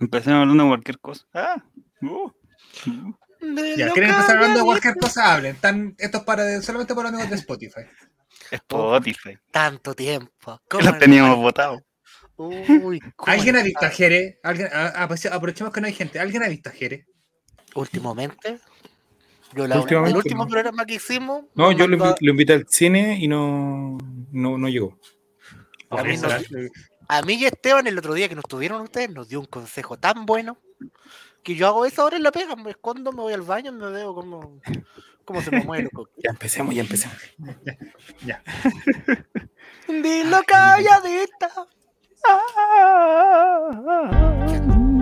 Empecemos hablando de cualquier cosa. Ah, uh, uh. Ya, quieren empezar hablando de cualquier cosa, hablen. esto es para, solamente para amigos de Spotify. Spotify. Tanto tiempo. ¿Cómo lo teníamos votado. Uy, ¿Alguien ha visto a Jere? ¿Alguien, aprovechemos que no hay gente. ¿Alguien ha visto a Jere? Últimamente. Yo la, el último programa que hicimos. No, yo lo, invité al cine y no, no, no llegó. A mí, a mí, y Esteban, el otro día que nos tuvieron ustedes, nos dio un consejo tan bueno que yo hago eso ahora en la pega. Me escondo, me voy al baño, me veo como, como se me mueve. ya empecemos, ya empecemos. ya. Dilo calladita.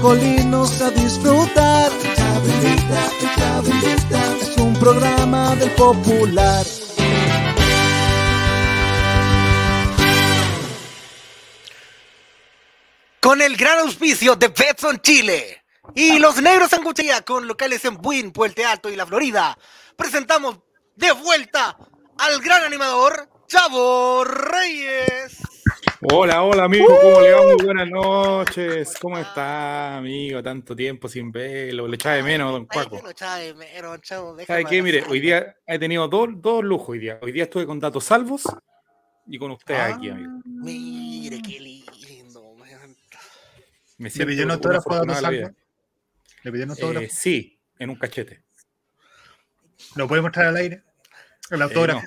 colinos a disfrutar. Es un programa del popular. Con el gran auspicio de Betson Chile y los negros sanguchería con locales en Buin, Puente Alto y La Florida, presentamos de vuelta al gran animador Chavo Reyes. Hola, hola amigo, ¿cómo le va? Muy buenas noches. ¿Cómo está, amigo? Tanto tiempo sin verlo. Le echaba de menos, don Cuaco. ¿Sabe qué? Mire, hoy día he tenido dos, dos lujos hoy día. Hoy día estuve con datos salvos y con usted aquí, amigo. Ah, mire, qué lindo. Me ¿Le pidió un autógrafo a datos salvos? ¿Le pidió un autógrafo? Eh, sí, en un cachete. ¿Lo puede mostrar al aire? El eh, autógrafo.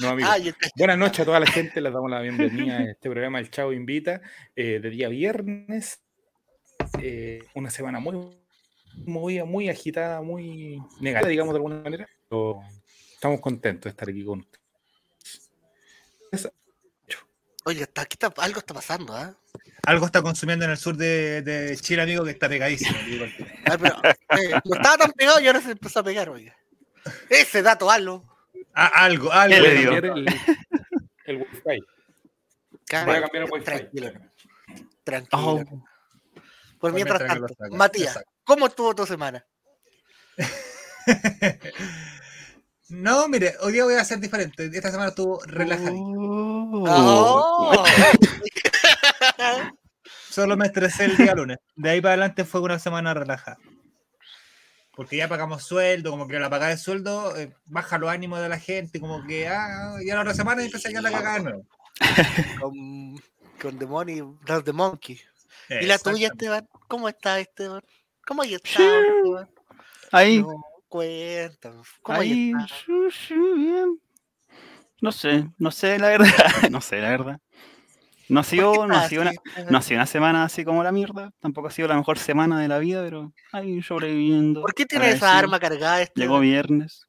No, Buenas noches a toda la gente, les damos la bienvenida a este programa El Chavo Invita, eh, de día viernes. Eh, una semana muy muy, muy agitada, muy negativa, digamos de alguna manera. Pero estamos contentos de estar aquí con ustedes. Oye, está, aquí está, algo está pasando, ¿eh? Algo está consumiendo en el sur de, Chile, amigo, que está pegadísimo. Pero, no estaba tan pegado y ahora se empezó a pegar, oiga. Ese dato, algo. Ah, algo, algo. El, el, wifi. Voy a cambiar el wifi. Tranquilo. Tranquilo. Oh. Pues mientras tanto, Matías, ¿cómo estuvo tu semana? no, mire, hoy día voy a ser diferente. Esta semana estuvo relajadito. Oh. Solo me estresé el día lunes. De ahí para adelante fue una semana relajada porque ya pagamos sueldo, como que la pagada de sueldo eh, baja los ánimos de la gente, como que ah, ya la otra semana empieza a la cagada de nuevo. con, con The Money, The Monkey. ¿Y la tuya, Esteban? ¿Cómo está, Esteban? ¿Cómo está, Esteban? Ahí. No, cuéntame. ¿Cómo ahí, No sé, no sé la verdad, no sé la verdad. No ha sido, no ha sido, una, no ha sido una semana así como la mierda. Tampoco ha sido la mejor semana de la vida, pero ahí sobreviviendo. ¿Por qué tiene esa arma cargada? Este Llegó viernes.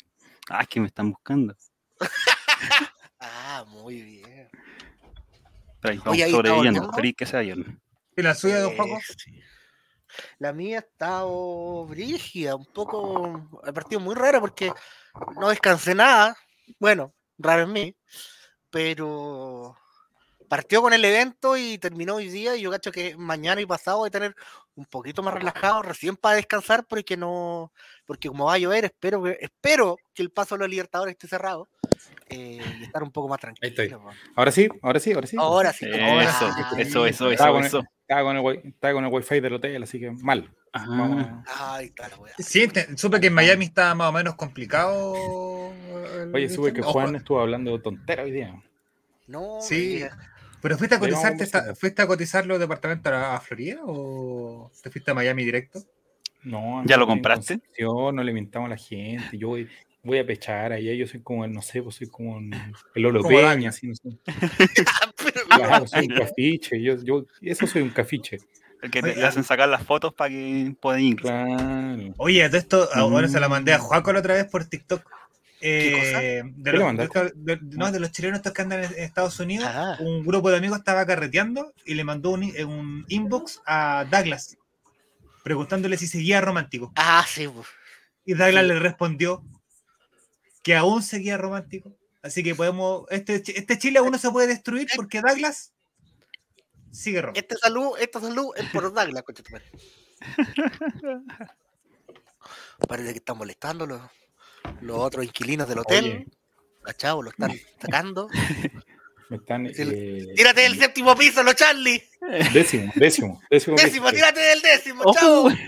Ah, es que me están buscando. ah, muy bien. Pero ahí estamos sobreviviendo. Feliz que sea viernes. ¿Y la suya, dos poco? La mía ha estado brígida, un poco. El partido muy raro porque no descansé nada. Bueno, raro en mí. Pero partió con el evento y terminó hoy día. Y yo cacho que mañana y pasado voy a tener un poquito más relajado, recién para descansar, porque no, porque como va a llover, espero que, espero que el paso de los Libertadores esté cerrado eh, y estar un poco más tranquilo. Ahora sí, ahora sí, ahora sí. Ahora sí. Eso, eso, eso, eso, eso. Estaba con, el, estaba con el wifi del hotel, así que mal. Ay, está Sí, supe que en Miami está más o menos complicado. Oye, supe que Juan estuvo hablando tontera hoy día. No, sí. ¿Pero fuiste a, cotizarte fuiste a cotizar los departamentos a, Florida o te fuiste a Miami directo? No. ¿Ya lo compraste? Yo no le inventamos a la gente. Yo voy, voy a pechar ahí. Yo soy como el, no sé, pues soy como el Olo Peña, así, no sé. claro, soy un cafiche. Yo, yo, eso soy un cafiche. El que te, le hacen sacar las fotos para que puedan ir. Claro. Oye, de esto, ahora se la mandé a mm. Juaco la otra vez por TikTok. Eh, de, los, de, no, de los chilenos estos que andan en Estados Unidos, ah. un grupo de amigos estaba carreteando y le mandó un, un inbox a Douglas preguntándole si seguía romántico. Ah, sí. Pues. Y Douglas le respondió que aún seguía romántico. Así que podemos. Este, este Chile aún no se puede destruir porque Douglas sigue romántico. Este salud, esta salud es por Douglas, coche Parece que están molestando los, los otros inquilinos del hotel. Cachao, lo están sacando. Me están. Eh... Tírate del séptimo piso, los Charlie. Décimo, décimo, décimo. Décimo, tírate del décimo, chao.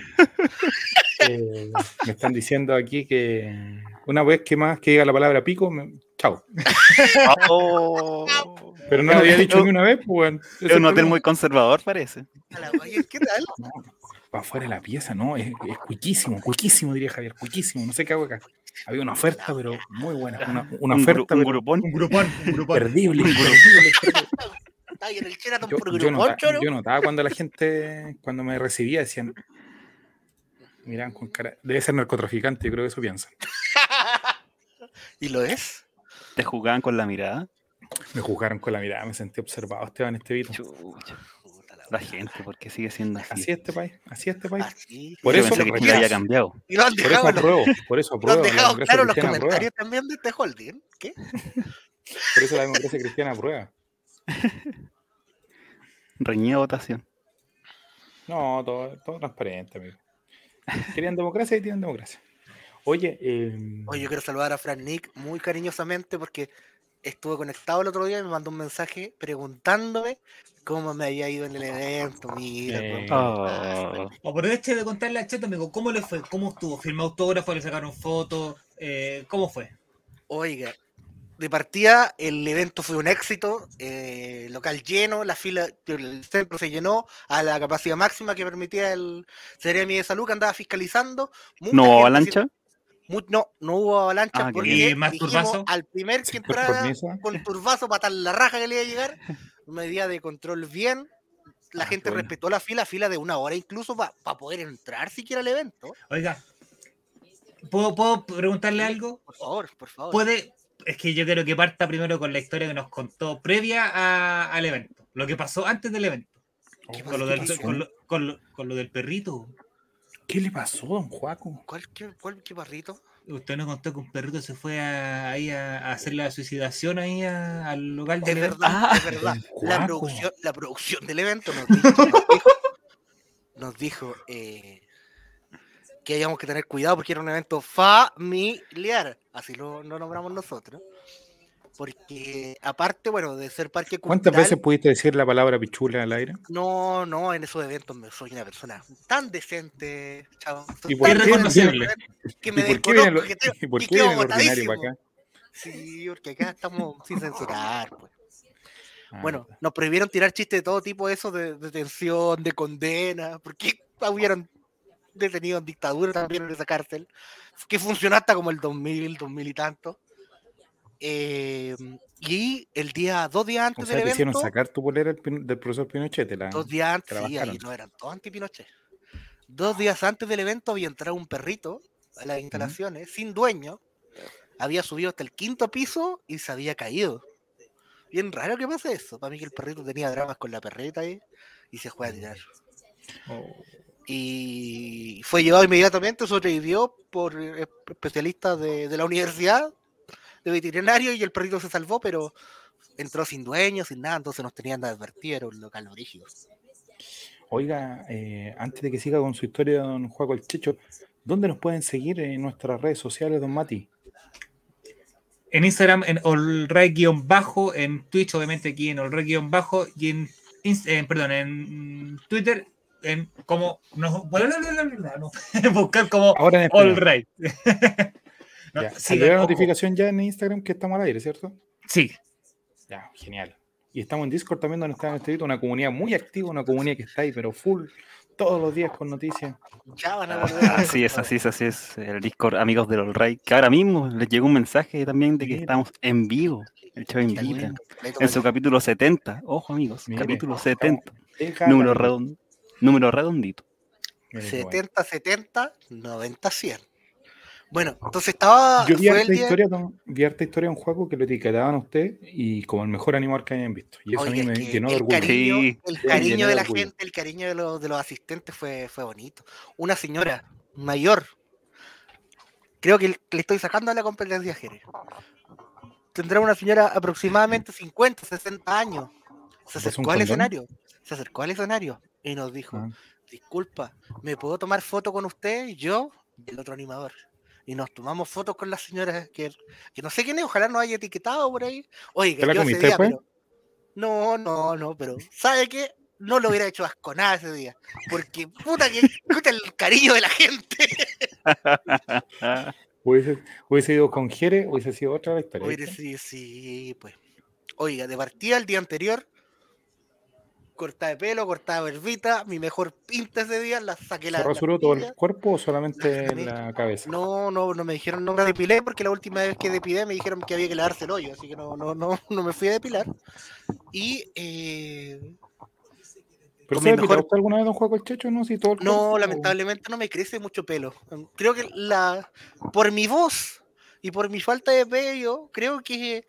Eh, me están diciendo aquí que una vez que más que diga la palabra pico, me... chao. Oh. Pero no lo había dicho ni una vez, pues. Es un hotel muy conservador, parece. ¿Qué tal? No, para afuera de la pieza, no, es, es cuiquísimo, cuiquísimo, diría Javier, cuiquísimo. No sé qué hago acá. Había una oferta, pero muy buena. Una, una oferta. Un, grupón. Un grupón. Un grupón. Perdible. yo, yo, notaba, yo notaba cuando la gente, cuando me recibía, decían, miran con cara, debe ser narcotraficante, yo creo que eso piensan. ¿Y lo es? ¿Te jugaban con la mirada? Me juzgaron con la mirada, me sentí observado, Esteban Estevito. La gente, porque sigue siendo así. Así este país, así este país. Por eso que Chile haya cambiado. Y lo han por eso apruebo, por eso apruebo. Lo han dejado claro los comentarios también de este holding. ¿Qué? Por eso la democracia cristiana aprueba. Reñida votación. No, todo, todo transparente, amigo. Querían democracia y tienen democracia. Oye, eh... Oye, yo quiero saludar a Frank Nick muy cariñosamente porque estuve conectado el otro día y me mandó un mensaje preguntándome cómo me había ido en el evento. Mira, eh, oh. Aproveche de contarle a Cheto, amigo, ¿cómo le fue? ¿Cómo estuvo? ¿Firmó autógrafo? ¿Le sacaron fotos? Eh, ¿Cómo fue? Oiga, de partida el evento fue un éxito, eh, local lleno, la fila, el centro se llenó a la capacidad máxima que permitía el Ceremi de Salud que andaba fiscalizando. ¿No hubo avalancha? No, no hubo avalancha ah, porque más al primer que entrara con turbazo para tal la raja que le iba a llegar, medida de control bien, la ah, gente respetó la fila, fila de una hora incluso para poder entrar siquiera al evento. Oiga, ¿puedo, ¿puedo preguntarle algo? Por favor, por favor. ¿Puede, es que yo quiero que parta primero con la historia que nos contó previa al evento, lo que pasó antes del evento. Con lo, del, con, lo, del, perrito. ¿Qué le pasó, don Juaco? ¿Cuál, qué, cuál, qué perrito? Usted nos contó que un perrito se fue a, ahí a, hacer la suicidación ahí al local del evento. Verdad, es verdad. La producción, la producción del evento nos dijo, nos dijo, eh, que hayamos que tener cuidado porque era un evento familiar, así lo, nombramos nosotros. Porque aparte, bueno, de ser parque cultural... ¿Cuántas veces pudiste decir la palabra pichula al aire? No, no, en esos eventos me soy una persona tan decente, chavo. ¿Y por qué Que me ¿Y por qué viene, ¿Y por qué viene el ordinario para acá? Sí, porque acá estamos sin censurar, pues. Ah, bueno, nos prohibieron tirar chistes de todo tipo, eso de detención, de condena, porque hubieron detenido en dictadura también en esa cárcel, que funcionó hasta como el 2000, 2000 y tanto. Eh, y el día, dos días antes o sea, del evento. hicieron sacar tu bolera del profesor Pinochet. La, dos días antes, sí, ahí no eran todos anti-Pinochet. Dos días antes del evento había entrado un perrito a las instalaciones, sin dueño. Había subido hasta el quinto piso y se había caído. Bien raro que pase eso. Para mí que el perrito tenía dramas con la perreta ahí y se fue a tirar. Oh y fue llevado inmediatamente, sobrevivió por especialistas de, la universidad de veterinario y el perrito se salvó, pero entró sin dueño, sin nada, entonces nos tenían de advertir, era un local. Oiga, eh, antes de que siga con su historia, don Juaco el Checho, ¿dónde nos pueden seguir en nuestras redes sociales, don Mati? En Instagram, en bajo en Twitch, obviamente aquí en Olrey-bajo, y en, perdón, en Twitter, en como, no, buscar como Ahora Allright. no, la notificación ya en Instagram que estamos al aire, ¿cierto? Sí. Ya, genial. Y estamos en Discord también, donde está en este una comunidad muy activa, una comunidad que está ahí, pero full, todos los días con noticias. Ya van a Así es, así es, así es. El Discord Amigos del All Right, que ahora mismo les llegó un mensaje también de que estamos en vivo. El show invita. En su capítulo 70. Ojo, amigos, capítulo 70. Número, redondo, número redondito. 70, 70, 90, 100. Bueno, entonces estaba. Yo vi esta, historia, vi esta historia de un juego que lo etiquetaban a usted y como el mejor animal que hayan visto. Y eso a mí me llenó de orgullo. Cariño, el cariño de la gente, el cariño de los, de los asistentes fue, fue bonito. Una señora mayor, creo que le estoy sacando a la competencia Jerez. Tendrá una señora aproximadamente 50, 60 años. Se acercó al escenario. Se acercó al escenario y nos dijo: ah. Disculpa, ¿me puedo tomar foto con usted? Y yo y el otro animador y nos tomamos fotos con la señora que, que no sé quién es, ojalá no haya etiquetado por ahí. Oiga, yo ese día, pero, no, no, no, pero ¿sabe qué? No lo hubiera hecho asco nada ese día. Porque puta que escucha el cariño de la gente. hubiese, hubiese ido con Jere, hubiese sido otra historia. Hubiese sí, sí, pues. Oiga, de partida el día anterior corta de pelo, cortada de verbita, mi mejor pinta ese día, la saqué la. ¿Se rasuró todo el cuerpo o solamente la, cabeza? No, no, no me dijeron no me depilé porque la última vez que depilé me dijeron que había que lavarse el hoyo, así que no, no, no, no me fui a depilar. Y eh, ¿Pero se mejor... alguna vez un juego el checho? No, si todo no lamentablemente no me crece mucho pelo. Creo que la por mi voz y por mi falta de pelo, creo que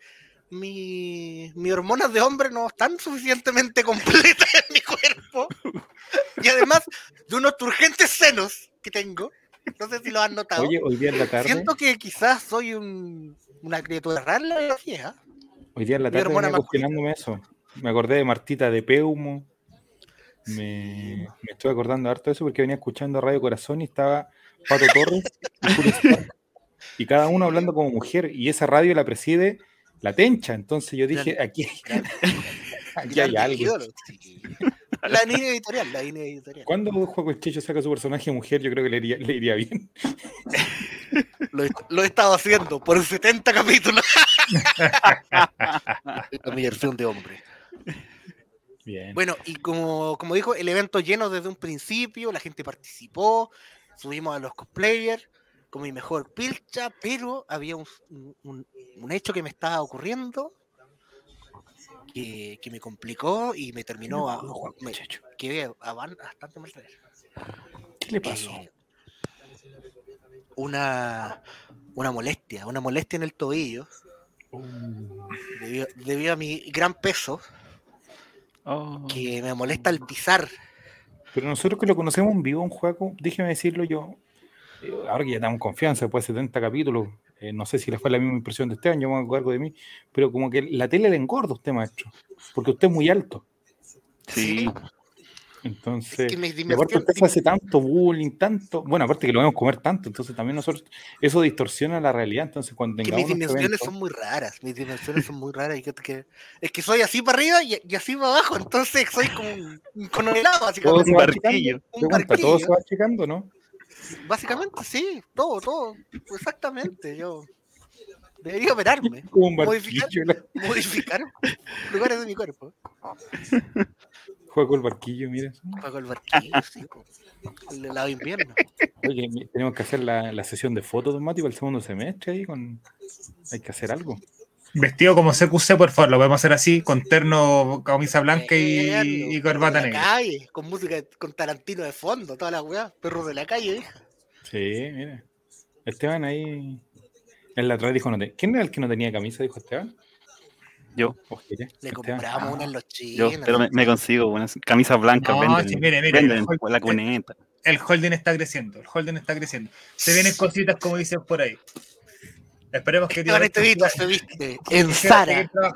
mi, mis hormonas de hombre no están suficientemente completas en mi cuerpo. Y además de unos turgentes senos que tengo. No sé si lo han notado. Oye, hoy día en la tarde. Siento que quizás soy un, una criatura rara en la biología. Hoy día en la tarde venía cuestionándome eso. Me acordé de Martita de Peumo. Me, me, estoy acordando harto de eso porque venía escuchando Radio Corazón y estaba Pato Torres y, y cada uno hablando como mujer. Y esa radio la preside la tencha. Entonces yo dije, aquí, aquí hay algo. La línea editorial, la línea editorial. Cuando Juego Checho saca su personaje mujer, yo creo que le iría, le iría bien. Lo, he estado haciendo por 70 capítulos. la mi versión de hombre. Bien. Bueno, y como, como dijo, el evento lleno desde un principio, la gente participó, subimos a los cosplayers, con mi mejor pilcha, pero había un, un, hecho que me estaba ocurriendo que, que, me complicó y me terminó a, me, que a, bastante mal ¿Qué le pasó? Eh, una, una molestia, una molestia en el tobillo. Uh. Debido, a mi gran peso, oh. que me molesta el pisar. Pero nosotros que lo conocemos en vivo, un juego, déjeme decirlo yo, ahora que ya tenemos confianza después de 70 capítulos, eh, no sé si le fue la misma impresión de Esteban, yo me acuerdo de mí, pero como que la tele le engorda a usted, maestro, porque usted es muy alto. Sí. Entonces, aparte usted hace tanto bullying, tanto, bueno, aparte que lo vemos comer tanto, entonces también nosotros, eso distorsiona la realidad, entonces cuando que mis dimensiones son muy raras, mis dimensiones son muy raras, y que, es que soy así para arriba y, así para abajo, entonces soy como un, un conolado, así como un barquillo. Un barquillo. Todo se va achicando, ¿no? Básicamente sí, todo, todo, exactamente. Yo debería operarme, modificar, modificar lugares de mi cuerpo. Juego el barquillo, mira. Juego el barquillo, sí. El lado invierno. Oye, tenemos que hacer la, la sesión de fotos, don Mati, para el segundo semestre ahí. Con... Hay que hacer algo. Vestido como CQC, por favor, lo podemos hacer así, con terno, camisa blanca y, y corbata negra. Calle, con música, con Tarantino de fondo, toda la weá, perro de la calle, hija. Sí, mira. Esteban ahí en la otra dijo, no ¿quién era el que no tenía camisa? Dijo Esteban. Yo. Le compramos una en los chinos. Yo, pero me, consigo unas camisas blancas. No, sí, mire, mire, el, la cuneta. El, holding está creciendo, el holding está creciendo. Se vienen cositas como dicen por ahí. Esperemos que Esteban Estevito se viste en Sara. Esteban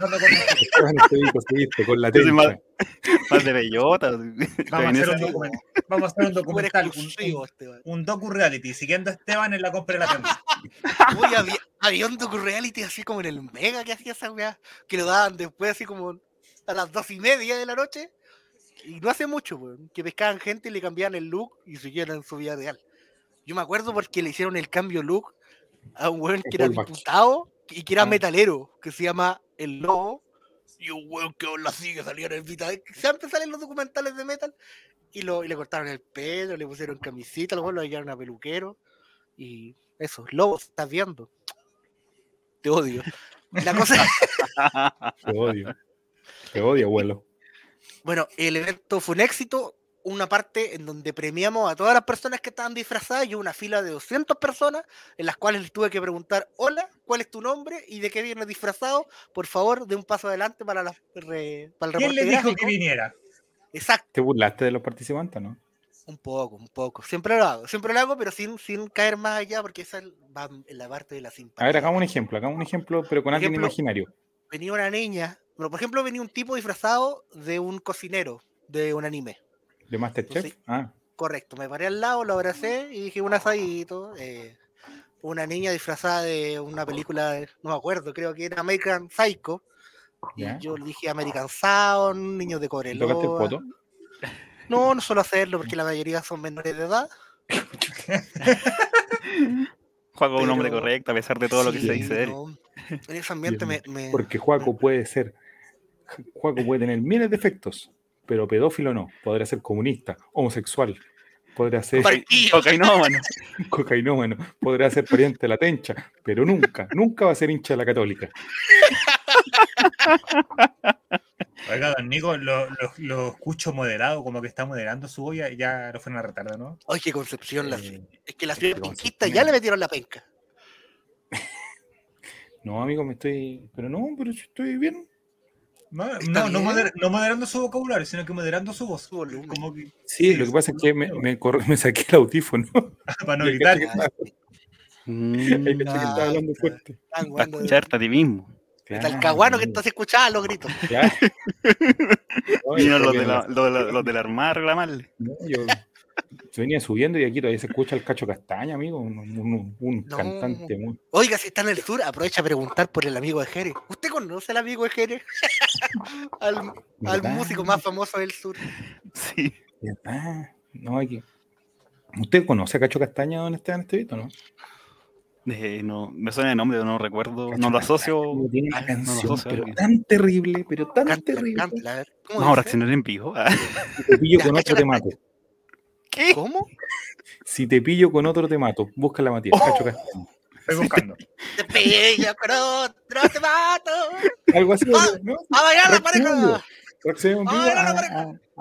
Estevito se viste con la tencha. Más, más de bellota. Vamos a, hacer un documental, vamos a hacer un documental, un, un, docu reality, siguiendo a Esteban en la compra de la tencha. Uy, había, había, un docu reality así como en el Mega que hacía esa weá, que lo daban después así como a las dos y media de la noche. Y no hace mucho, weón, que pescaban gente y le cambiaban el look y siguieron en su vida real. Yo me acuerdo porque le hicieron el cambio look a un weón que era diputado y que era metalero, que se llama El Lobo, y un weón que la sigue saliendo en el Vita. Siempre salen los documentales de metal, y, lo, y le cortaron el pelo, le pusieron camisita, luego lo llevaron a peluquero, y eso, Lobo, estás viendo. Te odio. La cosa. Te odio. Te odio, abuelo. Bueno, el evento fue un éxito una parte en donde premiamos a todas las personas que estaban disfrazadas y una fila de 200 personas en las cuales les tuve que preguntar, hola, ¿cuál es tu nombre y de qué vienes disfrazado? Por favor, de un paso adelante para, la, para el ¿Quién le dijo que viniera? Exacto. ¿Te burlaste de los participantes, no? Un poco, un poco. Siempre lo hago, siempre lo hago, pero sin, sin caer más allá porque esa va en la parte de la simpatía. A ver, hagamos un ejemplo, hagamos un ejemplo, pero con alguien imaginario. Venía una niña, bueno, por ejemplo, venía un tipo disfrazado de un cocinero de un anime. ¿De Masterchef? ah. Correcto, me paré al lado, lo abracé y dije un asadito. Eh, una niña disfrazada de una película, no me acuerdo, creo que era American Psycho. Y yo le dije American Sound, niños de Coreloa. ¿Tocaste el foto? No, no suelo hacerlo porque la mayoría son menores de edad. Juaco es un hombre correcto a pesar de todo lo que se dice de él. En ese ambiente me, Porque Juaco puede ser. Juaco puede tener miles de efectos pero pedófilo no. Podría ser comunista, homosexual, podría ser cocainómano. cocainómano, podría ser pariente de la tencha, pero nunca, nunca va a ser hincha de la católica. Oiga, don Nico, lo, escucho moderado, como que está moderando su olla y ya lo fueron a retardo, ¿no? Oye, qué concepción. Eh, es que las pinquistas ya le metieron la penca. No, amigo, me estoy. Pero no, pero yo estoy bien. No, no, moderando su vocabulario, sino que moderando su voz. Como sí, lo que pasa es que me, me, me saqué el audífono. Para no gritar. Mm, Hay que estar hablando fuerte. Para escucharte a ti mismo. Claro. el caguano que estás escuchando los gritos. Claro. Vino los de la, los, de la Armada a reclamarle. No, yo, venía subiendo y aquí todavía se escucha el Cacho Castaña, amigo, un, cantante muy... Oiga, si está en el sur, aprovecha a preguntar por el amigo de Jerez. ¿Usted conoce al amigo de Jerez? al, al músico más famoso del sur. Sí. No, hay que... ¿Usted conoce a Cacho Castaña, don Esteban Estevito, no? Eh, no, me suena el nombre, no recuerdo, no lo asocio. Tiene una canción, pero tan terrible, pero tan terrible. Vamos a reaccionar en vivo. Te pillo con otro te mato. ¿Qué? ¿Cómo? Si te pillo con otro te mato. Busca la Matías, Cacho Castaño. Estoy buscando. Te pillo con otro te mato. Algo así. ¡A, ¿no? a bailar la pareja!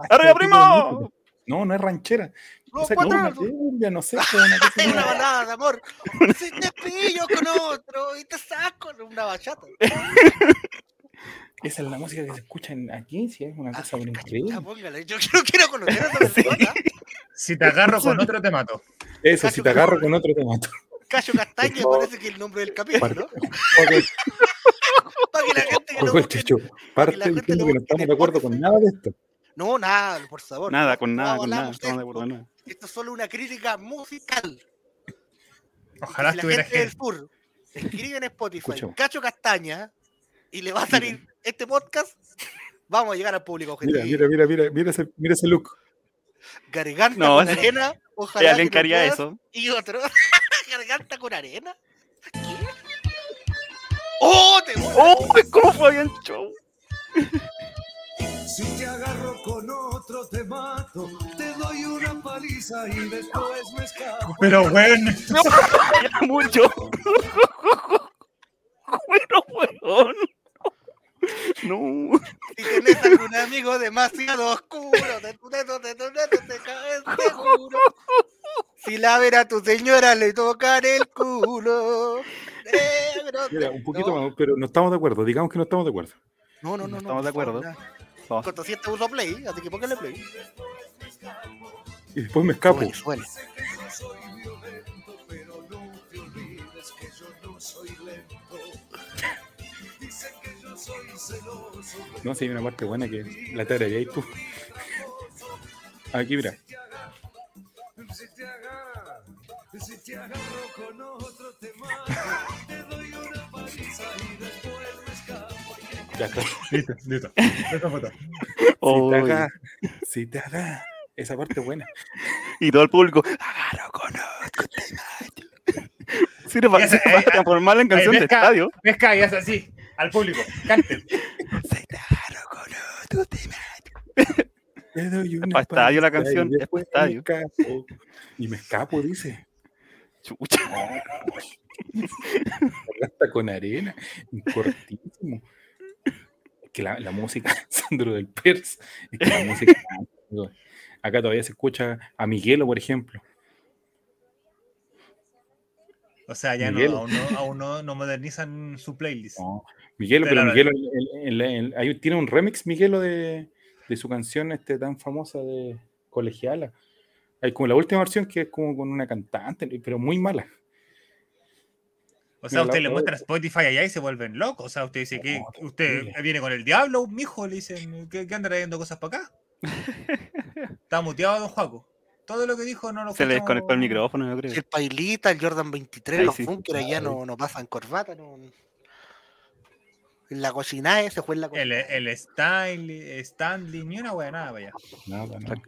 ¡Arriba, primo! No, no es ranchera. No, o sea, no, ya no sé. Es una balada de amor. Si te pillo con otro y te saco una bachata. Esa es la música que se escucha aquí, si es una cosa muy increíble. Yo quiero conocer a esa persona. Si te agarro con otro, te mato. Eso, si te agarro con otro, te mato. Cacho Castaña parece que es el nombre del capítulo, ¿no? Para que la gente que lo Chicho, parte diciendo que no estamos de acuerdo con nada de esto. No, nada, por favor. Nada, con nada, con nada. Estamos de acuerdo con nada. Esto es solo una crítica musical. Ojalá estuviera gente del sur escribe en Spotify Cacho Castaña y le va a salir este podcast, vamos a llegar al público objetivo. Mira, mira, mira, mira, ese, mira ese look. Garganta con arena, ojalá. alguien que haría eso. Y otro, garganta con arena. ¿Qué? ¡Oh! Te ¡Oh! ¿Cómo fue bien show? Si te agarro con otro te mato, te doy una paliza y después me escapo. Pero bueno. No, mucho. Bueno, weón. No. Si tienes algún amigo demasiado oscuro, de tu dedo, de tu dedo te caes seguro. Si la ver a tu señora le tocan el culo. Mira, un poquito más, pero no estamos de acuerdo. Digamos que no estamos de acuerdo. No, no, no. no estamos de acuerdo. Corto si te uso play, así que póngale play. Y después me escapo. Bueno, No, si hay una parte buena que la te y tú. Aquí, mira. Ya está. Listo, listo. Esta foto. Si te haga, si te haga. Esa parte buena. Y todo el público, agarro con otro tema. Sí, no, Esa, se va a eh, transformar en canción de estadio. Pesca y hace así, al público. Canten. Se te agarro con otro tema. Te doy una estadio la canción, y es estadio. Me escapo. Y me escapo, dice. Chucha. Gasta con arena. Cortísimo. Es que la, la música, Sandro del Pers, es que la música. Acá todavía se escucha a Miguelo, por ejemplo. O sea, ya no, aún, no, aún no, no modernizan su playlist. No, Miguelo, Pero Miguelo el- el- el- ahí tiene un remix, Miguelo, de, de su canción este tan famosa de Colegiala. Hay como la última versión que es como con una cantante, pero muy mala. O sea, usted le muestra Spotify allá y se vuelven locos. O sea, usted dice que usted viene con el diablo, mijo, le dicen, ¿qué, qué anda trayendo cosas para acá? Está muteado, don Juaco. Todo lo que dijo no lo Se le desconectó el micrófono, yo creo. El Pailita, el Jordan 23, Ahí los sí. bunkers allá no, no pasan corbata. No... En la cocinada ese fue en la El, cocinada. el Stanley, Stanley, ni una wea, nada para allá. Nada, nada.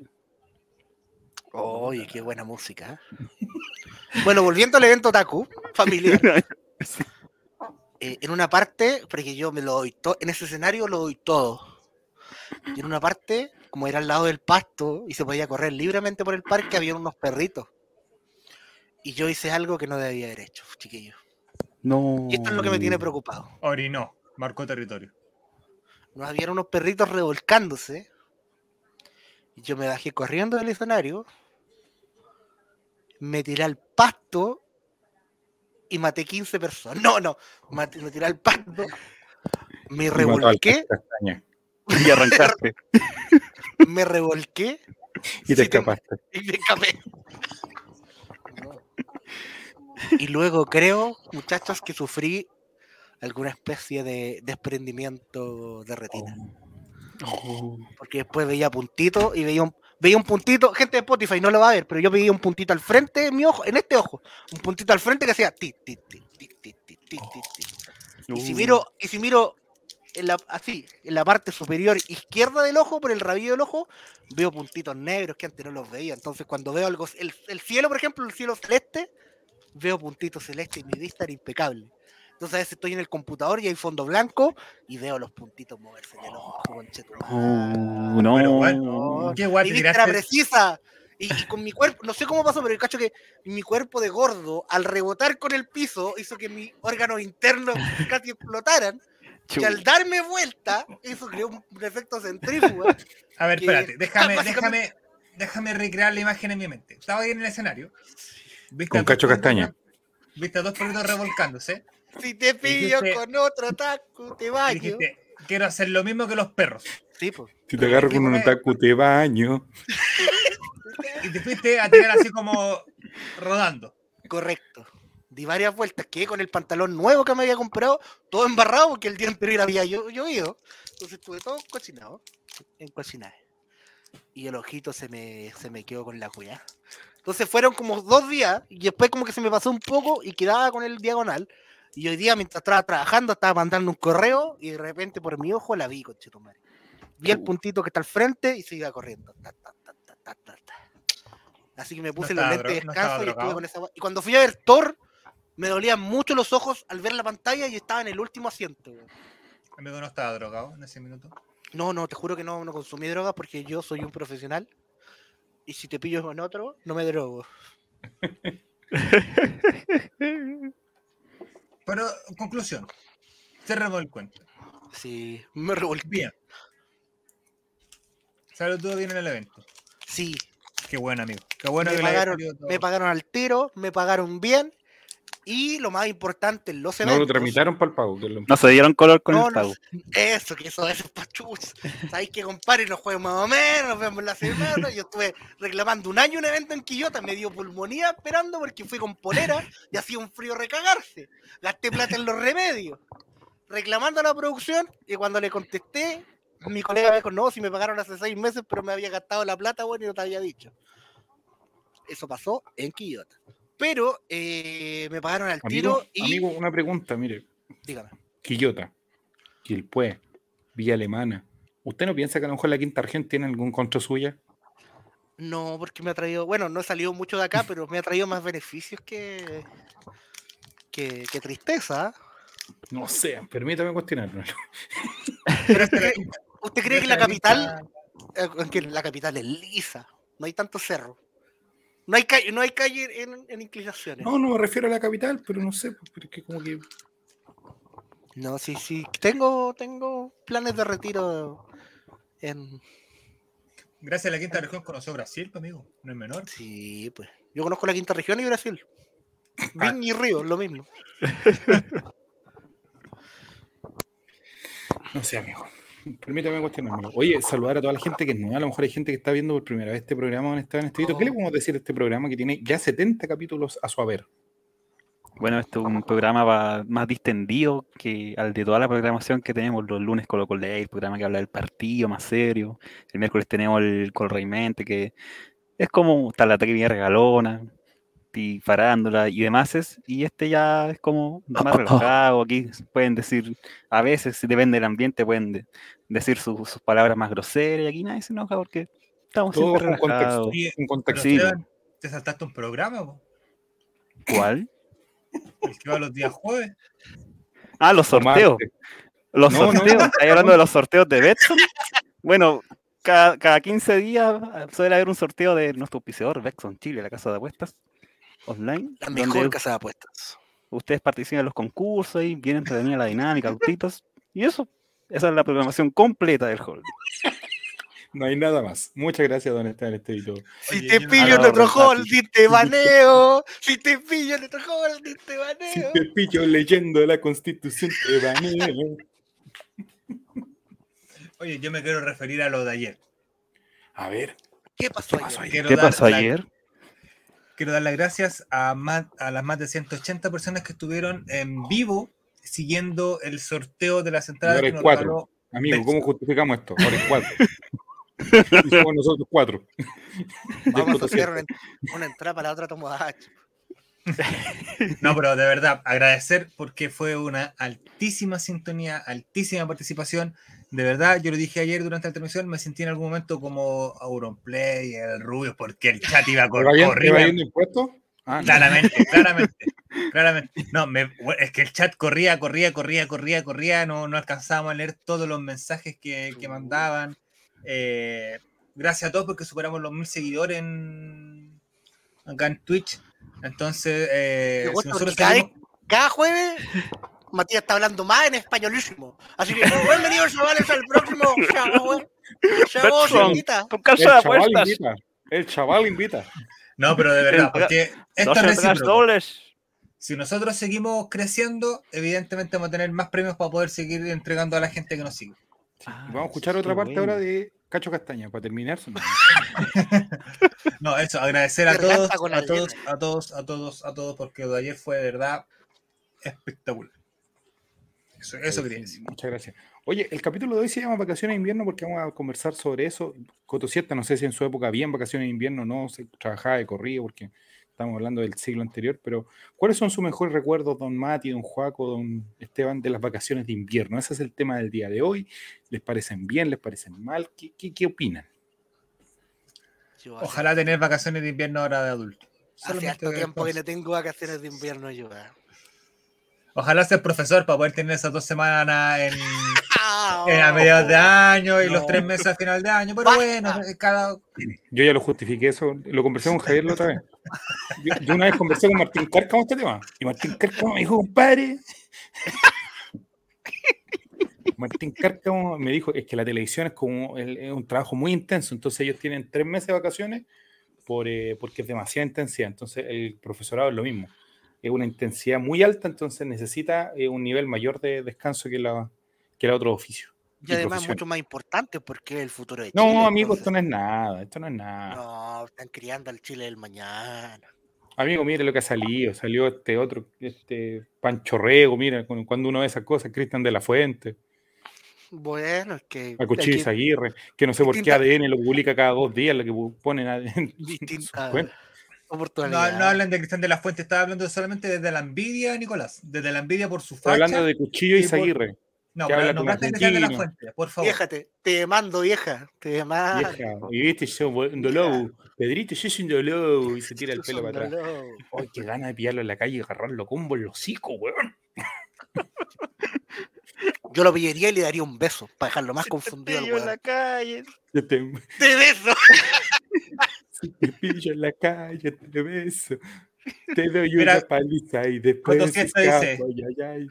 Oye, qué buena música. ¿eh? bueno, volviendo al evento Taku, familiar. eh, en una parte, porque yo me lo doy todo, en ese escenario lo doy todo. Y en una parte, como era al lado del pasto y se podía correr libremente por el parque, había unos perritos. Y yo hice algo que no debía haber hecho, chiquillos. No. Y esto es lo que me tiene preocupado. Orinó, marcó territorio. Nos habían unos perritos revolcándose. Y yo me bajé corriendo del escenario. Me tiré al pasto. Y maté 15 personas. No, no. maté- me tiré al pasto. Me revolqué. Y arrancaste. me revolqué. Y te escapaste. Y me escapé. Y luego creo, muchachos, que sufrí alguna especie de desprendimiento de retina. Oh. Porque después veía puntitos y veía un, veía un puntito, gente de Spotify no lo va a ver, pero yo veía un puntito al frente de mi ojo, en este ojo, un puntito al frente que hacía ti, ti, ti, ti, ti, ti, ti, Y si uh. miro, y si miro en la, así, en la parte superior izquierda del ojo, por el rabillo del ojo, veo puntitos negros que antes no los veía. Entonces cuando veo algo, el, el cielo, por ejemplo, el cielo celeste, veo puntitos celestes y mi vista era impecable. Entonces a veces estoy en el computador y hay fondo blanco y veo los puntitos moverse en el ojo, conchetumare. Uh, no. Pero bueno, ¿qué guay Mi vista era precisa. Y, y con mi cuerpo, no sé cómo pasó, pero el cacho que mi cuerpo de gordo, al rebotar con el piso, hizo que mis órganos internos casi explotaran. Y al darme vuelta, eso creó un, un efecto centrífuga. A ver, que- espérate, déjame, déjame, déjame recrear la imagen en mi mente. Estaba ahí en el escenario. ¿viste Con Cacho perritos Castaña. Viste a dos perritos revolcándose. Si te pillo Dijiste- con otro taco, te baño. dijiste, quiero hacer lo mismo que los perros. Sí, pues. Si te agarro con un otaku, te baño. Y te fuiste a tirar así como rodando. Correcto. Di varias vueltas, quedé con el pantalón nuevo que me había comprado, todo embarrado porque el día anterior había llo- llovido. Entonces estuve todo cocinado, en cocinaje. Y el ojito se me, se me quedó con la cuya. Entonces fueron como dos días y después como que se me pasó un poco y quedaba con el diagonal. Y hoy día mientras estaba trabajando estaba mandando un correo y de repente por mi ojo la vi, conchetumare. Vi el puntito que está al frente y se iba corriendo. Ta, ta, ta. Así que me puse los estaba lentes de dro- no descanso y estuve con esa Y cuando fui a ver Thor, me dolían mucho los ojos al ver la pantalla y estaba en el último asiento. Amigo no estaba drogado en ese minuto. No, no, te juro que no, no consumí drogas porque yo soy un profesional. Y si te pillo con otro, no me drogo. Pero, conclusión. El cuento. Sí, me revolví. Bien. Salió todo bien en el evento. Sí, Qué bueno, amigo. Qué bueno me, que pagaron, me pagaron al tiro, me pagaron bien. Y lo más importante, los No eventos. lo tramitaron para el pago. que es lo- No se dieron color con No, el no pago. Eso, que eso, eso es pachuch. Sabéis que compadre, nos juegos más o menos, nos vemos la semana. Yo estuve reclamando un año un evento en Quillota, me dio pulmonía esperando porque fui con polera y hacía un frío recagarse. Gasté plata en los remedios. reclamando a la producción y cuando le contesté, mi colega me dijo, no, si me pagaron hace seis meses, pero me había gastado la plata, bueno, y no te había dicho. Eso pasó en Quillota. Pero eh, me pagaron al tiro y... Amigo, una pregunta, mire. Dígame. Quillota, Quilpue, Villa Alemana. ¿Usted no piensa que a lo mejor la quinta región tiene algún contra suya? No, porque me ha traído, bueno, no he salido mucho de acá, pero me ha traído más beneficios que, que, tristeza. No sé, permítame cuestionarlo. ¿Usted cree que la capital, eh, que la capital es lisa? No hay tanto cerro. No hay calle, no hay calle en, inclinaciones. No, no me refiero a la capital, pero no sé, porque como que. No, sí, sí. Tengo, tengo planes de retiro en, Gracias a la quinta región conoció Brasil, amigo. No es menor. Sí, pues. Yo conozco la quinta región y Brasil. Ah. Vin y Río, lo mismo. no sé, amigo. Permítame cuestionarme. Oye, saludar a toda la gente que es nueva. A lo mejor hay gente que está viendo por primera vez este programa en este video. ¿Qué le podemos decir a este programa que tiene ya 70 capítulos a su haber? Bueno, esto es un programa más distendido que al de toda la programación que tenemos los lunes con lo el programa que habla del partido más serio. El miércoles tenemos el Colreimente, que es como está la técnica regalona, y farándula y demás. y este ya es como más relajado. Aquí pueden decir, a veces, si depende del ambiente, pueden decir sus, palabras más groseras. Y aquí nadie se enoja porque estamos siempre relajados. ¿Te saltaste un programa? ¿Cuál? El que va los días jueves. Ah, los sorteos. Los sorteos. No. hablando de los sorteos de Betson? Bueno, cada, cada 15 días suele haber un sorteo de nuestro auspiciador, Betson Chile, la casa de apuestas online. La mejor casa de apuestas. Ustedes participan en los concursos y vienen prevenir la dinámica, autitos. Y eso, esa es la programación completa del holding. No hay nada más. Muchas gracias, don Esteban Estevito. Si te pillo en otro holding, te baneo. Si te pillo en otro holding, te baneo. Si te pillo leyendo la constitución, te baneo. Oye, yo me quiero referir a lo de ayer. A ver. ¿Qué pasó, ayer? ¿Qué pasó ayer? Quiero dar las gracias a, a las más de 180 personas que estuvieron en vivo siguiendo el sorteo de las entradas. Ahora es cuatro. Amigo, ¿cómo justificamos esto? Ahora es cuatro. somos nosotros cuatro. Vamos a hacer una, entrada para la otra tomada. No, pero de verdad, agradecer porque fue una altísima sintonía, altísima participación. De verdad, yo lo dije ayer durante la transmisión, me sentí en algún momento como Auronplay, el Rubio, porque el chat iba corriendo. impuestos? Ah, claramente, claramente, claramente. No, es que el chat corría, corría, corría, corría, corría, no, no alcanzábamos a leer todos los mensajes que, que mandaban. Eh, gracias a todos porque superamos los mil seguidores en, acá en Twitch. Entonces, eh, cada, jueves Matías está hablando más en españolísimo. Así que bienvenidos chavales al próximo invita. El chaval invita. El chaval invita. No, pero de verdad, porque esto es Si nosotros seguimos creciendo, evidentemente vamos a tener más premios para poder seguir entregando a la gente que nos sigue. Ah, vamos a escuchar otra parte ahora de Cacho Castaña para terminar. no, eso, agradecer a todos, a todos, a todos, a todos, a todos, porque lo de ayer fue de verdad espectacular. Eso, eso quería decir. Muchas gracias. Oye, el capítulo de hoy se llama Vacaciones de Invierno porque vamos a conversar sobre eso. Coto cierta, no sé si en su época había vacaciones de invierno o no, se trabajaba de corrido porque estamos hablando del siglo anterior, pero ¿cuáles son sus mejores recuerdos, don Mati, don Juaco, don Esteban, de las vacaciones de invierno? Ese es el tema del día de hoy. ¿Les parecen bien? ¿Les parecen mal? ¿Qué, qué, opinan? Ojalá tener vacaciones de invierno ahora de adulto. Hace harto tiempo que no tengo vacaciones de invierno yo. Eh. Ojalá ser profesor para poder tener esas dos semanas en, a mediados de año y los tres meses a final de año. Pero bueno, cada. Yo ya lo justifiqué eso, lo conversé con Javier la otra vez. Yo, una vez conversé con Martín Cárcamo este tema. Y Martín Cárcamo me dijo, compadre. Martín Cárcamo me dijo, es que la televisión es como es un trabajo muy intenso, entonces ellos tienen tres meses de vacaciones por, eh, porque es demasiada intensidad. Entonces el profesorado es lo mismo es una intensidad muy alta, entonces necesita eh, un nivel mayor de descanso que la, que el otro oficio. Y, además mucho más importante porque el futuro de Chile. No, amigo, esto no es nada, esto no es nada. No, están criando al Chile del mañana. Amigo, mire lo que ha salido. Salió este otro, este Pancho Rego, mira, cuando uno ve esas cosas, Cristian de la Fuente. Bueno, es que. A Cuchillo Aguirre, que no sé por qué ADN lo publica cada dos días, lo que ponen en distintas No, no hablan de Cristian de la Fuente, estaba hablando solamente desde la envidia, Nicolás. Desde la envidia por su facha. hablando de Cuchillo y Zaguirre. No, pero no de la fuente, por favor. Déjate, te mando, vieja. Te mando. Vieja, y viste, yo un dolor. Pedrito, yo soy un dolor. Y se tira el pelo para atrás. Ay, qué gana de pillarlo en la calle y agarrarlo combo en los hocico, weón. Yo lo pillaría y le daría un beso para dejarlo más confundido. Te en la calle. Te, te beso. Si te pillo en la calle, te beso. Te doy una paliza y después. Cuando escapo, dice, ay, ay.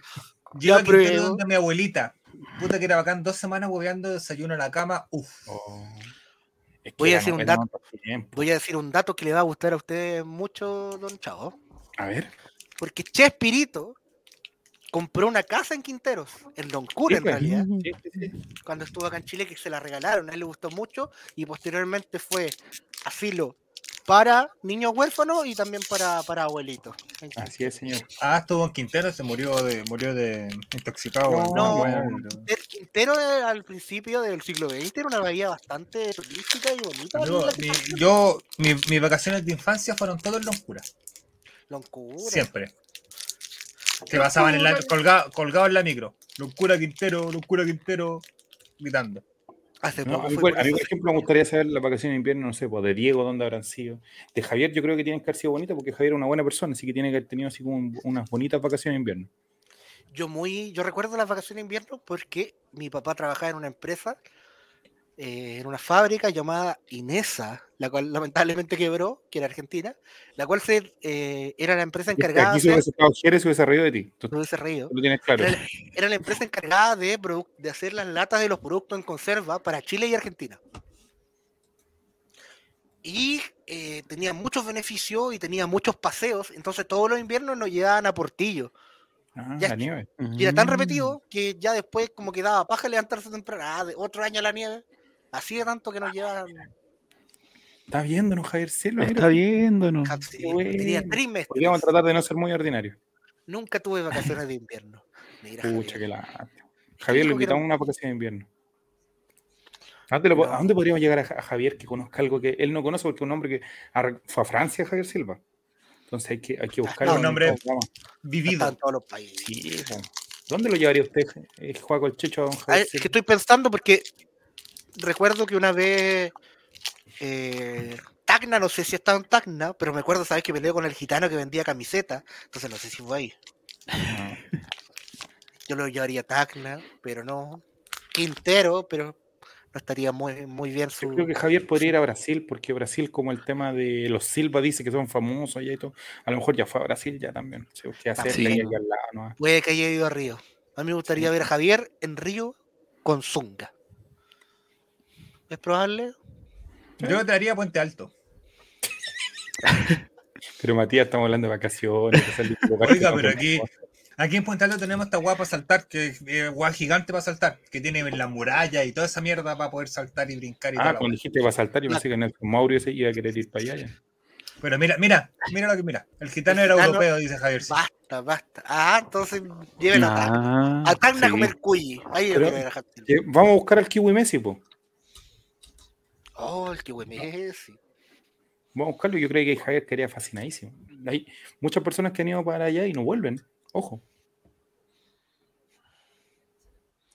Yo aquí donde mi abuelita. Puta que era bacán, dos semanas hueveando, desayuno en la cama, uff. Oh. voy, a decir un dato, voy a decir un dato que le va a gustar a usted mucho, don Chavo. A ver. Porque Chespirito compró una casa en Quinteros, en Don Cura en realidad. Cuando estuvo acá en Chile, que se la regalaron, a él le gustó mucho y posteriormente fue a filo para niños huérfanos y también para, para abuelitos. Así es, señor. Ah, estuvo en Quintero, se murió de, murió de intoxicado. No, el Quintero al principio del siglo XX era una bahía bastante turística y bonita. yo, mis vacaciones de infancia fueron todos en Loncura. Loncura. Siempre. Se basaban en la, colgado, colgado en la micro. Loncura Quintero, Loncura Quintero, gritando. Hace a, mí, por ejemplo, me gustaría saber las vacaciones de invierno, no sé, pues de Diego, dónde habrán sido. De Javier, yo creo que tienen que haber sido bonitas porque Javier es una buena persona, así que tiene que haber tenido así como unas bonitas vacaciones de invierno. Yo muy, yo recuerdo las vacaciones de invierno porque mi papá trabajaba en una empresa eh, en una fábrica llamada Inesa, la cual lamentablemente quebró, que era argentina, la cual se, eh, era la empresa encargada. Aquí se hubiese se hubiese reído de ti. Tú, hubiese reído. Lo tienes claro. Era, la empresa encargada de, de hacer las latas de los productos en conserva para Chile y Argentina. Y eh, tenía muchos beneficios y tenía muchos paseos, entonces todos los inviernos nos llevaban a Portillo. Ah, la nieve. Y era tan mm. repetido que ya después como que daba paja levantarse temprano. Ah, otro año la nieve. Así de tanto que nos llevan. Está viéndonos, Javier Silva. Está viéndonos. Tenía tres Podríamos tratar de no ser muy ordinarios. Nunca tuve vacaciones de invierno. Pucha, que la. Javier lo invitamos a una vacación de invierno. ¿A dónde, podríamos llegar a, Javier que conozca algo que él no conoce? Porque es un hombre que fue a Francia, Javier Silva. Entonces hay que, hay que buscar un hombre vivido en todos los países. ¿Dónde lo llevaría usted, eh, Juaco el Checho? es que estoy pensando porque recuerdo que una vez eh, Tacna, no sé si estaba en Tacna, pero me acuerdo, ¿sabes? Que peleó con el gitano que vendía camiseta, entonces no sé si fue ahí. Yo lo llevaría a Tacna, pero no. Quintero, pero no estaría muy, muy bien su. Yo creo que Javier podría ir a Brasil, porque Brasil, como el tema de los Silva dice que son famosos allá y todo, a lo mejor ya fue a Brasil ya también. Puede que haya ido a Río. A mí me gustaría ver a Javier en Río con Zunga. ¿Es probable? Yo te daría Puente Alto. pero Matías, estamos hablando de vacaciones. Oiga, pero aquí, aquí en Puente Alto tenemos esta guapa para saltar, que es eh, guapa gigante para saltar, que tiene la muralla y toda esa mierda para poder saltar y brincar. Y ah, cuando dijiste para saltar, yo pensé que el Mauricio se iba a querer ir para allá. Ya. Pero mira, mira, mira lo que mira. El gitano era europeo, dice Javier. Basta, basta. Ah, entonces lleven a Tacna. A Tacna a comer cuyi. Ahí Vamos a buscar al Kiwi Messi, pues. Oh, el kiwi Messi. Vamos a buscarlo. Yo creo que Javier quería fascinadísimo. Hay muchas personas que han ido para allá y no vuelven. Ojo.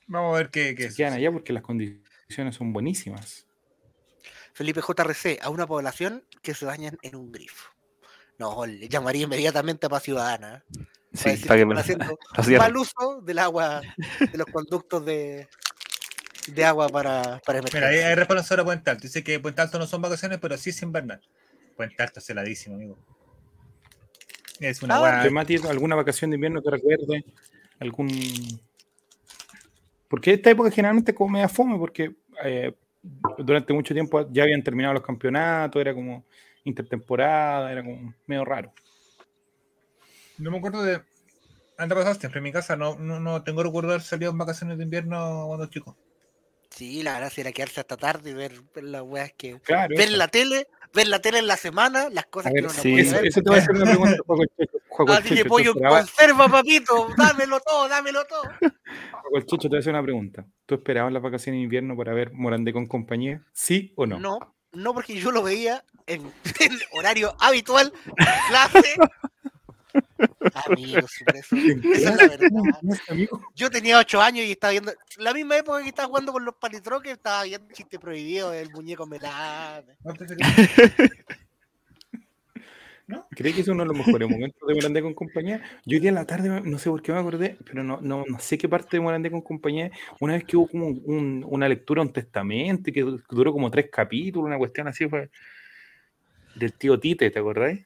Vamos a ver qué, qué quedan allá porque las condiciones son buenísimas. Felipe JRC, a una población que se bañan en un grifo. No, le llamaría inmediatamente a Paz Ciudadana. Sí, para, que me haciendo mal uso del agua, de los conductos de, de agua para, para Mira, ahí hay respuesta sobre Puente Alto. Dice que Puente Alto no son vacaciones, pero sí es invernal. Puente Alto es heladísimo, amigo. Es una ah, buena. ¿alguna vacación de invierno que recuerde? ¿Algún. Porque esta época generalmente como media fome, porque eh, durante mucho tiempo ya habían terminado los campeonatos, era como intertemporada, era como medio raro. No me acuerdo de. Anda pasaste, en mi casa no, no, no tengo recuerdo de haber salido en vacaciones de invierno cuando chico. Sí, la gracia era quedarse hasta tarde y ver, las weas que. ver la tele ver la tele en la semana, las cosas ver, que uno no sí, puede Eso, ver. eso te voy a hacer una pregunta, el Checho. El Así que Checho, ¿tú pollo conserva, papito, dámelo todo, dámelo todo. Juaco el Checho, te voy a hacer una pregunta. ¿Tú esperabas las vacaciones de invierno para ver Morandé con compañía? ¿Sí o no? No, no, porque yo lo veía en, en horario habitual, clase. Amigos, eso. Esa es la verdad. No, amigo. Yo tenía 8 años y estaba viendo, la misma época que estaba jugando con los palitroques, estaba viendo chiste prohibido del muñeco melame. No, ¿Crees que es uno de los mejores momentos de Morandé con compañía? Yo hoy día en la tarde, no sé por qué me acordé, pero no, no, no sé qué parte de Morandé con compañía, una vez que hubo como un- una lectura, un testamento, que du- duró como tres capítulos, una cuestión así fue del tío Tite, ¿te acordáis?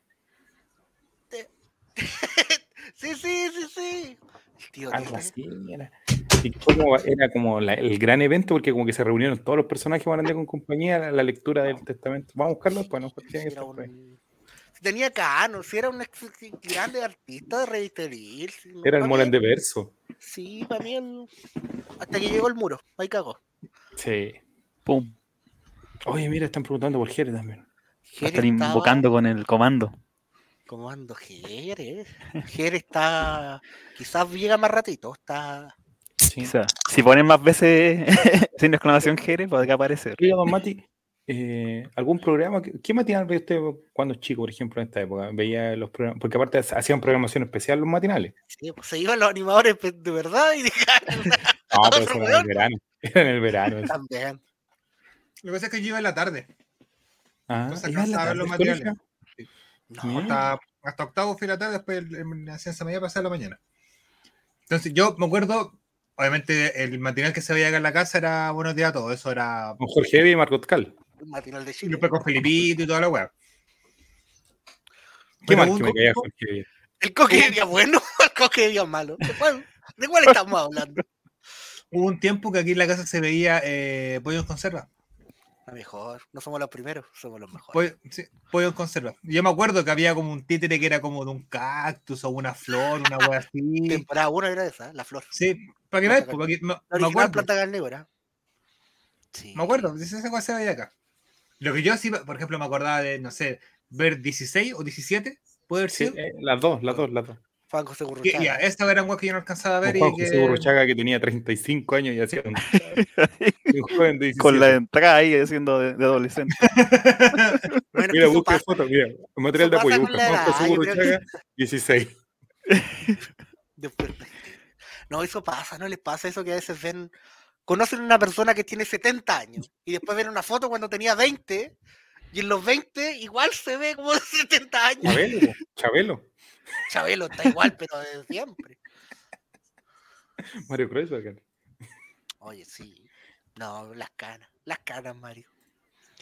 Sí, sí, sí, sí. El tío Algo así era. Y como- era como la- el gran evento porque como que se reunieron todos los personajes de Morandé con compañía, la, la lectura del testamento. Vamos a buscarlo después, ¿no? Tiene que un- tenía cano, si era un ex- grande artista de revisteril. si no, Era el mí- Morandé verso. Sí, para mí el... hasta que llegó el muro, ahí cagó. Sí. Pum. Oye, mira, están preguntando por Jerez también. A Jere estaba- invocando con el comando. Comando Jere. Jere está. Quizás llega más ratito. Está. Sí. Quizá. Si ponen más veces sin exclamación Jere, podría aparecer. Oiga, don Mati, eh, ¿algún programa? que- ¿Qué matinal veía usted cuando chico, por ejemplo, en esta época? Veía los programas, porque aparte hacían programación especial los matinales. sí, pues, se iban los animadores de verdad y dejaron No, pero eso era en el verano. Era en el verano. eso. también. Lo que pasa es que yo iba en la tarde. Ah, que ¿iba en la tarde los al materiales. colegio? No. Hasta, hasta octavo fui la tarde, después en la ciencia media pasé a la mañana. Entonces yo me acuerdo, obviamente el matinal que se veía acá en la casa era Buenos días a todos, eso era Con Jorge Evi y Margot Cal. un matinal de y Chile. después con Felipito y toda la weá. Qué mal que me caía Jorge Evi. El coque de día bueno, el coque de día malo. ¿De cuál, de cuál estamos hablando? Hubo un tiempo que aquí en la casa se veía eh, pollo en conserva. A mejor, no somos los primeros, somos los mejores. Pollo, sí, pollo en conserva. Yo me acuerdo que había como un títere que era como de un cactus o una flor, una weá así. Temporada 1 era esa, la flor. Sí, para que veas, porque me, me acuerdo. planta carnívora. Sí. Me acuerdo, esa esa cosa se veía acá. Lo que yo sí, por ejemplo, me acordaba de, no sé, ver 16 o 17, puede haber Sí, sido. eh, las dos, las dos, las dos. Juan José Gurruchaga. ya, esta era un que yo no alcanzaba a ver Juan y José que... Burruchaga que tenía 35 años y hacía un, un joven de 17. Con la entrada ahí siendo de, de adolescente. Bueno, Mira, busca pasa. fotos, mira, material de apoyo, busca Juan José creo que- Burruchaga, 16. Después- No, eso pasa, ¿no les pasa eso que a veces ven, conocen a una persona que tiene 70 años y después ven una foto cuando tenía 20 y en los 20 igual se ve como de 70 años. Chabelo, Chabelo, Chabelo está igual, pero de siempre. Mario Kreuzberger. Oye, sí. No, las canas, las canas, Mario.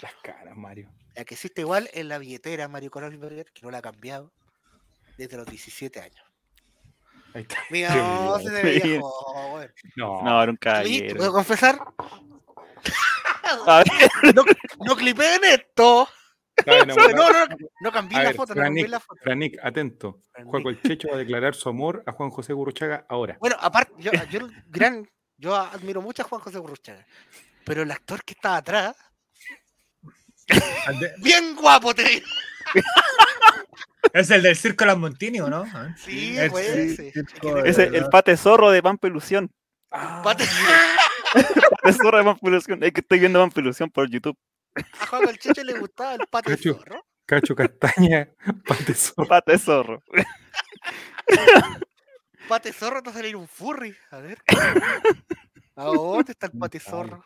Las caras, Mario. La que existe igual es la billetera Mario Kreuzberger, que no la ha cambiado desde los 17 años. Ahí está. Mira, no, se te veía Mira. joven. No, No, era un Sí, caballero. ¿Puedo confesar? A ver, No, no clipeen esto. No, no, no, no cambié la foto, no cambié la foto. Franik, atento. Franik. Juaco el Checho va a declarar su amor a Juan José Gurruchaga ahora. Bueno, aparte, yo, yo, gran, yo admiro mucho a Juan José Gurruchaga, pero el actor que está atrás, bien guapo, te digo. Es el del circo Las Montini, ¿o no? Ah, Sí, el pues ese. de- el pate zorro de Pampelusión. Pate- Pate zorro de Pampelusión. Es que estoy viendo Pampelusión por YouTube. A Juan el le gustaba el pate Cacho. zorro. Cacho Castaña, Pate Zorro. Pate zorro. Pate zorro te va a salir un furry. A ver. ¿A dónde está el pate zorro?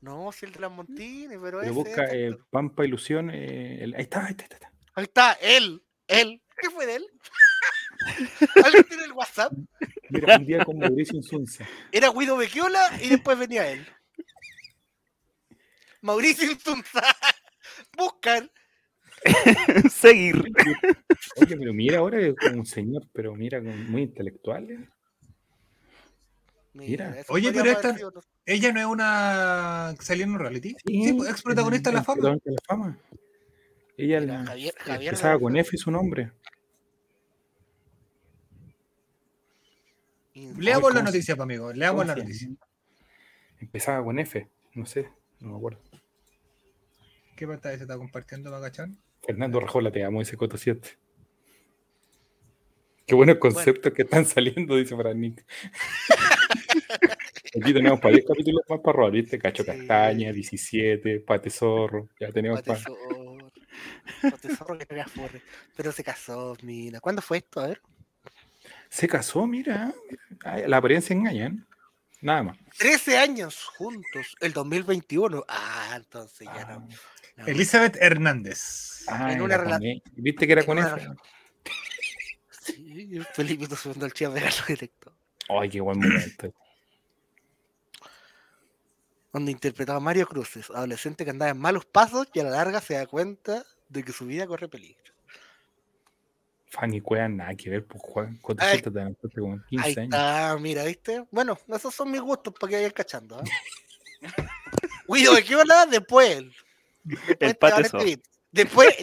No, si el de las Montines, pero, Pero ese busca es eh. Pampa Ilusión. eh, el- ahí está, ahí está, ahí está. Ahí está, él, él. ¿Qué fue de él? ¿Alguien tiene el WhatsApp? Mira, un día con Mauricio Insunza. Era Guido Becchiola y después venía él. Mauricio Insunza. Buscan. Seguir. Oye, pero mira ahora es como un señor, pero mira, como muy intelectual. ¿eh? Mira. Oye, pero esta- sido. Ella no es una que salió en un reality. Sí, pues, ex protagonista de la es fama. protagonista de la fama. Ella Mira, la- Javier- Javier empezaba con. F su nombre. Leamos ¿cómo la noticia, pues, amigo. Leamos ¿Cómo la noticia. Empezaba con F, no sé, no me acuerdo. ¿Qué pantalla se está compartiendo, Magachán? Fernando Rajola, te amo, ese Coto 7. Qué buenos conceptos que están saliendo, dice Fran Nick. Aquí tenemos para 10 capítulos más para robar, ¿viste? Cacho Castaña, 17, Pate Zorro. Ya tenemos para. Pate Zorro que no forre. Pero se casó, mira. ¿Cuándo fue esto? A ver. Se casó, mira. La apariencia engaña, ¿eh? Nada más. 13 años juntos, el 2021. Ah, entonces ya no. Ah. Elizabeth Hernández. Ah, en una relación. ¿Viste que era con eso? Sí, Felipe está subiendo el chivo de directo. Ay, qué buen momento donde interpretaba a Mario Cruces, adolescente que andaba en malos pasos y a la larga se da cuenta de que su vida corre peligro. Fanny Cueva, nada que ver, pues Juan, ahí, como 15 ahí está, mira, ¿viste? Bueno, esos son mis gustos para que vayan cachando. ¿eh? Guido, ¿de qué hablar después? Después el este Después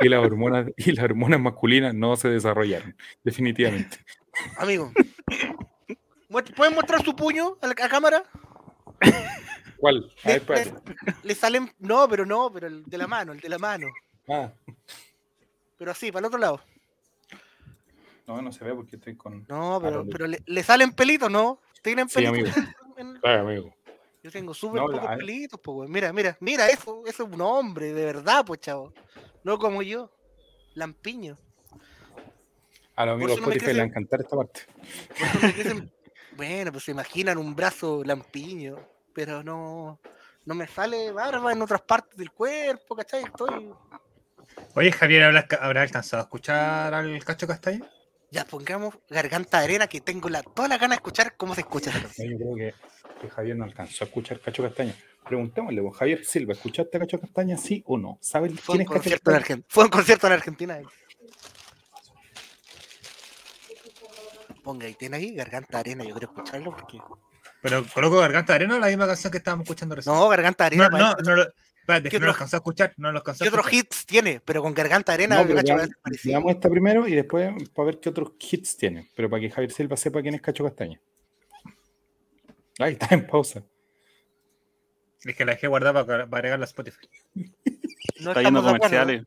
Y las hormonas, y las hormonas masculinas no se desarrollaron, definitivamente. Amigo, ¿pueden mostrar su puño a la cámara? ¿Cuál? le, salen. No, pero no, pero el de la mano, el de la mano. Ah. Pero así, para el otro lado. No, no se ve porque estoy con. No, pero, pero le, salen pelitos, ¿no? ¿Tienen pelitos? Sí, amigo. Claro, amigo. Yo tengo súper pocos pelitos, pues, Mira, mira, mira, eso, eso es un hombre, de verdad, pues, chavo. No como yo. Lampiño. A los amigos Spotify no le va a encantar esta parte. Bueno, pues se imaginan un brazo lampiño, pero no, no me sale barba en otras partes del cuerpo, ¿cachai? Estoy. Oye, Javier, ¿habrá, alcanzado a escuchar al Cacho Castaño? Ya pongamos Garganta de Arena, que tengo la, toda la gana de escuchar cómo se escucha Yo creo que, Javier no alcanzó a escuchar Cacho Castaña. Preguntémosle, vos, Javier Silva, ¿escuchaste a Cacho Castaña, sí o no? ¿Sabes quién es Cacho Castaña? Fue un concierto en Argentina. ponga y tiene ahí Garganta Arena, yo quiero escucharlo porque. Pero coloco Garganta Arena la misma canción que estábamos escuchando recién. No, Garganta Arena. No, no, no, espérate, no lo alcanzó a escuchar. No lo ¿Qué otros hits tiene? Pero con Garganta Arena. No, veamos esta primero y después para ver qué otros hits tiene. Pero para que Javier Silva sepa quién es Cacho Castaña. Ahí está en pausa. Es que la dejé guardada para, agregar la Spotify. No está yendo comerciales.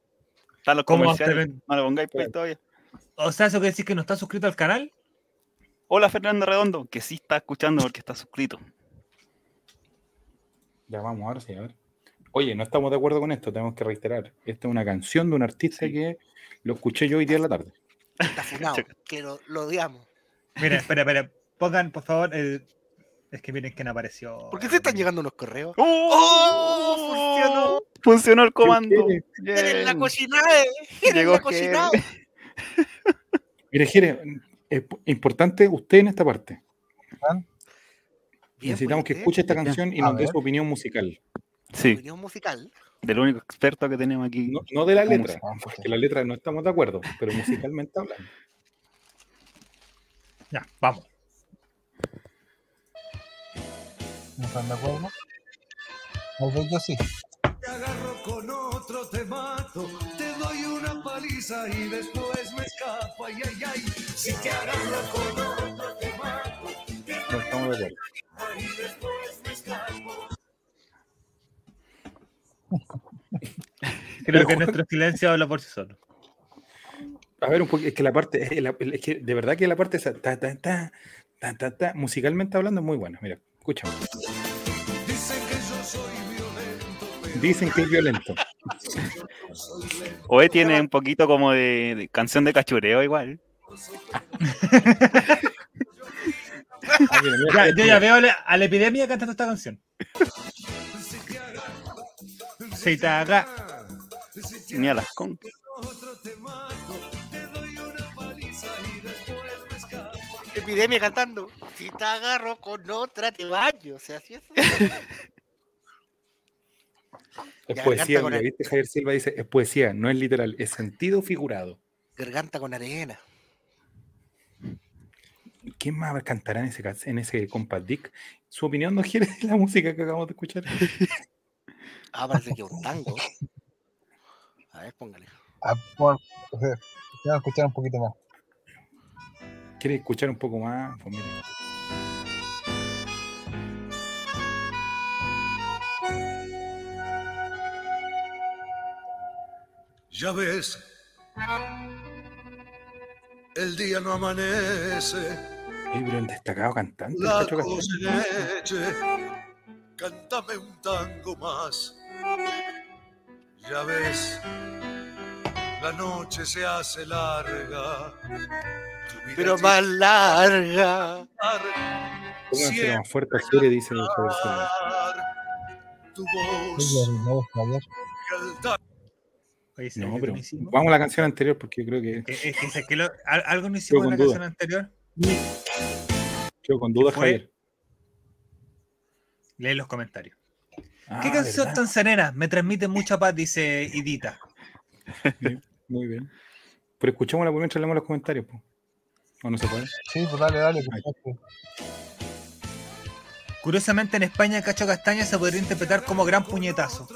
Están los comerciales. No lo pongáis por ahí todavía. O sea, ¿eso quiere decir que no está suscrito al canal? Hola Fernando Redondo, que sí está escuchando porque está suscrito. Ya vamos, ahora sí, a ver. Oye, no estamos de acuerdo con esto, tenemos que reiterar. Esta es una canción de un artista que lo escuché yo hoy día en la tarde. Está funado, que lo, odiamos. Mira, espera, espera. Pongan, por favor, el... es que miren quién apareció. ¿Por qué se están llegando los correos? ¡Oh! ¡Oh! ¡Funcionó! Funcionó el comando. En la cocinada. En la cocinada. Mire, Jere, es importante usted en esta parte. Necesitamos que escuche esta canción y nos dé su opinión musical. Sí. Opinión musical. Del único experto que tenemos aquí. No, de la letra, porque la letra no estamos de acuerdo, pero musicalmente hablando. Ya, vamos. ¿No están de acuerdo? Yo sí. Te agarro con otro, te mato, te doy una paliza y después me escapo, ay, ay, ay. Si te agarro con otro, te mato, te doy una paliza y después me escapo. Creo que nuestro silencio habla por sí solo. A ver, un poco, es que la parte, es, que de verdad que la parte esa, ta, ta, ta, ta, ta, ta, musicalmente hablando es muy buena. Mira, escúchame. Dicen que es violento. Oe tiene un poquito como de, canción de cachureo igual. yo ya veo a la epidemia cantando esta canción. Se te haga. Ni a las con. Epidemia cantando. Si te agarro con otra, te baño. O sea, así es. Es poesía, ¿viste? Javier Silva dice, es poesía, no es literal, es sentido figurado. Garganta con arena. ¿Quién más cantará en ese, en ese Compact Dick? Su opinión no quiere la música que acabamos de escuchar. ah, parece que es un tango. A ver, póngale. Ah, por, quiero escuchar un poquito más. ¿Quiere escuchar un poco más? Pues Ya ves, el día no amanece. Pero el destacado cantante. La leche, cántame un tango más. Ya ves, la noche se hace larga. Pero más larga. Pónganse más fuerte, Sure, dice el. Tu voz, no, Javier. que al Oye, ¿sabes No, qué pero no vamos a la canción anterior porque yo creo que Eh, Es que, sé que lo- al- algo no hicimos en la duda. canción anterior. quedo con dudas, fue? Javier. Lee los comentarios. Ah, ¿Qué canción ¿verdad? tan serena? Me transmite mucha paz, dice Idita. Muy bien. Pero escuchamos la primera mientras leemos los comentarios. po. ¿O no se puede? Sí, pues dale, dale. Perfecto. Curiosamente en España Cacho Castaña se podría interpretar como gran puñetazo.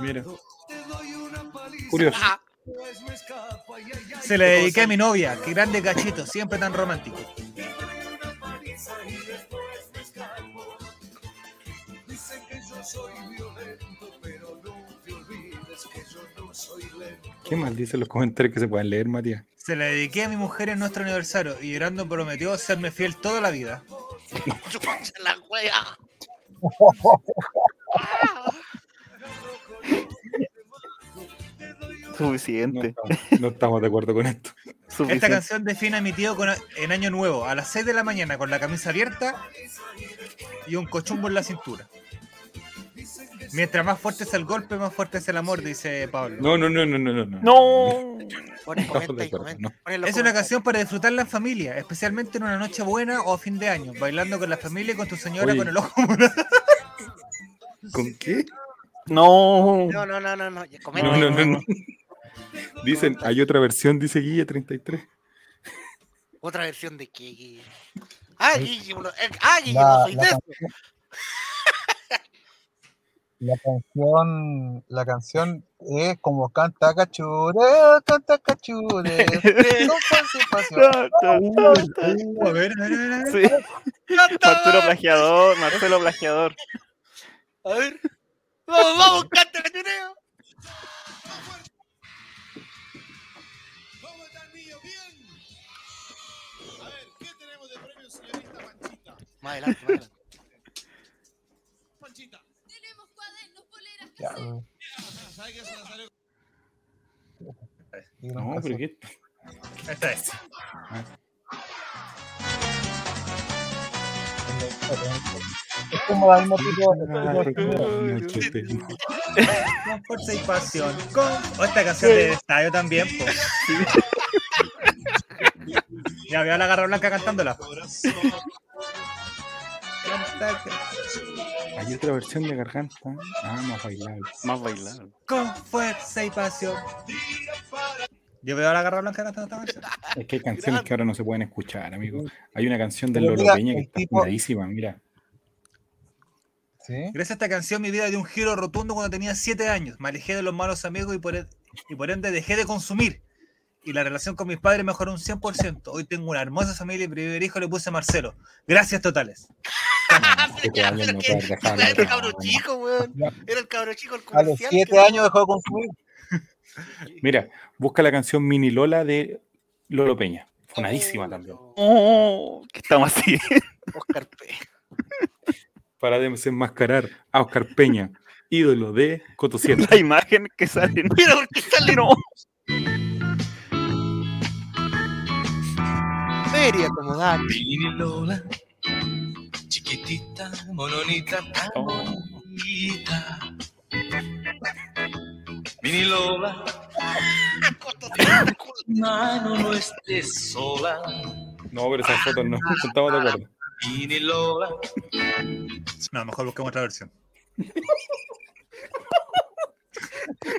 Mira. Curioso. Ah, Se le dediqué a mi novia, qué grande cachito, siempre tan romántico. ¿Qué más dicen los comentarios que se pueden leer, Matías? Se le dediqué a mi mujer en nuestro aniversario y llorando prometió serme fiel toda la vida. la wea. No Suficiente. estamos, no estamos de acuerdo con esto. Esta canción define a mi tío con, en Año Nuevo, a las 6 de la mañana, con la camisa abierta y un cochumbo en la cintura. Mientras más fuerte es el golpe, más fuerte es el amor, dice Pablo. No, no, no, no, no, no. no. Comenta y comenta. Es una canción para disfrutarla en familia, especialmente en una noche buena o a fin de año, bailando con la familia y con tu señora Oye. con el ojo morado. ¿Con qué? No. No, no, no, no, no. comenta. No, no, no. Dicen, hay otra versión, dice Guille 33. Otra versión de que. Ah, Guille, eh, ah, Guille, no soy la de la canción, la canción es como canta cachure, canta cachure, con participación. Uh, a ver, a ver, a ver, a ver. Sí. Arturo plagiador, Marcelo plagiador. A ver. Vamos, vamos, cántale, Tineo. ¿Cómo está el niño? Bien. A ver, ¿qué tenemos de premio, señorita Panchita? Más adelante, más adelante. Ya, No, una pero. ¿qué? Esta es. Es como noche de- Con fuerza y pasión. Con... o esta canción de estadio también, po. Ya veo a la garra blanca cantándola. Hay otra versión de garganta. Ah, más bailable. Más bailado. Con fuerza y pasión. Yo veo a la garra blanca cantando esta canción. Es que hay canciones que ahora no se pueden escuchar, amigo. Hay una canción de Pero Lolo mira, Peña que está fundadísima, mira. ¿Sí? Gracias a esta canción mi vida dio un giro rotundo cuando tenía 7 años. Me alejé de los malos amigos y por, e- y por ende dejé de consumir. Y la relación con mis padres mejoró un 100%. Hoy tengo una hermosa familia y primer hijo le puse Marcelo. Gracias totales. Era el cabro chico, weón. Ya. Era el cabro chico, el A los comercial. siete que- años dejó de consumir. Mira, busca la canción Mini Lola de Lolo Peña. Funadísima también. Oh, que estamos así. Oscar P. Para desenmascarar a Oscar Peña, ídolo de Coto 7. La imagen que sale. Mira, porque sale No. Feria como da. Mini Lola, chiquitita, mononita, tan bonita. Mini Lola, mano no estés sola. No, pero esas fotos no, no estamos de acuerdo. Mini Lola, No, mejor busquemos otra versión.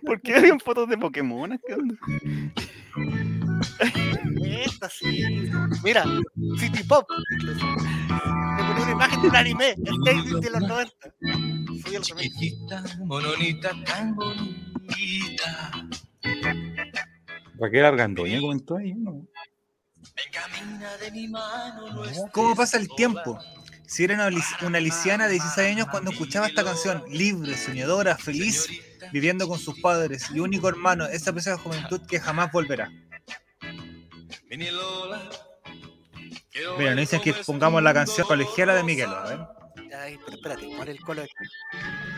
¿Por qué habían fotos de Pokémon? ¿Qué onda? Esta sí. Mira, City Pop. incluso. Te ponía una imagen de un anime, el Daisy de los 90. Soy el chiquitita, mononita, tan bonita. Raquel Argandoña comentó ahí, ¿no? Ven, camina de mi mano, no estés ¿Cómo pasa el tiempo? Si era una, una lisiana de 16 años cuando escuchaba esta canción, libre, soñadora, feliz, viviendo con sus padres y único hermano, esa preciosa juventud que jamás volverá. Mira, nos dicen que pongamos la canción colegiala de Miguel, a ver. Ay, pero espérate, ¿cuál es el color?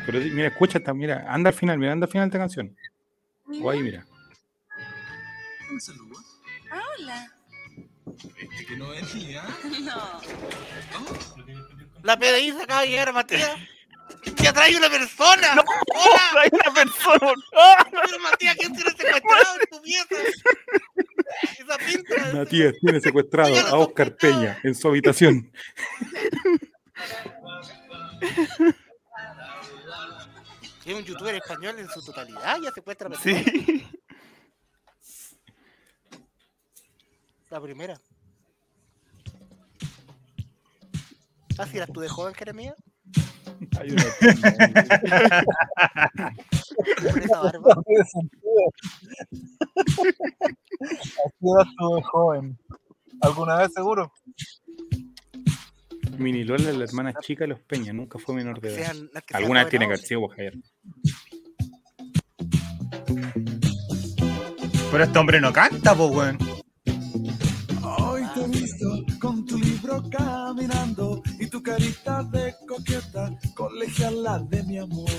Pero mira, escucha, esta, mira, anda al final, mira, anda al final de esta canción. O ahí, mira. Un saludo. Hola. Este que no venía. No. La PDI se acaba de llegar a Matías. ¡Que trae una persona! ¡Hola! Hay una persona. ¡Ah! Pero Matías, ¿quién tiene secuestrado en tu pieza? Esa pinta. Matías tiene secuestrado a Oscar. Peña en su habitación. Es un youtuber español en su totalidad, ya secuestra personas. Sí. La primera. ¿Ah, si eras tú de joven, Jeremías? Hay una- Con esa barba. No tiene sentido. Así de joven. ¿Alguna vez seguro? Mini Lola es la hermana chica de los Peña, nunca fue menor de edad. Alguna vez tiene que haber sido Javier. Pero este hombre no canta, po, weón. Hoy te he visto con tu libro caminando carita de coqueta, colegiala de mi amor.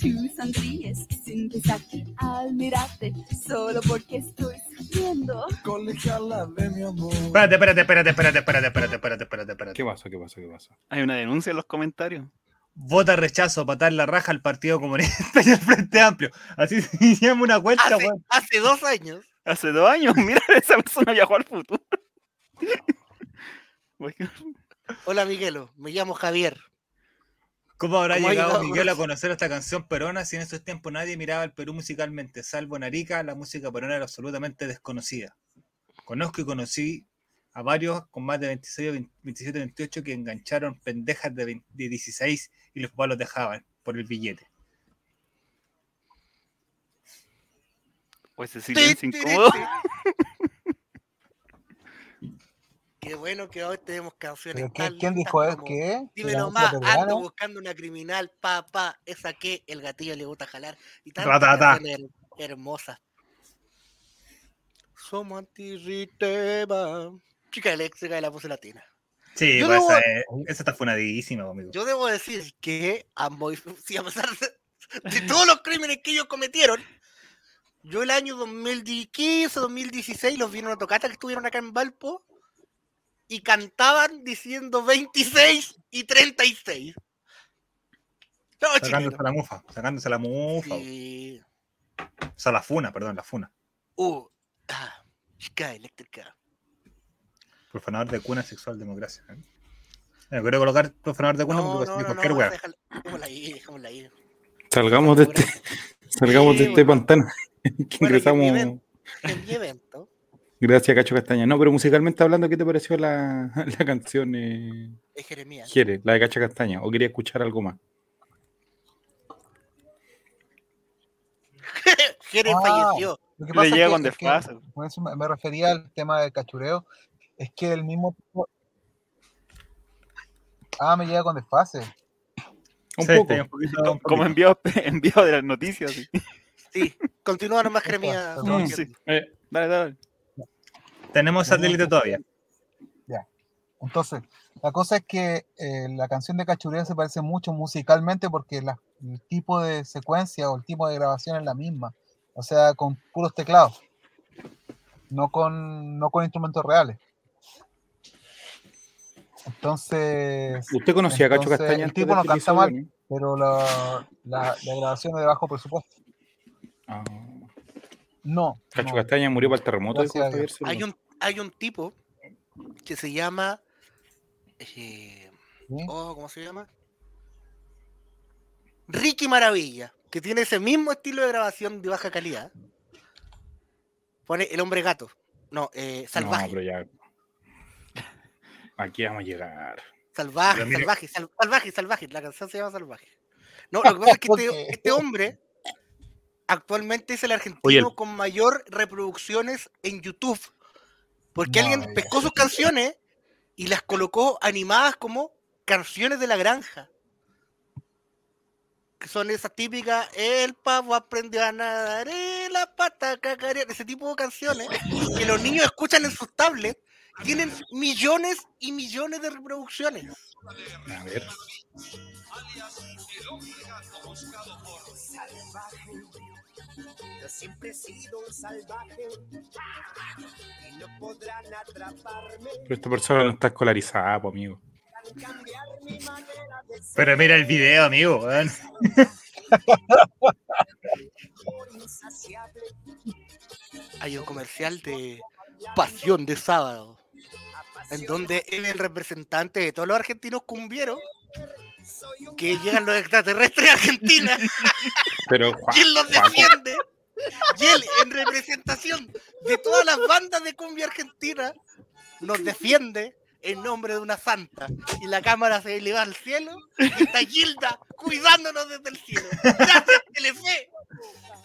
Tú sonríes sin pensar que al mirarte, solo porque estoy sufriendo. Colegiala de mi amor. Espérate, espérate, espérate, espérate, espérate, espérate, espérate, espérate, espérate. ¿Qué pasó? ¿Qué pasó? ¿Qué pasó? Hay una denuncia en los comentarios. Vota rechazo, patar la raja al Partido Comunista y al Frente Amplio. Así se llama una cuenta, Hace, weón. hace dos años. Hace dos años, mira, esa persona viajó al futuro. Hola, Miguelo. Me llamo Javier. ¿Cómo habrá ¿Cómo ha llegado? Miguel a conocer esta canción perona si en esos tiempos nadie miraba el Perú musicalmente? Salvo en Arica, la música perona era absolutamente desconocida. Conozco y conocí a varios con más de 26, 20, 27, 28 que engancharon pendejas de, 20 de 16 y los papás los dejaban por el billete. o ese silencio incómodo. ti. Qué bueno que hoy tenemos canciones. ¿Pero tan quién, dijo la nomás, música peruana? ando buscando una criminal, papá, esa que el gatillo le gusta jalar. Y tantas hermosas. Somos antirritema. Chica eléctrica de la voz latina. Sí, pues debo- esa, es- esa está funadísima, amigo. Yo debo decir que ambos, si a pesar de, de todos los crímenes que ellos cometieron, yo el año 2015, 2016 los vi en una tocata que estuvieron acá en Valpo y cantaban diciendo 26 y 36. No, Sacándose la mufa, sacándose la mufa. Sí. O sea, la funa, perdón, la funa. Uh, ah, chica eléctrica. Profanador de cuna sexual democracia. ¿eh? Quiero colocar profanador de cuna No, porque no, no, cualquier no, weá. déjala- ahí, dejémosla ahí. Salgamos de este, salgamos de Sí, este bueno. pantano. que Bueno, que ingresamos. mi evento- En mi evento, Gracias, Cacho Castaña. No, pero musicalmente hablando, ¿qué te pareció la, la canción eh, es Jeremías. Jere, la de Cacho Castaña? ¿O quería escuchar algo más? Jere Ah, falleció. Lo que Le pasa llega con desfase. me refería al tema del cachureo. Es que el mismo. Ah, me llega con desfase. Un Sí, poco. un poquito- Como poquito. enviado, enviado de las noticias. sí. Sí, continúa nomás Jeremías. Mm, sí. Eh, dale, dale. Tenemos satélite todavía. Entonces, la cosa es que eh, la canción de Cachureo se parece mucho musicalmente porque la- el tipo de secuencia o el tipo de grabación es la misma. O sea, con puros teclados. No con, no con instrumentos reales. Entonces, ¿Usted conocía a Cacho Castaña? el tipo no canta mal. no? pero la, la, la grabación es de bajo presupuesto. Ah, No. Cacho no. Castaña murió para el terremoto. Hay un, hay un tipo que se llama. eh, oh, ¿Cómo se llama? Ricky Maravilla, que tiene ese mismo estilo de grabación de baja calidad. Pone el hombre gato. No, eh, salvaje. No, pero ya. Aquí vamos a llegar. Salvaje, salvaje, sal- salvaje, salvaje. La canción se llama Salvaje. No, lo que pasa es que este, este hombre actualmente es el argentino Oye, el- con mayor reproducciones en YouTube. Porque No, alguien pescó sus canciones y las colocó animadas como canciones de la granja. que son esas típicas, el pavo aprendió a nadar en la pata cacarear, ese tipo de canciones que los niños escuchan en sus tablets, tienen millones y millones de reproducciones. A ver. Yo siempre he sido un salvaje y no podrán atraparme. Pero esta persona no está escolarizada, pues, amigo. Pero mira el video, amigo. Hay un comercial de Pasión de Sábado, en donde él es el representante de todos los argentinos cumbieros que llegan los extraterrestres a Argentina Pero, Juan- y él los defiende. Y él, en representación de todas las bandas de cumbia argentina, nos defiende en nombre de una santa. Y la cámara se eleva al cielo y está Gilda cuidándonos desde el cielo. Gracias, Telefe.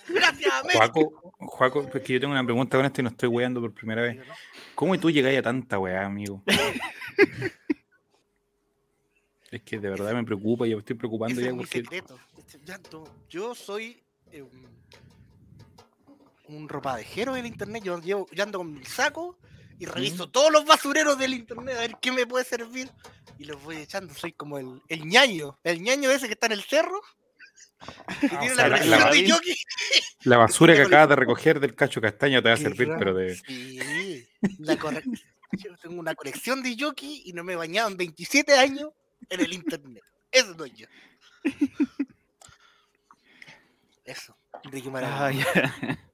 Gracias, América. Juaco, Juaco, es que yo tengo una pregunta con esto y no estoy weando por primera vez. ¿Cómo tú llegáis a tanta weá, amigo? Es que de verdad me preocupa y me estoy preocupando Ese ya es mi porque secreto. Este llanto. Yo soy eh, un, un ropadejero del internet. Yo, llevo, yo ando con mi saco y reviso todos los basureros del internet a ver qué me puede servir. Y los voy echando. Soy como el, el ñaño. El ñaño ese que está en el cerro. Ah, tiene o sea, la basura que acabas de recoger del cacho castaño te va a servir, pero de. Sí, la corre- Yo tengo una colección de jockey y no me he bañado en 27 años en el internet. Eso no es yo. Eso, Enrique Maravilla. Ah.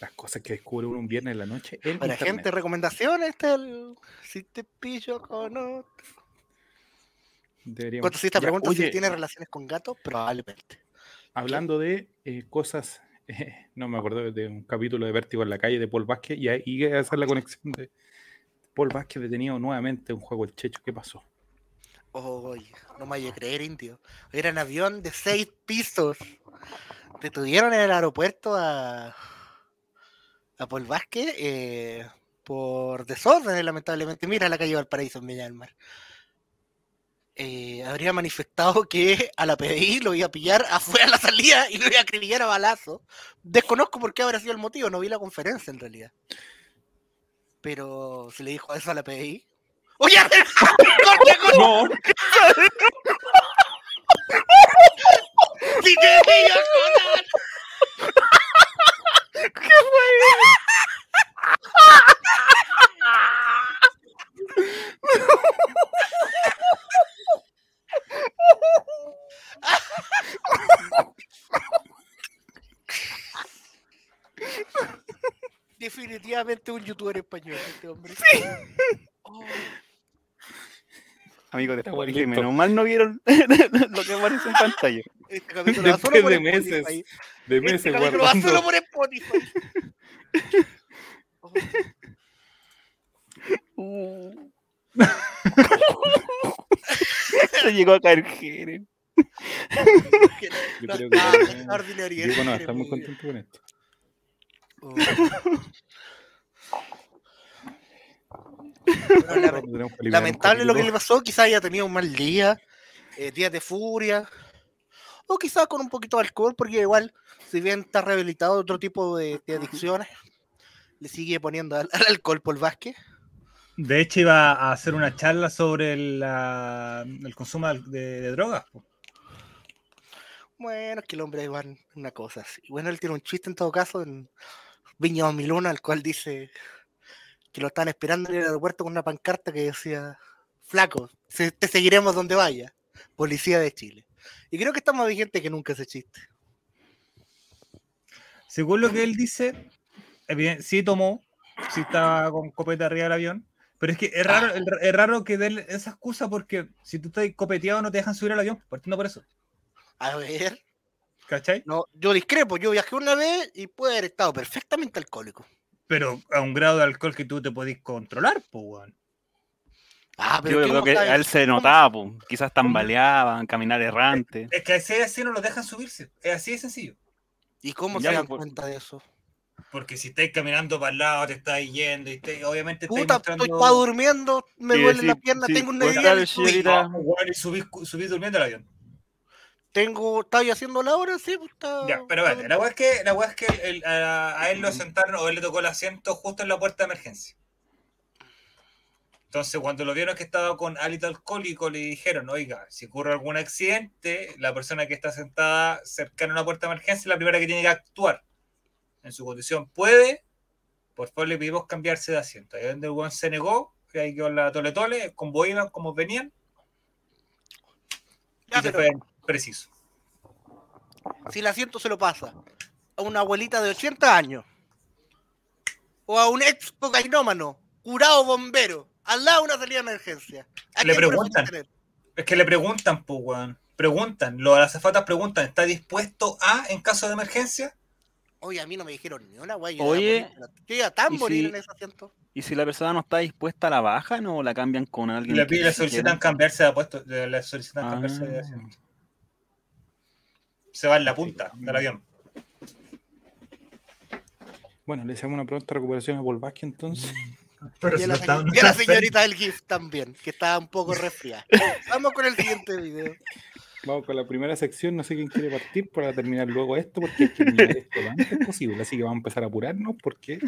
Las cosas que descubre uno un viernes en la noche. Para internet. gente, recomendaciones, el si te pillo con otro. Deberíamos- Cuando si esta Ya, pregunta si oye, tiene relaciones con gatos, probablemente. Hablando de eh, cosas, eh, no me acuerdo de un capítulo de Vértigo en la calle de Paul Vázquez y ahí hacer la conexión de Paul Vázquez detenido nuevamente en un juego el Checho. ¿Qué pasó? Oye, no me vaya a creer, indio. Era un avión de seis pisos. Detuvieron en el aeropuerto a, a Paul Vázquez eh, por desorden, lamentablemente. Mira la calle Valparaíso en Villa del Mar. Eh, habría manifestado que a la PDI lo iba a pillar afuera de la salida y lo iba a acribillar a balazo. Desconozco por qué habrá sido el motivo, no vi la conferencia en realidad. Pero se le dijo eso a la PDI. ¡Oye! ¡Corte, corte! No, ¡Si te pillo con otro! Definitivamente un youtuber español este hombre. Oh, Amigo de bonito. menos mal no vieron lo que aparece en pantalla. este capítulo va Después solo por de meses, Spotify. de meses Este capítulo va solo guardando. por Spotify. Oh, Uh. Se llegó a caer Jere. Yo creo que no- extraordinario, Diego no va a eres estar muy contento con esto. Oh. Bueno, lamentable lo que le pasó, quizás haya tenido un mal día, eh, días de furia, o quizás con un poquito de alcohol, porque igual, si bien está rehabilitado de otro tipo de, de adicciones, le sigue poniendo al, al alcohol por Vázquez. De hecho, iba a hacer una charla sobre la- el consumo de, de drogas. po. Bueno, es que el hombre igual una cosa así. Bueno, él tiene un chiste en todo caso en Viña 2001, al cual dice que lo están esperando en el aeropuerto con una pancarta que decía, flaco, te seguiremos donde vaya, policía de Chile. Y creo que está más vigente que nunca ese chiste. Según lo que él dice, sí tomó, sí estaba con copete arriba del avión, pero es que es raro, es raro que den esa excusa porque si tú estás copeteado no te dejan subir al avión, partiendo por eso. A ver, ¿Cachai? no, yo discrepo, yo viajé una vez y puede haber estado perfectamente alcohólico. Pero a un grado de alcohol que tú te podés controlar, pues, weón. Ah, pero Yo ¿qué creo que a él se notaba, po. quizás tambaleaban, caminar errante. Es que así así no lo dejan subirse. Es así de sencillo. ¿Y cómo Ya, se dan pues, cuenta de eso? Porque si estáis caminando para el lado, te estáis yendo, y estáis- obviamente estáis Puta, mostrando... estoy pa' durmiendo, me Sí, duele la sí, pierna, sí, tengo una herida weón, y subís, subís durmiendo al avión. Tengo, estaba yo haciendo la hora, sí, pues está. Ya, pero está- vale, la weá es que, la es que el- a, a él lo sentaron o él le tocó el asiento justo en la puerta de emergencia. Entonces, cuando lo vieron que estaba con hálito alcohólico, le dijeron, oiga, si ocurre algún accidente, la persona que está sentada cercana a una puerta de emergencia es la primera que tiene que actuar. En su condición puede, por favor le pedimos cambiarse de asiento. Ahí donde el weón se negó, y ahí quedó la tole tole, como iban, como venían, Ya, y se pero fue preciso. si el asiento se lo pasa a una abuelita de 80 años o a un ex cocainómano, curado bombero, al lado de una salida de emergencia. ¿a Le preguntan. Es que le preguntan, pues, weón. Preguntan, los azafatas preguntan, ¿está dispuesto a en caso de emergencia? Oye, a mí no me dijeron ni una guay. yo Oye. Yo iba tan ¿y morir si- en ese asiento. Y si la persona no está dispuesta a la baja, no la cambian con alguien. le, le solicitan quiera? cambiarse de puesto, le le solicitan Ah. cambiarse de asiento. Se va en la punta del avión. Bueno, le hacemos una pronta recuperación a Volvaski entonces. Pero Y a la, no está- no y a la está señorita del GIF también, que estaba un poco resfriada. Vamos con el siguiente video. Vamos con la primera sección, no sé quién quiere partir para terminar luego esto, porque que terminar esto lo antes posible, así que vamos a empezar a apurarnos porque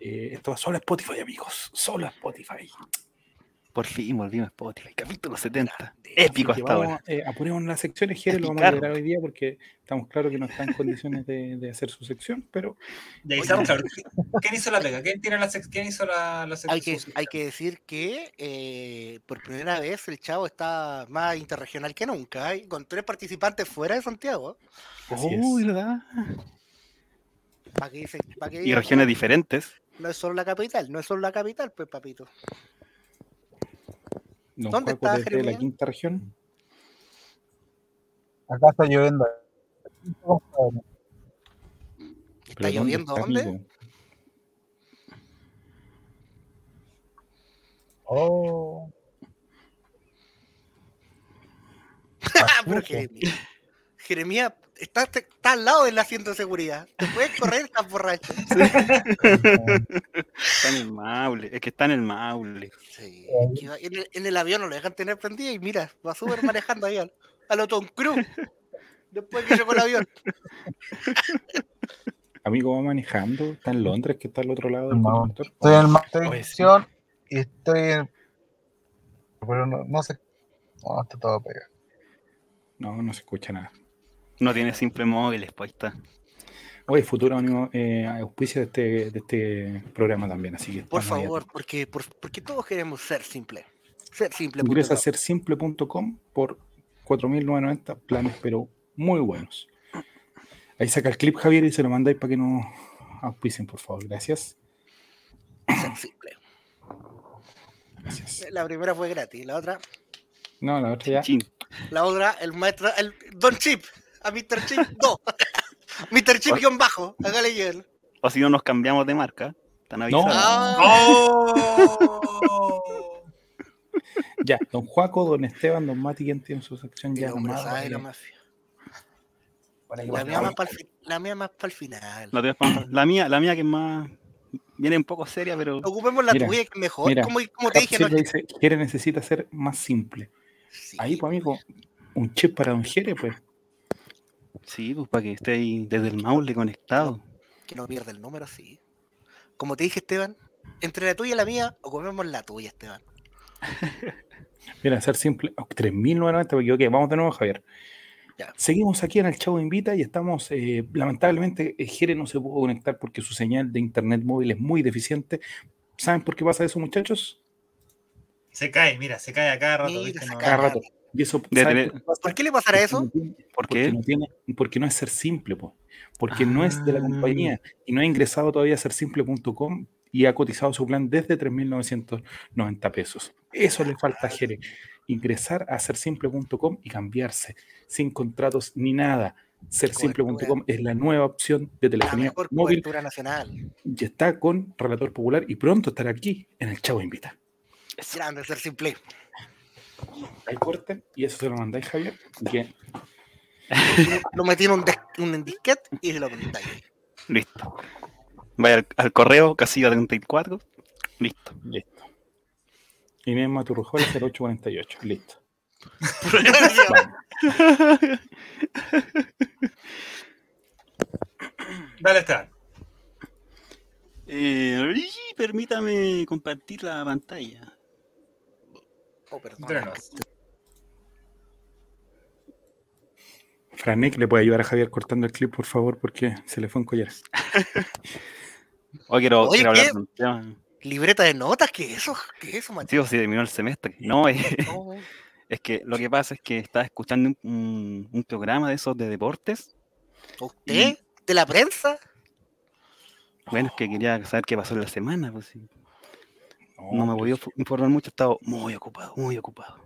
eh, esto va solo a Spotify, amigos, solo a Spotify. Por fin volvimos a Spotify, capítulo 70. Épico hasta vamos, ahora. eh, apuremos las secciones, Jere, lo vamos a lograr hoy día porque estamos claros que no está en condiciones de, de hacer su sección, pero Y ahí estamos claros. ¿Quién hizo la pega? ¿Quién, tiene la sec- ¿Quién hizo la, la Hay sección? que, hay que decir que eh, por primera vez el Chavo está más interregional que nunca, ¿eh? con tres participantes fuera de Santiago. así es. Uy, ¿verdad? Para que, dice- pa' que Y regiones diferentes. No es solo la capital, no es solo la capital, pues papito. Don ¿Dónde Juaco está desde la quinta región. Acá está lloviendo. ¿Está lloviendo está dónde? Amigo? Oh. Pero Jeremías. Jeremías está, al lado del asiento de seguridad. Te puedes correr, estás borracho. Está en el Maule. Es que está en el Maule. Sí, en, el, en el avión no lo dejan tener prendido y mira, va súper manejando ahí al, a lo Tom Cruise. Después que llegó el avión. Amigo va manejando, está en Londres, que está al otro lado del No. Estoy en televisión y estoy en... Pero no, no sé. No, está todo pegado. No, no se escucha nada. No tiene simple móviles, pues ahí está. Oye, futuro amigo, eh, auspicio de este, de este programa también, así que Por favor, porque, por- porque todos queremos ser simple. Ser simple. Ingresa a sersimple.com por 4.990 planes, pero muy buenos. Ahí saca el clip, Javier, y se lo mandáis para que nos auspicien, por favor. Gracias. Ser simple. Gracias. La primera fue gratis, la otra, No, la otra ya. Chin. la otra, el maestro, el Don Chip, a Mr. Chip 2. Mr. Chip guion bajo, hágale llegar. O si no nos cambiamos de marca. Están No. avisados. ¡Oh! Ya, don Juaco, don Esteban, don Mati, ¿quién tiene su sección ya sabe la mafia. La mía más para el, la mía más para el final. La, mía, la mía que es más. Viene un poco seria, pero. Ocupemos la Mira, tuya que es mejor. mira, como, como te dije, no, dice, Jere necesita ser más simple. Sí, Ahí, pues, amigo, un chip para don Jere, pues. Sí, pues para que esté ahí desde el Maule conectado. que no pierda el número, sí. Como te dije, Esteban, entre la tuya y la mía, ocupemos la tuya, Esteban. Mira, ser simple. oh, 3.990, me equivoqué. Vamos de nuevo, Javier. Ya. Seguimos aquí en el Chavo Invita y estamos, eh, lamentablemente, eh, Jere no se pudo conectar porque su señal de internet móvil es muy deficiente. ¿Saben por qué pasa eso, muchachos? Se cae, mira, se cae a cada rato. Mira, ¿viste? se No- cae. Cada rato. Y eso, De ¿saben tener- por qué le pasará eso? no tiene- ¿Por porque no tiene, porque no es ser simple, po. porque no es de la Ah. compañía y no ha ingresado todavía a sersimple.com y ha cotizado su plan desde 3.990 pesos. Eso le falta a Jere. Ingresar a sersimple.com y cambiarse sin contratos ni nada. Sersimple.com es la nueva opción de La telefonía mejor móvil cobertura nacional. y está con Relator Popular y pronto estará aquí en el Chavo Invita. Grande, ser simple. Ahí corten y eso se lo mandáis, Javier. Lo metí en un, un disquete y se lo contáis. Listo. Vaya al, al correo, casilla 34. Listo. Listo. Inés Maturrujola 0848. Listo. Dale, Esteban. Eh, permítame compartir la pantalla. Oh, perdón. Entrenos. Franek, ¿le puede ayudar a Javier cortando el clip, por favor? Porque se le fue en collar. Hoy quiero, Oye, quiero hablar de un tema. Libreta de notas, ¿qué es eso? ¿Qué es eso, Sí, Mateo? o sí, terminó el semestre. No, eh, No, es que lo que pasa es que estaba escuchando un, un- un programa de esos de deportes. ¿Usted? ¿De la prensa? Bueno, es que quería saber qué pasó en la semana. Pues, sí. No me podido fu- informar mucho, he estado muy ocupado, muy ocupado.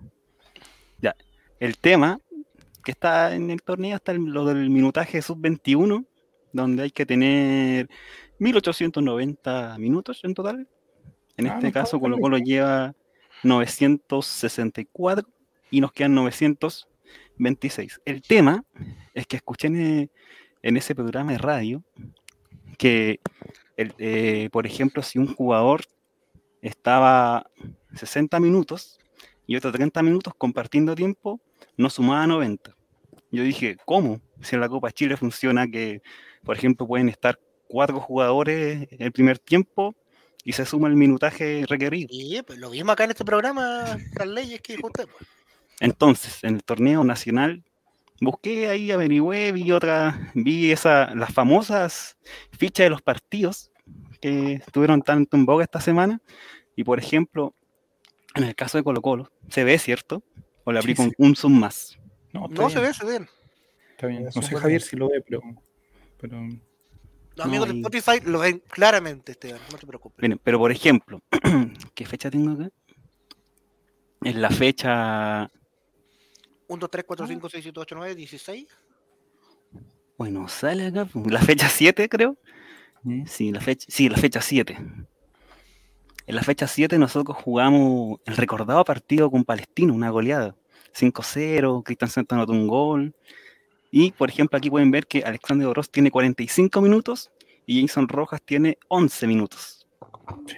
Ya, el tema que está en el torneo está el- lo del minutaje sub-21, donde hay que tener 1890 minutos en total. En Ah, no este está caso, Colo Colo lleva 964 y nos quedan 926. El tema es que escuché en, en ese programa de radio que, el- eh, por ejemplo, si un jugador estaba 60 minutos y otro 30 minutos compartiendo tiempo, no sumaba 90. Yo dije, ¿cómo? Si en la Copa Chile funciona que, por ejemplo, pueden estar cuatro jugadores en el primer tiempo y se suma el minutaje requerido. Sí, pues lo mismo acá en este programa, las leyes que. Pues. Entonces, en el torneo nacional, busqué ahí, averigüé, vi otra, vi esa, las famosas fichas de los partidos que estuvieron tanto en boga esta semana. Y por ejemplo, en el caso de Colo Colo, se ve, ¿cierto? O le abrí Sí, con sí. un zoom más. No, No se ve, se ve. Está bien. No sé, Javier, si lo ve, pero. pero Los amigos de y- Spotify lo ven claramente, Esteban, no te preocupes. Miren, pero por ejemplo, ¿qué fecha tengo acá? En la fecha, 1, 2, 3, 4, 5, 6, 7, 8, 9, 16. bueno, sale acá, pues, la fecha 7 creo. ¿Mm? Sí, la fecha, sí, la fecha 7. En la fecha 7 nosotros jugamos el recordado partido con Palestino, una goleada. 5-0, Cristian Santa anotó un gol. Y, por ejemplo, aquí pueden ver que Alexander Oroz tiene 45 minutos y Jason Rojas tiene 11 minutos.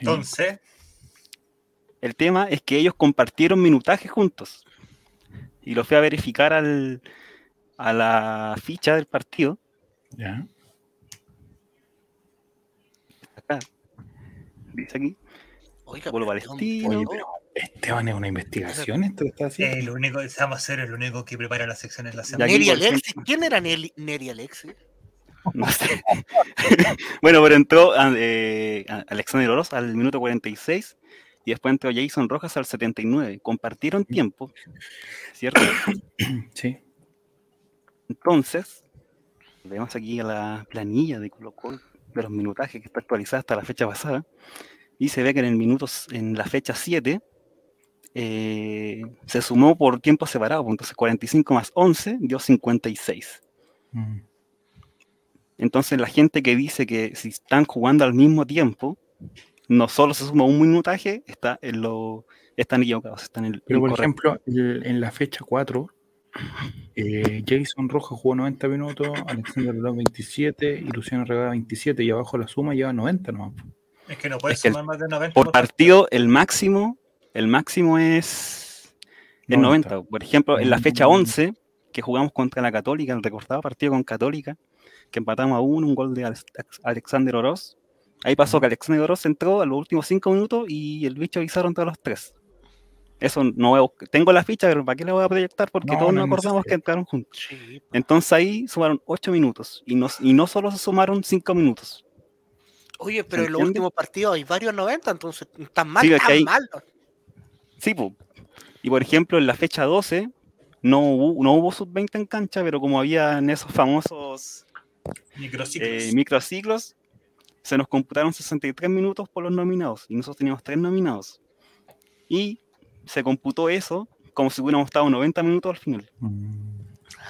Entonces, El tema es que ellos compartieron minutaje juntos. Y lo fui a verificar al, a la ficha del partido. Ya. Dice aquí. Oiga, pero palestino. Esteban, Oye, pero Esteban es una investigación esto que está haciendo. el único, vamos a ser el único que prepara las secciones la semana. Neri por Alexis, ¿quién era Neri, Neri Alexis? No sé. bueno, pero entró a- eh, Alexander Oroz al minuto 46 y después entró Jason Rojas al 79. Compartieron tiempo, ¿cierto? Sí. Entonces, vemos aquí a la planilla de Colo Colo, de los minutajes que está actualizada hasta la fecha pasada, y se ve que en el minuto, s- en la fecha 7, eh, se sumó por tiempo separado, pues, entonces 45 más 11 dio 56. Mm. Entonces la gente que dice que si están jugando al mismo tiempo, no solo se suma un minutaje, está en lo, están equivocados, están en el Pero por incorrecto. ejemplo, en la fecha 4, eh, Jason Rojas jugó 90 minutos, Alexander Oroz 27 y Luciano Regada 27 y abajo la suma lleva 90 nomás. Es que no puedes Es que el- sumar más de 90. por partido el máximo, el máximo es el 90. 90. Por ejemplo, en la fecha Mm. 11, que jugamos contra la Católica, el recordado partido con Católica, que empatamos a uno, un gol de Alex- Alexander Oroz. Ahí pasó que Alexander Oroz entró a los últimos cinco minutos y el bicho avisaron todos los tres. Eso no Tengo la ficha, pero ¿para qué la voy a proyectar? Porque No, todos no nos acordamos que entraron juntos. Sí. Entonces ahí sumaron ocho minutos. Y no, y no solo se sumaron cinco minutos. Oye, pero en los últimos partidos hay varios 90, entonces tan mal, Sí, tan hay- mal. Sí, po. y por ejemplo, en la fecha 12 no hubo, no hubo sub-20 en cancha, pero como había en esos famosos Microciclos. eh, microciclos, se nos computaron 63 minutos por los nominados y nosotros teníamos tres nominados. Y se computó eso como si hubiéramos estado 90 minutos al final.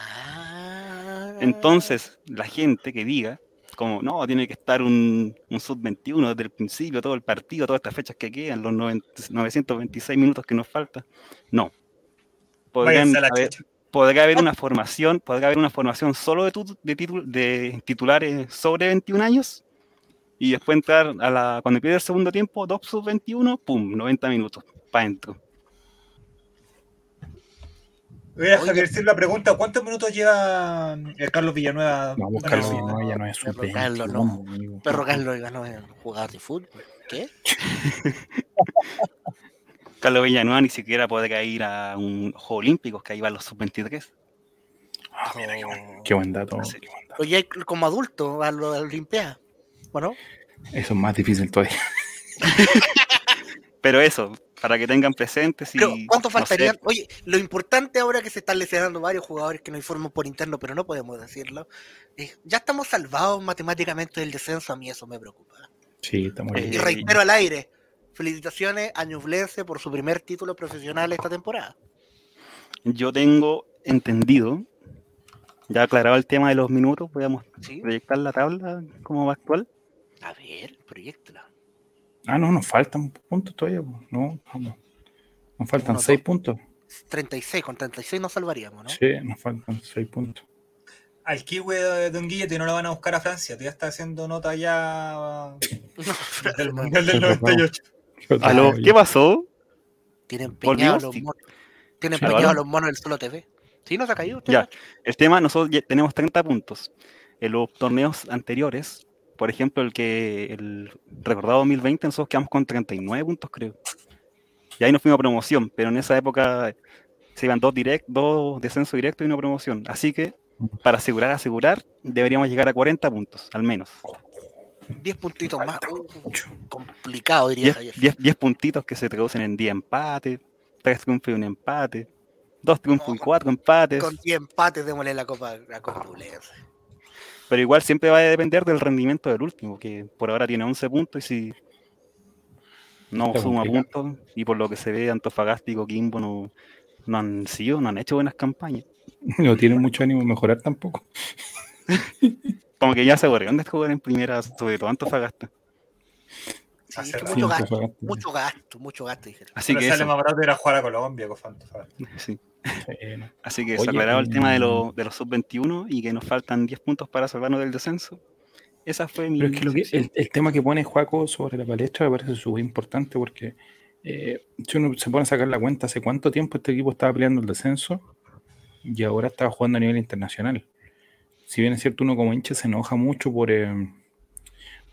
Ah. Entonces, la gente que diga, como, no, tiene que estar un, un sub-21 desde el principio, todo el partido, todas estas fechas que quedan, los 90 926 minutos que nos faltan, no. Podrían haber- podría haber una formación, podría haber una formación solo de, tu- de, titul- de titulares sobre 21 años y después entrar a la, cuando pierde el segundo tiempo, dos sub 21, pum, 90 minutos, para adentro. Mira, Javier Silva pregunta, ¿cuántos minutos lleva el Carlos Villanueva? No, Carlos Villanueva ya no es un Perro Carlos, no. 21, amigo. Perro Carlos ganó en jugar de fútbol. ¿Qué? Carlos Villanueva ni siquiera puede ir a un Juego Olímpicos, que ahí van los sub-23. Ah, mira, qué buen, qué buen dato. Sí. Oye, como adulto a lo de la Olimpiada. Bueno, Eso es más difícil todavía. Pero eso, para que tengan presentes y... pero ¿cuánto no sé, faltarían? Oye, lo importante ahora que se están lesionando varios jugadores que no informan por interno, pero no podemos decirlo. es, ya estamos salvados matemáticamente del descenso, a mí eso me preocupa. Sí, está muy Eh, Y bien. reitero al aire, felicitaciones a Ñublense por su primer título profesional esta temporada. Yo tengo entendido, ya aclarado el tema de los minutos, podemos ¿Sí? proyectar la tabla como va actual. A ver, proyectala. Ah, no, nos faltan puntos todavía. No, vamos. Nos faltan Uno, seis dos. puntos. 36, con 36 nos salvaríamos, ¿no? Sí, nos faltan seis puntos. Al kiwi de Don Guillete no lo van a buscar a Francia, ya está haciendo nota ya del Mundial del 98. Aló, ¿qué pasó? Tienen empeñados los monos. Tienen ahora. los monos del Solo TV. ¿Sí no se ha caído usted? Ya. El tema, nosotros ya tenemos 30 puntos. En los torneos anteriores, por ejemplo, el que el recordado 2020, nosotros quedamos con 39 puntos, creo. Y ahí nos fuimos a promoción, pero en esa época se iban dos, direct, dos descensos directos y una promoción. Así que, para asegurar, asegurar, deberíamos llegar a 40 puntos, al menos. 10 puntitos más. Mucho. complicado, diría 10, Javier. 10 10 puntitos que se traducen en 10 empates, 3 triunfos y un empate, 2 triunfos y No, 4 empates. Con 10 empates démosle la copa, la copa Ñublense. Pero igual siempre va a depender del rendimiento del último, que por ahora tiene 11 puntos y si no Está suma complicado. puntos, y por lo que se ve, Antofagasta y Coquimbo no, no han sido, no han hecho buenas campañas. No tienen mucho ánimo de mejorar tampoco. Como que ya se aburrieron de jugar en primera, sobre todo Antofagasta. Sí, Hacer mucho Sí, gasto, Antofagasta. mucho gasto, mucho gasto, dijeron. Así Pero que, sale eso, más barato ir a jugar a Colombia, Cofanto. sí. Así que se Oye, aclarado el tema de, mm. lo- de los sub-21 y que nos faltan 10 puntos para salvarnos del descenso. Esa fue mi. Pero es que, lo que- sección. el, el tema que pone Juaco sobre la palestra me parece súper importante porque eh, si uno se pone a sacar la cuenta hace cuánto tiempo este equipo estaba peleando el descenso y ahora estaba jugando a nivel internacional. Si bien es cierto, uno como hincha se enoja mucho por, eh,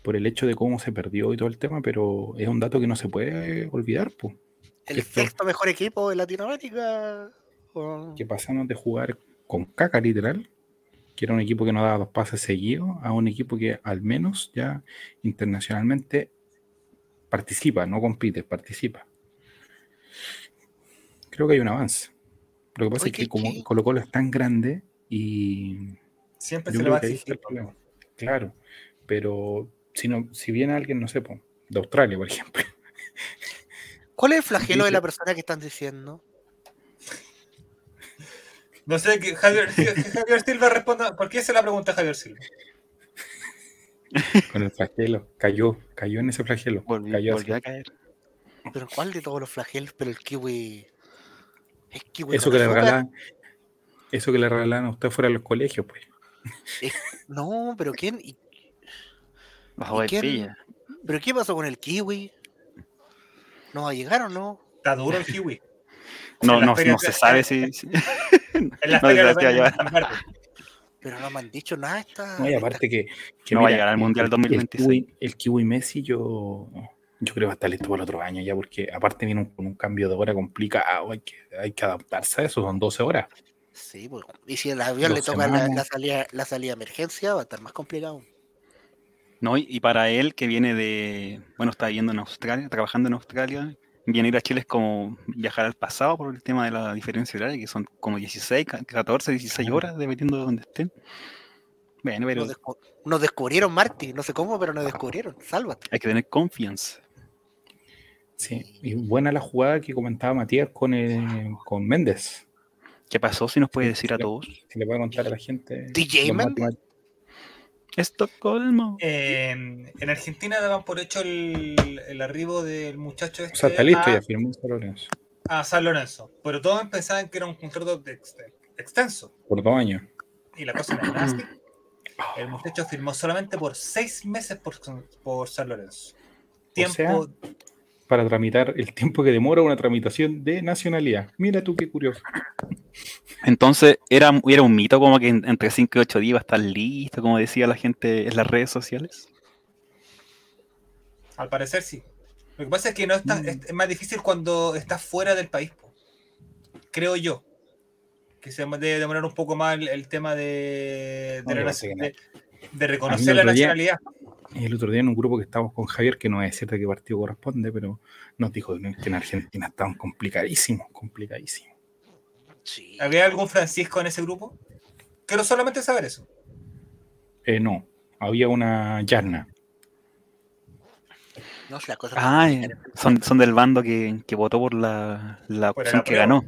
por el hecho de cómo se perdió y todo el tema, pero es un dato que no se puede olvidar, pues, El Esto- sexto mejor equipo de Latinoamérica. Que pasamos de jugar con caca literal, que era un equipo que no daba dos pases seguidos, a un equipo que al menos ya internacionalmente participa, no compite, participa. Creo que hay un avance. Lo que pasa Oye, es que como. Colo Colo es tan grande y Siempre se le va a problema. Claro, pero si, no, si viene alguien, no sé, de Australia, por ejemplo, ¿Cuál es el flagelo de la persona que están diciendo? No sé, que Javier, Javier Silva responda. ¿Por qué se la pregunta Javier Silva? con el flagelo, cayó, cayó en ese flagelo. Volví- cayó volví así. a caer. ¿Pero cuál de todos los flagelos? Pero el kiwi. Es kiwi. Eso que le regalaban, eso que le regalaban a usted fuera de los colegios, pues. No, pero ¿quién? y- Bajo de quién? pilla. ¿Pero qué pasó con el kiwi? ¿No va a llegar o no? Está duro el kiwi. No, no, no se sabe si. En las No. Pero no me han dicho nada. Esta, No, y esta- aparte que, que No va a llegar al Mundial el- 2026. El kiwi, el kiwi Messi, yo, yo creo que va a estar listo para el otro año ya, porque aparte viene con un cambio de hora complicado, hay que, hay que adaptarse a eso, son 12 horas. Sí, pues, y si el avión le toca la, salida, la salida de emergencia, va a estar más complicado. No, y y para él que viene de. Bueno, está viviendo en Australia, trabajando en Australia. Viene a ir a Chile es como viajar al pasado por el tema de la diferencia horaria, que son como 16, ca- 14, 16 horas, dependiendo de donde estén. Bueno, pero Nos, descu- nos descubrieron, Marty. No sé cómo, pero nos descubrieron. Sálvate. hay que tener confianza. Sí, y buena la jugada que comentaba Matías con, eh, con Méndez. ¿Qué pasó? Si nos puede decir a todos. Si le puede contar a la gente. DJ Méndez. Estocolmo. Eh, en Argentina daban por hecho el, el arribo del muchacho O este sea, está listo, a, ya firmó San Lorenzo. a San Lorenzo. Pero todos pensaban que era un contrato de ex- extenso. Por dos años. Y la cosa no es nada así. El muchacho firmó solamente por seis meses por, por San Lorenzo. Tiempo. sea, Para tramitar el tiempo que demora una tramitación de nacionalidad. Mira tú qué curioso. Entonces, era, era un mito como que en- entre 5 y 8 días iba a estar listo, como decía la gente en las redes sociales. Al parecer sí. Lo que pasa es que no está, Mm. es, es más difícil cuando estás fuera del país, po. creo yo. Que se debe demorar un poco más el, el tema de, de, No, la que de- de reconocer la día- nacionalidad. Y el otro día en un grupo que estábamos con Javier, que no es cierto qué partido corresponde, pero nos dijo que en Argentina estaban complicadísimos, complicadísimos. Sí. ¿Había algún Francisco en ese grupo? Quiero solamente saber eso. Eh, no, había una Yarna. No, si la cosa Ah, eh, son, son del bando que, que votó por la, la Por que ganó.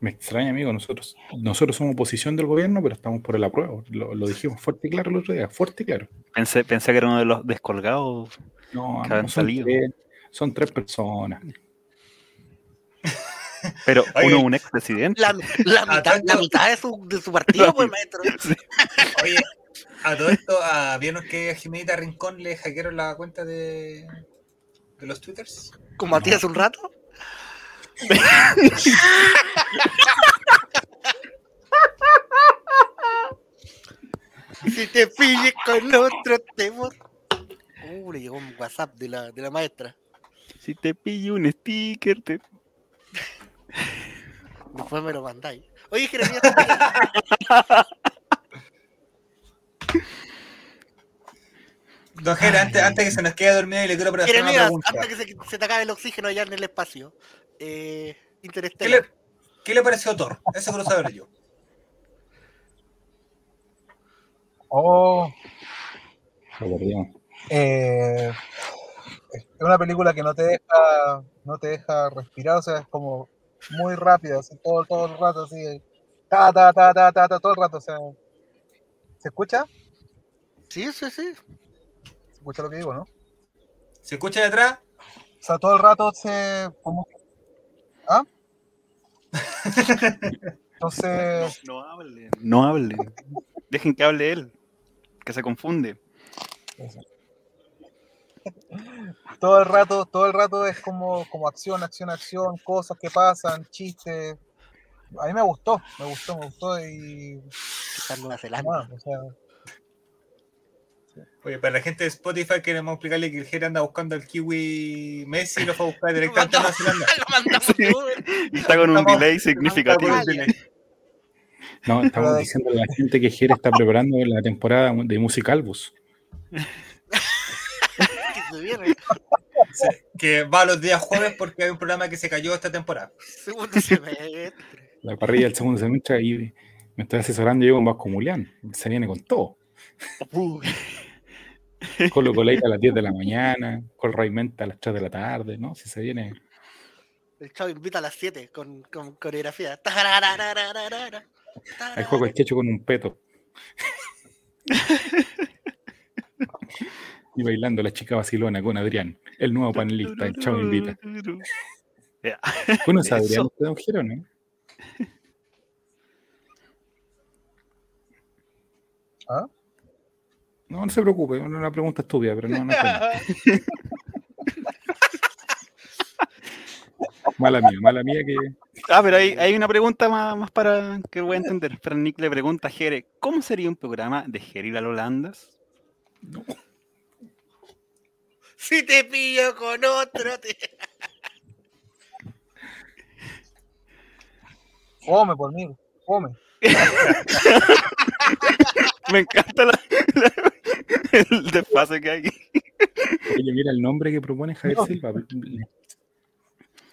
Me extraña, amigo, nosotros, nosotros somos oposición del gobierno, pero estamos por el apruebo. Lo, lo dijimos fuerte y claro el otro día, fuerte y claro. Pensé, pensé que era uno de los descolgados. No, Que no, habían son, salido. tres, son tres personas. Pero Oye. uno un expresidente. La, la mitad, tanto- la mitad de su, de su partido, pues, maestro. Oye, a todo esto, a, ¿vieron que a Jimenita Rincón le hackearon la cuenta de, de los twitters? Como a ti hace un rato. si te pilles con otro temor. Uh, le llegó un WhatsApp de la, de la maestra. Si te pillo un sticker, te... Después me lo mandáis. Oye, Jeremías, Don Jere, antes, antes que se nos quede dormido, y le quiero hacer una pregunta. antes que se, se te acabe el oxígeno allá en el espacio. Eh, ¿Qué le, ¿Qué le pareció Thor? Eso quiero saber yo. Oh, eh, es una película que no te deja, no te deja respirar, o sea, es como muy rápida, así, todo, todo el rato, así, ta, ta, ta, ta, ta, ta, todo el rato, o sea, ¿se escucha? Sí, sí, sí. ¿Se escucha lo que digo, no? ¿Se escucha detrás? O sea, todo el rato se, como, ¿ah? Entonces, No hablen. No hablen. Dejen que hable él. Que se confunde. Todo el rato, todo el rato es como, como acción, acción, acción, cosas que pasan, chistes. A mí me gustó, me gustó, me gustó y Está en Nueva Zelanda. bueno, o sea, Oye, para la gente de Spotify queremos explicarle que el Jere anda buscando al kiwi Messi y lo fue a buscar directamente a Nueva Zelanda. Sí. Y está con un delay significativo. No, estamos diciendo a la gente que Jere está preparando la temporada de Musicalbus. Que se viene. Sí, que va los días jueves porque hay un programa que se cayó esta temporada. Segundo semestre. La parrilla del segundo semestre y me estoy asesorando yo con Vasco Mulián. Se viene con todo. Uy. Con lo coleita a las 10 de la mañana, con Raimenta a las 3 de la tarde, ¿no? Si se viene. El chavo invita a las 7 con, con coreografía. Hay juego el checho con un peto. y bailando la chica vacilona con Adrián, el nuevo panelista, el chavo invita. Ya. Bueno, es. Adrián, don Jero, ¿no? ¿ah? No, no se preocupe, es una pregunta estúpida, pero no, no. Mala mía, mala mía que. Ah, pero hay, hay una pregunta más, más para que voy a entender. Fran Nick le pregunta a Jere, ¿cómo sería un programa de Jere y las Holandas? Si te pillo con otro. Te... fome por mí, fome. Me encanta la- la- el desfase que hay aquí. Oye, mira el nombre que propone Javier No. Silva.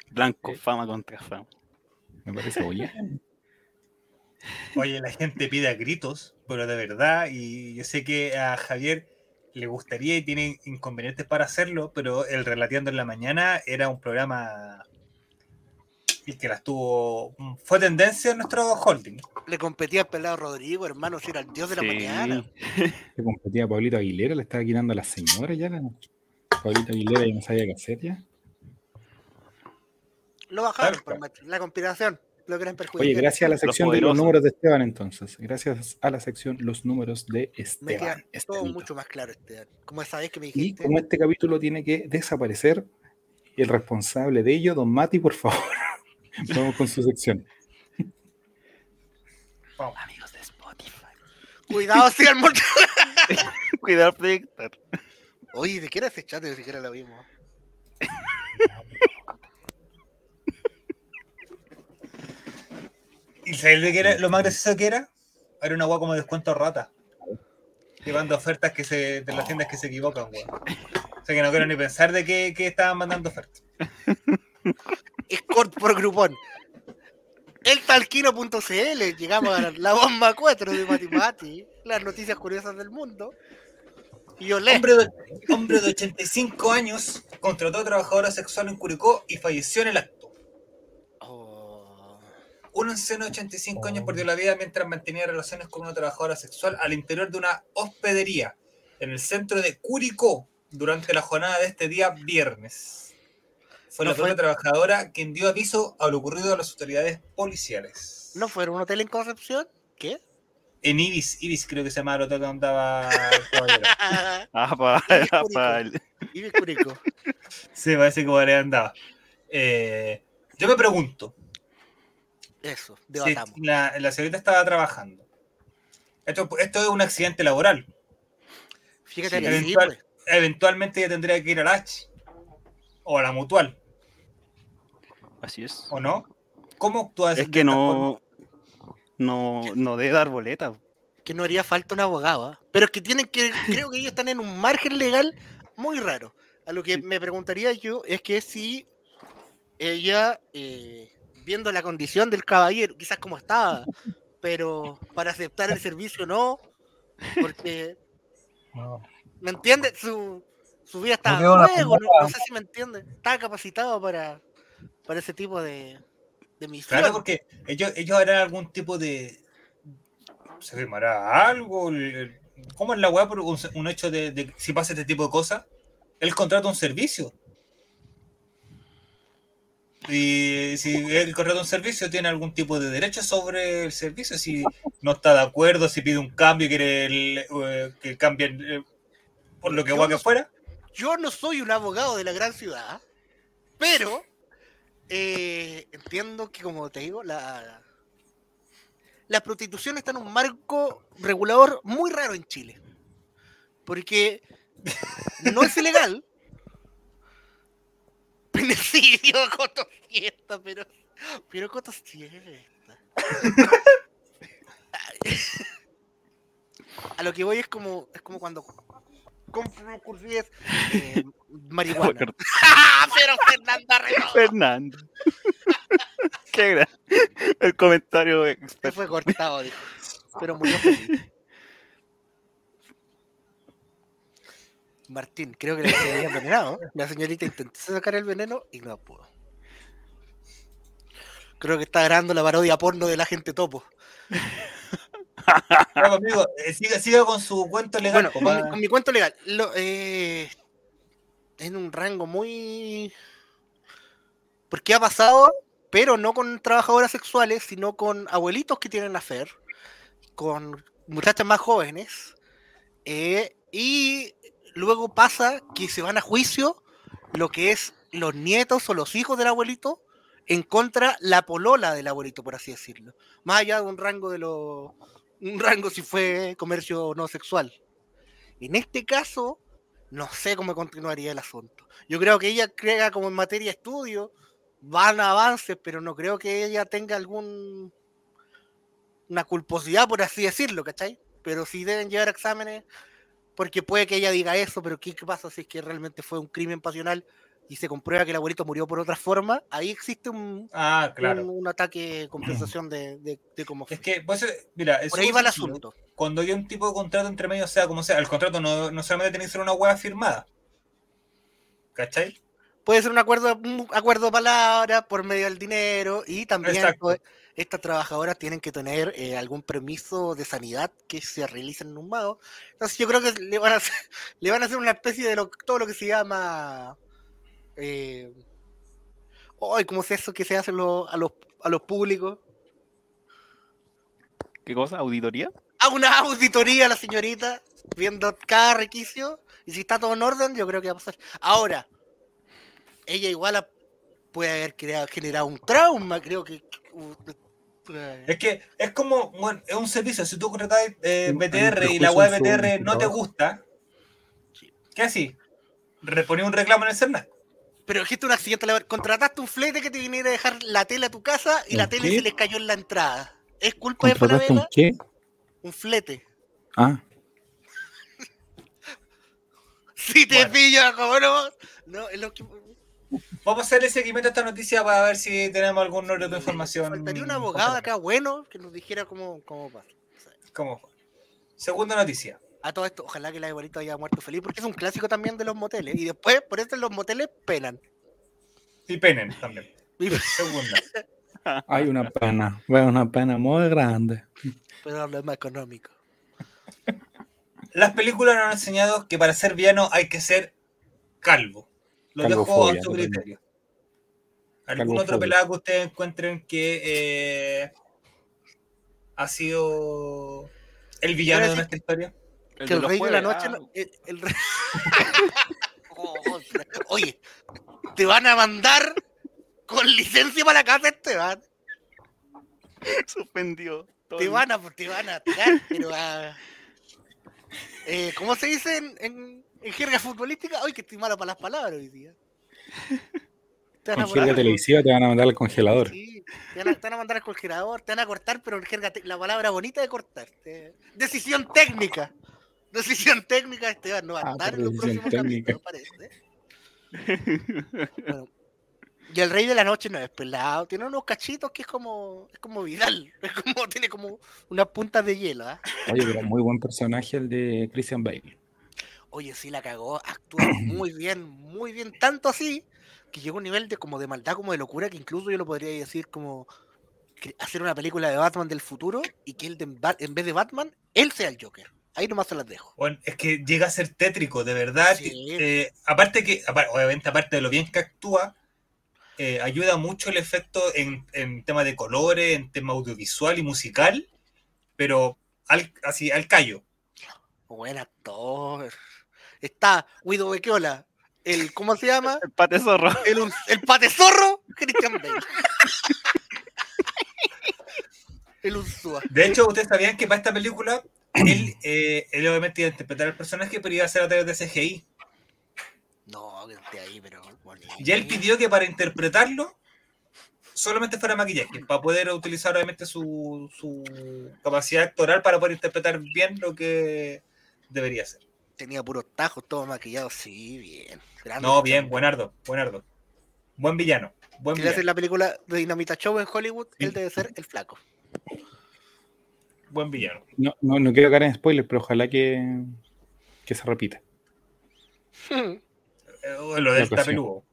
Blanco, fama contra fama. Me parece oye. Oye, la gente pide a gritos, pero de verdad, y yo sé que a Javier le gustaría y tiene inconvenientes para hacerlo, pero el Relateando en la Mañana era un programa y que las tuvo, fue tendencia en nuestro holding. Le competía al pelado Rodrigo, hermano, si era el dios de la Sí. mañana. Que competía a Pablito Aguilera, le estaba quitando a la señora ya. la- Pablito Aguilera ya no sabía qué hacer ya. Lo bajaron, Claro, por maestro. La conspiración. Perjudicar. Oye, gracias a la Los sección de los números de Esteban, entonces. Gracias a la sección Los números de Me queda Esteban. todo mucho más claro este año. Como esa vez que me Y dijiste. como este capítulo tiene que desaparecer, el responsable de ello, don Mati, por favor, Vamos con su sección. Amigos de Spotify. Cuidado, si el monte. Cuidado, proyectar. Oye, ¿de qué era ese chat? Ni siquiera lo vimos. ¿Y sabes de qué era? Lo más gracioso que era? Era una agua como descuento rata. Llevando ofertas que se, de las tiendas que se equivocan, weón. O sea que no quiero ni pensar de qué, qué estaban mandando ofertas. Escort por Groupon. Eltalquino.cl. Llegamos a la bomba 4 de Matimati. Las noticias curiosas del mundo. Y olé. Hombre de, hombre de 85 años contrató a trabajadora sexual en Curicó y falleció en el acto. Oh. Un anciano de 85 años perdió la vida mientras mantenía relaciones con una trabajadora sexual al interior de una hospedería en el centro de Curicó durante la jornada de este día viernes. Fue No la fue- propia trabajadora quien dio aviso a lo ocurrido a las autoridades policiales. ¿No fue un hotel en Concepción? ¿Qué? En Ibis, Ibis creo que se llama el hotel donde andaba el caballero. Ah, ah, de Curicó. Sí, parece que por ahí andaba. Eh, yo me pregunto, Eso, debatamos. la, la señorita estaba trabajando. Esto, esto es un accidente laboral. Fíjate sí, sí, pues. Eventualmente ella tendría que ir al H o a la mutual, Así es. ¿o no? ¿Cómo actúa Es que no. No, no debe dar boleta. que no haría falta un abogado. ¿ah? Pero es que tienen que, creo que ellos están en un margen legal muy raro. A lo que me preguntaría yo es que si ella, eh, viendo la condición del caballero, quizás como estaba, pero para aceptar el servicio no, porque, No. ¿me entiendes? Su, su vida juego, no, no sé si me entiende. Estaba capacitado para, para ese tipo de, de misión. Claro, porque ellos, ellos harán algún tipo de. ¿Se firmará algo? ¿Cómo es la weá por un, un hecho de, de si pasa este tipo de cosas? Él contrata un servicio. Y si él contrata un servicio, tiene algún tipo de derecho sobre el servicio. Si no está de acuerdo, si pide un cambio y quiere el- eh, que cambien eh, por lo que Yo que fuera. yo no soy un abogado de la gran ciudad, pero eh, entiendo que, como te digo, la, la prostitución está en un marco regulador muy raro en Chile. Porque no es ilegal. Penecidio, Coto Fiesta, pero. Pero Coto Fiesta. A lo que voy es como, es como cuando consigues eh, marihuana. pero Fernando Arredondo. Fernando. Qué gran. El comentario Se fue cortado, dijo. Pero murió feliz. Martín, creo que le había envenenado. La señorita intentó sacar el veneno y no pudo. Creo que está grabando la parodia porno de la gente topo. Bueno, amigo, eh, siga, siga con su cuento legal. Bueno, con, mi- con mi cuento legal. Lo, eh, en un rango muy. Porque ha pasado, pero no con trabajadoras sexuales, sino con abuelitos que tienen afer, con muchachas más jóvenes. eh, y luego pasa que se van a juicio lo que es los nietos o los hijos del abuelito en contra la polola del abuelito, por así decirlo. Más allá de un rango de lo. Un rango si fue comercio no sexual. En este caso, no sé cómo continuaría el asunto. Yo creo que ella crea como en materia de estudio, van a avances, pero no creo que ella tenga algún una culposidad, por así decirlo, ¿cachai? Pero sí deben llevar exámenes, porque puede que ella diga eso, pero ¿qué, pasa si es que realmente fue un crimen pasional y se comprueba que el abuelito murió por otra forma? Ahí existe un, Ah, claro. un, un ataque, compensación de, de, de cómo fue. Es que, pues, eh, mira, es Por ahí va el asunto. Cuando hay un tipo de contrato entre medio, sea como sea, el contrato no, no solamente tiene que ser una hueá firmada. ¿Cachai? puede ser un acuerdo, un acuerdo de palabra por medio del dinero y también Exacto. Estas trabajadoras tienen que tener eh, algún permiso de sanidad que se realice en un mago. Entonces yo creo que le van a hacer, le van a hacer una especie de lo- todo lo que se llama eh, ay, ¿cómo es eso que se hace lo- a los a los públicos? ¿Qué cosa? ¿Auditoría? A una auditoría la señorita, viendo cada requisito, y si está todo en orden, yo creo que va a pasar. Ahora, ella igual puede haber creado, generado un trauma, creo que. Eh, Es que es como, bueno, es un servicio. Si tú contratas eh, BTR y la web BTR no te gusta, ¿qué así? Reponí un reclamo en el CERNAC. Pero dijiste un accidente, laboral. contrataste un flete que te viniera a dejar la tele a tu casa y la ¿Un tele qué? se les cayó en la entrada. ¿Es culpa de ¿Contrataste un Falabella? qué? Un flete. Ah, Si te Bueno. pillo, ¿cómo no? No, es lo que. Vamos a hacerle seguimiento a esta noticia para ver si tenemos algún otro de información. Faltaría un abogado acá bueno que nos dijera cómo, cómo pasa. ¿Cómo fue? Segunda noticia. A todo esto, ojalá que la abuelita haya muerto feliz, porque es un clásico también de los moteles. Y después, por eso los moteles penan. Y Penen también. Y- Segunda. hay una pena. Una pena muy grande. Pero lo más económico. Las películas nos han enseñado que para ser villano hay que ser calvo. Lo dejo a su criterio. ¿Algún otro pelado que ustedes encuentren que eh, ha sido el villano de nuestra historia? El que el los rey de la noche. ah, no- el- el rey- Joder. Oye, te van a mandar con licencia para la casa, Esteban. suspendió. todo Te van a, te van a tirar, pero a. Eh, ¿Cómo se dice en, en, en jerga futbolística? Ay, que estoy malo para las palabras hoy día. Te van a Con jerga televisiva te van a mandar al congelador. Sí, te van, a, te van a mandar al congelador, te van a cortar, pero en jerga la palabra bonita de cortar. te- Decisión técnica. Decisión técnica, Esteban, no va a Ah, estar en los próximos técnica. capítulos, parece. Bueno, y el rey de la noche no es pelado, tiene unos cachitos que es como, es como Vidal, es como, tiene como unas puntas de hielo, ¿ah? Oye, pero muy buen personaje el de Christian Bale. Oye, sí la cagó, actúa muy bien, muy bien, tanto así que llegó a un nivel de como de maldad, como de locura, que incluso yo lo podría decir como hacer una película de Batman del futuro y que él de- en, vez de Batman, él sea el Joker. Ahí nomás se las dejo. Bueno, es que llega a ser tétrico, de verdad. Sí. Eh, aparte que, obviamente, aparte de lo bien que actúa, eh, ayuda mucho el efecto en, en temas de colores, en tema audiovisual y musical, pero al, así, al callo. Buen actor. Está Guido Bequiola, el, ¿cómo se llama? El pate zorro. El, el pate zorro, Christian Bale. el Ursúa. De hecho, ustedes sabían que para esta película, él, eh, él obviamente iba a interpretar al personaje, pero iba a ser a través de CGI. No, que esté ahí, pero. Y él pidió que para interpretarlo solamente fuera maquillaje, para poder utilizar obviamente su, su capacidad actoral para poder interpretar bien lo que debería ser. Tenía puros tajos, todo maquillado. Sí, bien. Grande No, bien, Bale. buenardo, buenardo. Buen villano. Buen Si le hacen la película de Dinamita Show en Hollywood, Sí. él debe ser el flaco. Buen villano. No, no, no quiero caer en spoilers, pero ojalá que, que se repita. Lo del ocasión. tapeludo.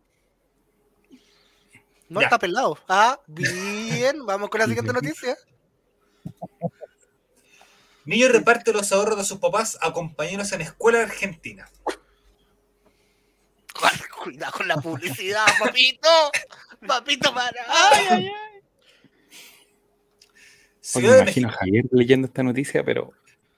No Ya. está pelado. Ah, bien. Vamos con la siguiente noticia. Niño reparte los ahorros de sus papás a compañeros en escuela argentina. Cuidado con la publicidad, papito. Papito, para. Ay, ay, ay. Me de imagino a Javier leyendo esta noticia, pero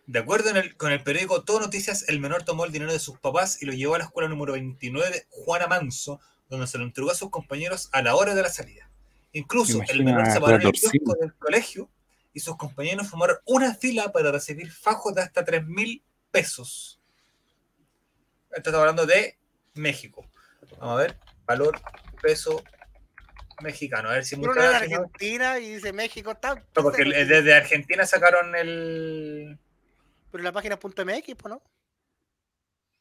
De acuerdo en el- con el periódico Todo Noticias, el menor tomó el dinero de sus papás y lo llevó a la escuela número 29 de Juana Manso, donde se lo entregó a sus compañeros a la hora de la salida. Incluso el menor se paró en el kiosco del colegio y sus compañeros formaron una fila para recibir fajos de hasta 3 mil pesos. Esto está hablando de México. Vamos a ver, valor, peso mexicano. A ver si es muy Uno era caro, de si no- Argentina y dice México. Está, No, porque el- desde Argentina sacaron el, Pero la página punto .mx, pues, ¿no?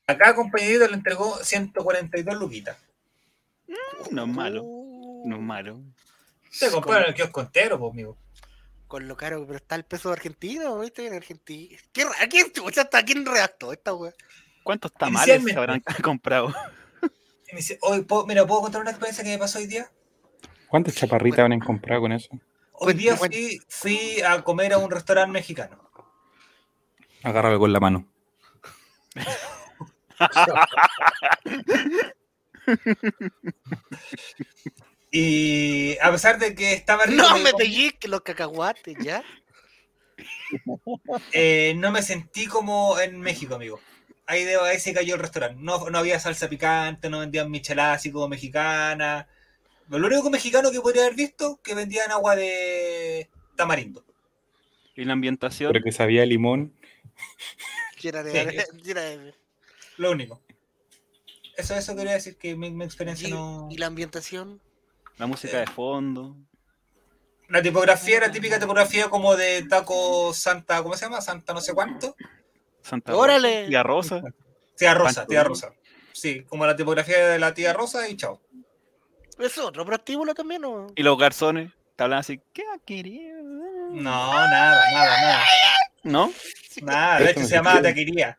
A cada compañerito le entregó 142 luquitas. No es malo. Uh, No es malo. Se compraron el kiosco entero, pues, amigo. Con lo caro, pero está el peso argentino, ¿viste? En Argentina. ¿Qué, ra- ¿Quién, chucha, está? ¿Quién redactó esta wea? ¿Cuántos tamales se habrán comprado? Hoy, ¿puedo- mira, ¿puedo contar una experiencia que me pasó hoy día? ¿cuántas chaparritas van a comprar con eso? Hoy día fui, fui a comer a un restaurante mexicano. Agárralo con la mano. Y a pesar de que estaba rico, No me pellizques los cacahuates, ¿ya? eh, no me sentí como en México, amigo. Ahí, de, ahí se cayó el restaurante. No, no había salsa picante, no vendían micheladas así como mexicana. Lo único mexicano que podría haber visto que vendían agua de tamarindo. Y la ambientación. Pero que sabía limón. Llena de- Sí. llena de- Lo único. Eso, eso quería decir que mi, mi experiencia y, no. y la ambientación. La música de fondo. La tipografía era típica tipografía como de taco Santa, ¿cómo se llama? Santa no sé cuánto. Santa Órale. Tía Rosa. Tía Rosa, Pancho. tía Rosa. Sí, como la tipografía de la tía Rosa y chao. ¿Es otro prostíbulo también o? Y los garzones te hablan así, ¿qué ha querido? No, nada, nada, nada. ¿No? Nada, de hecho se llamaba. Taquería.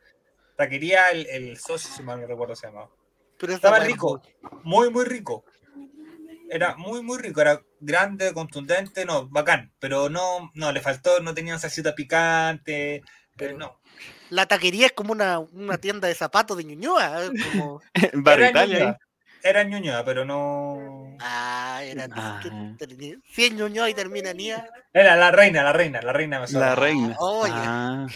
Taquería, el, el socio, si mal no recuerdo, se llamaba. Pero Estaba rico, muy, muy rico. Era muy, muy rico, era grande, contundente, no, bacán. Pero no, no, le faltó, no tenían salsita picante, pero no. La taquería es como una, una tienda de zapatos de Ñuñoa. ¿eh? Como... Era Italia. Ñuñoa, era Ñuñoa, pero no. Ah, era. Ah. Si es Ñuñoa y termina en Ia. Era la reina, la reina, la reina me La reina. Oye. Ah,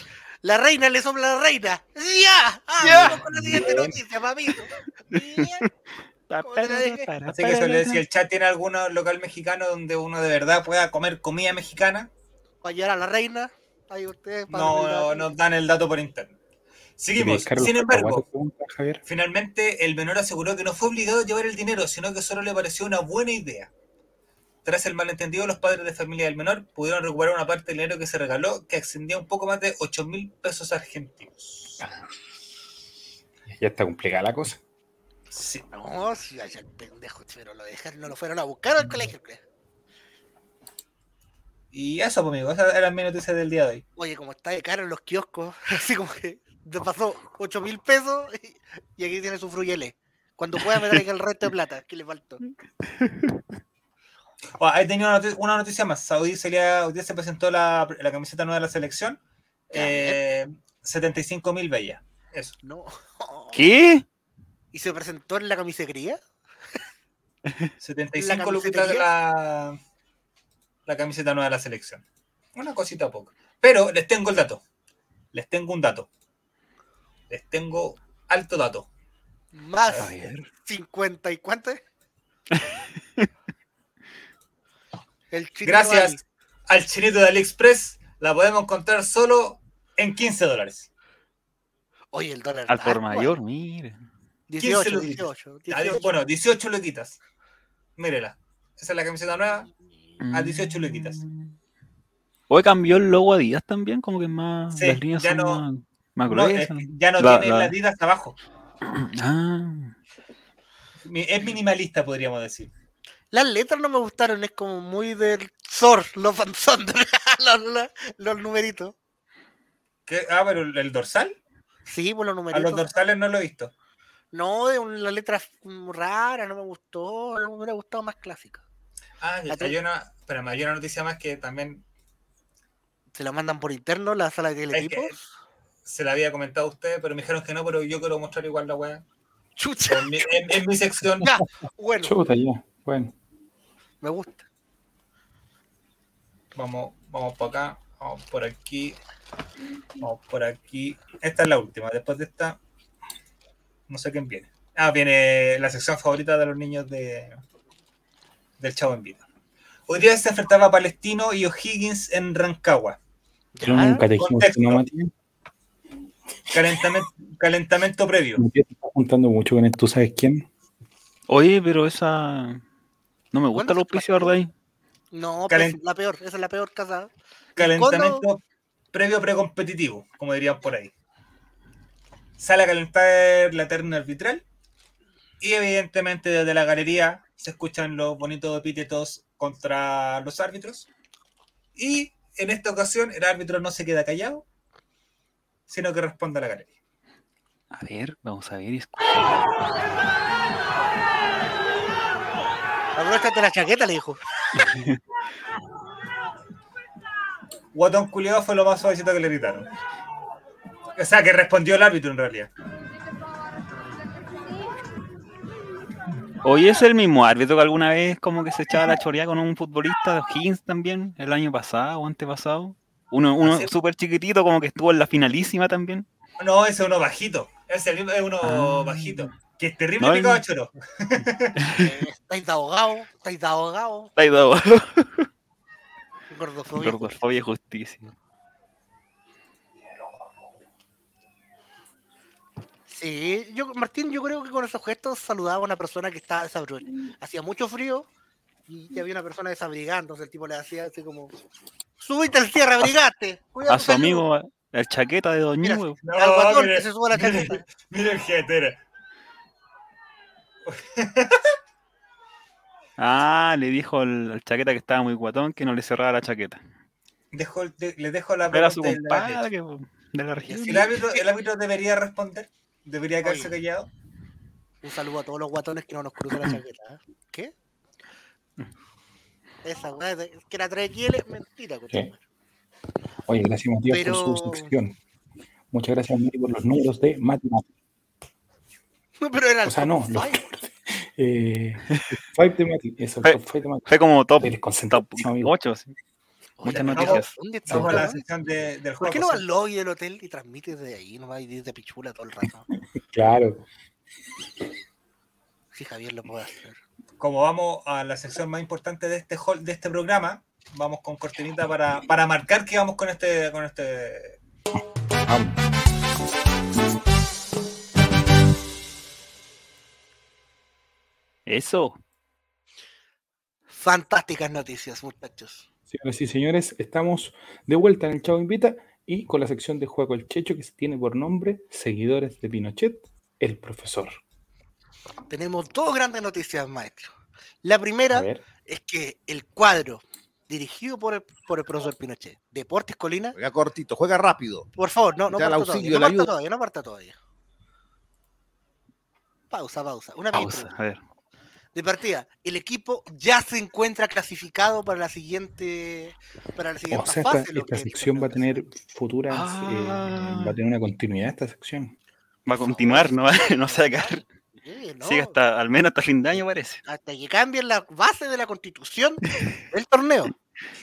La reina le sopla a la reina. ¡Ya! Ah, Ya. vamos con la siguiente noticia, papito. Ya. ¿Cómo te la dejé? Así que le decía, el chat tiene algún local mexicano donde uno de verdad pueda comer comida mexicana. Para llegar a la reina. Ahí ustedes. para No, no nos dan el dato por internet. Seguimos. Sin embargo, pregunta finalmente el menor aseguró que no fue obligado a llevar el dinero, sino que solo le pareció una buena idea. Tras el malentendido, los padres de familia del menor pudieron recuperar una parte del dinero que se regaló, que ascendía a un poco más de 8 mil pesos argentinos. Ya está complicada la cosa. Sí. No, si vaya el pendejo, pero lo dejaron, no lo fueron a buscar al colegio, creo. Y eso, pues, amigo, esas eran mis noticias del día de hoy. Oye, como está de caro en los kioscos, así como que te pasó 8 mil pesos y, y aquí tiene su fruyele. Cuando pueda me traiga el resto de plata, que le faltó. Oh, ahí tenía una noticia, una noticia más. Hoy, salía- hoy día se presentó la, la camiseta nueva de la selección. Eh, 75 mil bellas. Eso. No. ¿Qué? ¿Y se presentó en la camisería? 75 ¿La luquitas de camisetería? la, la camiseta nueva de la selección. Una cosita poco. Pero les tengo el dato. Les tengo un dato. Les tengo alto dato. Más A ver. 50 y cuánto es? El chino Gracias al chinito de AliExpress, la podemos encontrar solo en 15 dólares. Oye, el dólar. Al por mayor, mire. 18, 15 18, Ah, 18. Bueno, 18 luquitas. Mírela. Esa es la camiseta nueva. A 18 Mm. luquitas. Hoy cambió el logo Adidas también, como que más. Sí, las líneas ya son no- más, más No, es ya no La- tiene la- la Adidas abajo. Ah, Es minimalista, podríamos decir. Las letras no me gustaron, es como muy del Thor, los Thunder, los, los, los numeritos. ¿Qué? Ah, pero el dorsal. Sí, por los A los numeritos. dorsales no lo he visto. No, de un- la letra mm, rara, no me gustó, no me hubiera gustado más clásica. Ah, ¿A ti? hay una, espérame, hay una noticia más que también Se la mandan por interno, la sala de que- teletipos. se la había comentado a usted, pero me dijeron que no, pero yo quiero mostrar igual la weá. Chucha, En mi, en- en mi sección. ya, bueno, Chuta, ya. Bueno. me gusta. Vamos, vamos por acá, vamos por aquí, vamos por aquí. Esta es la última. Después de esta, no sé quién viene. Ah, viene la sección favorita de los niños de del Chavo en Vida. Hoy día se enfrentaba Palestino y O'Higgins en Rancagua. Ya, nunca te dijimos contexto. que no, Matías. Calentamiento, calentamiento previo. Está juntando mucho con él. ¿Tú sabes quién? Oye, pero esa. No me gusta ¿Cuándo el auspiciador de ahí. No, Calen- pues, la peor, esa es la peor casa. Calentamiento previo precompetitivo, como dirían por ahí. Sale a calentar la terna arbitral. Y evidentemente desde la galería se escuchan los bonitos epítetos contra los árbitros. Y en esta ocasión el árbitro no se queda callado, sino que responde a la galería. A ver, vamos a ver y. Abróchate la chaqueta, le dijo. Guatón culiado fue lo más suavecito que le gritaron. O sea, que respondió el árbitro en realidad. Oye, es el mismo árbitro que alguna vez como que se echaba la choreada con un futbolista de O'Higgins también, el año pasado o antepasado. Uno, uno Sí. súper chiquitito, como que estuvo en la finalísima también. No, ese es uno bajito. Ese es uno Ah. bajito. Que es terrible No, picado el- de choro. Estáis de ahogado, estáis de ahogado. Está ahí dado. Gordofobia. Gordofobia justicia. Sí, yo, Martín, yo creo que con esos gestos saludaba a una persona que estaba desabrigada. Hacía mucho frío y había una persona desabrigada, entonces el tipo le hacía así como: Subite al cierre, abrigate. A su salud". amigo, el chaqueta de Mira, Ñugo. al guatón mire, que se suba a la chaqueta. mire el jetera. Ah, le dijo al, al chaqueta que estaba muy guatón que no le cerrara la chaqueta. Dejo, de- le dejo la Era su compadre de la región. El árbitro, el árbitro debería responder. Debería quedarse Oye. callado. Un saludo a todos los guatones que no nos cruzan la chaqueta. ¿eh? ¿Qué? Esa weá que era 3 kilos, mentira, coche. Oye, gracias Matías Pero- por su sección. Muchas gracias Mati por los números de matemáticas. Pero era el O sea, no, los eh, five de Mati, eso, Fue- top five de Mati. Fue como top, top concentradísimo, amigo. 8. Oye, muchas noticias. ¿Dónde está Vamos a la de- del ¿Por juego. qué no va ¿sí? al lobby del hotel y transmites de ahí? No va a ir de pichula todo el rato. Claro. Si Javier lo puede hacer. Como vamos a la sección más importante de este hall, de este programa, vamos con cortinita para, para marcar que vamos con este, con este. Vamos. Eso. Fantásticas noticias, muchachos. Señoras y señores, estamos de vuelta en el Chavo Invita y con la sección de Juego el Checho que tiene por nombre Seguidores de Pinochet, el profesor. Tenemos dos grandes noticias, maestro. La primera es que el cuadro dirigido por el, por el profesor Pinochet, Deportes Colina, Juega cortito, juega rápido. por favor, no, no parta auxilio, todavía, no parta todavía, no parta todavía. Pausa, pausa. Una Pausa. pausa. A ver. De partida, el equipo ya se encuentra clasificado para la siguiente para la o siguiente sea, esta, fase. esta que es el sección va a tener futuras, Ah. eh, va a tener una continuidad esta sección. Va a continuar, no, va- no se va a nacional. Sí, no, Sigue hasta, al menos hasta fin de año parece. hasta que cambien la base de la constitución del torneo.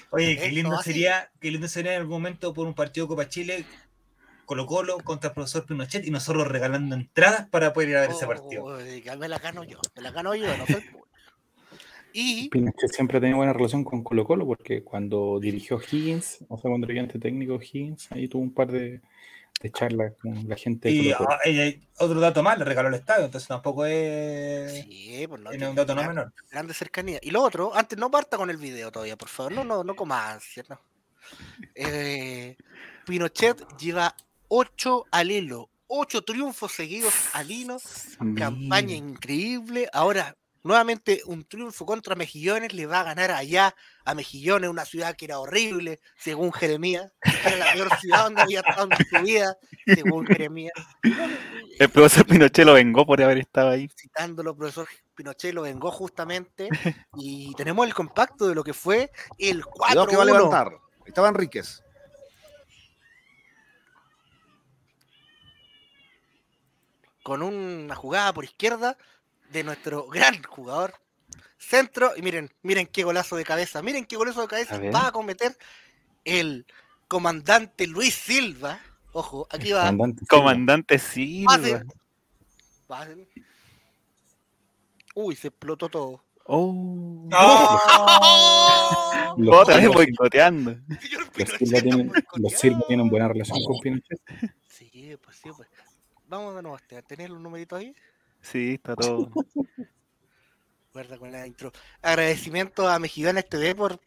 Oye, qué lindo sería, qué lindo sería en algún momento por un partido de Copa Chile, Colo Colo contra el profesor Pinochet y nosotros regalando entradas para poder ir a ver ese partido. Oh, ya me la gano yo, me la gano yo, no soy. Y Pinochet siempre ha tenido buena relación con Colo Colo porque cuando dirigió Higgins, o sea, cuando era ayudante técnico Higgins, ahí tuvo un par de, de charlas con la gente de Y Colo Colo. ah, otro dato más, le regaló el estadio, entonces tampoco es, sí, pues no, es tiene un dato no menor. grande cercanía. Y lo otro, antes no parta con el video todavía, por favor, no, no, no comas no. Eh, Pinochet lleva ocho al hilo, ocho triunfos seguidos al hilo, campaña increíble. Ahora, nuevamente, un triunfo contra Mejillones le va a ganar allá a Mejillones, una ciudad que era horrible, según Jeremías. Era la peor ciudad donde había estado en su vida, según Jeremías. El profesor Pinochet lo vengó por haber estado ahí. Citándolo, profesor Pinochet lo vengó justamente. Y tenemos el compacto de lo que fue el 4 Cuidado que va a levantar. Estaba Enríquez. Con una jugada por izquierda de nuestro gran jugador centro y miren, miren qué golazo de cabeza, miren qué golazo de cabeza A va a cometer el comandante Luis Silva. Ojo, aquí va. Comandante Silva. Comandante. Uy, se explotó todo. Oh. ¡No! Los, Otra vez boicoteando. Los Silva tienen, tienen buena relación con Pinochet. Sí, pues sí, pues. Vamos de nuevo a este, tener los numeritos ahí. Sí, está todo. Guarda con la intro. Agradecimiento a Mexicanas TV por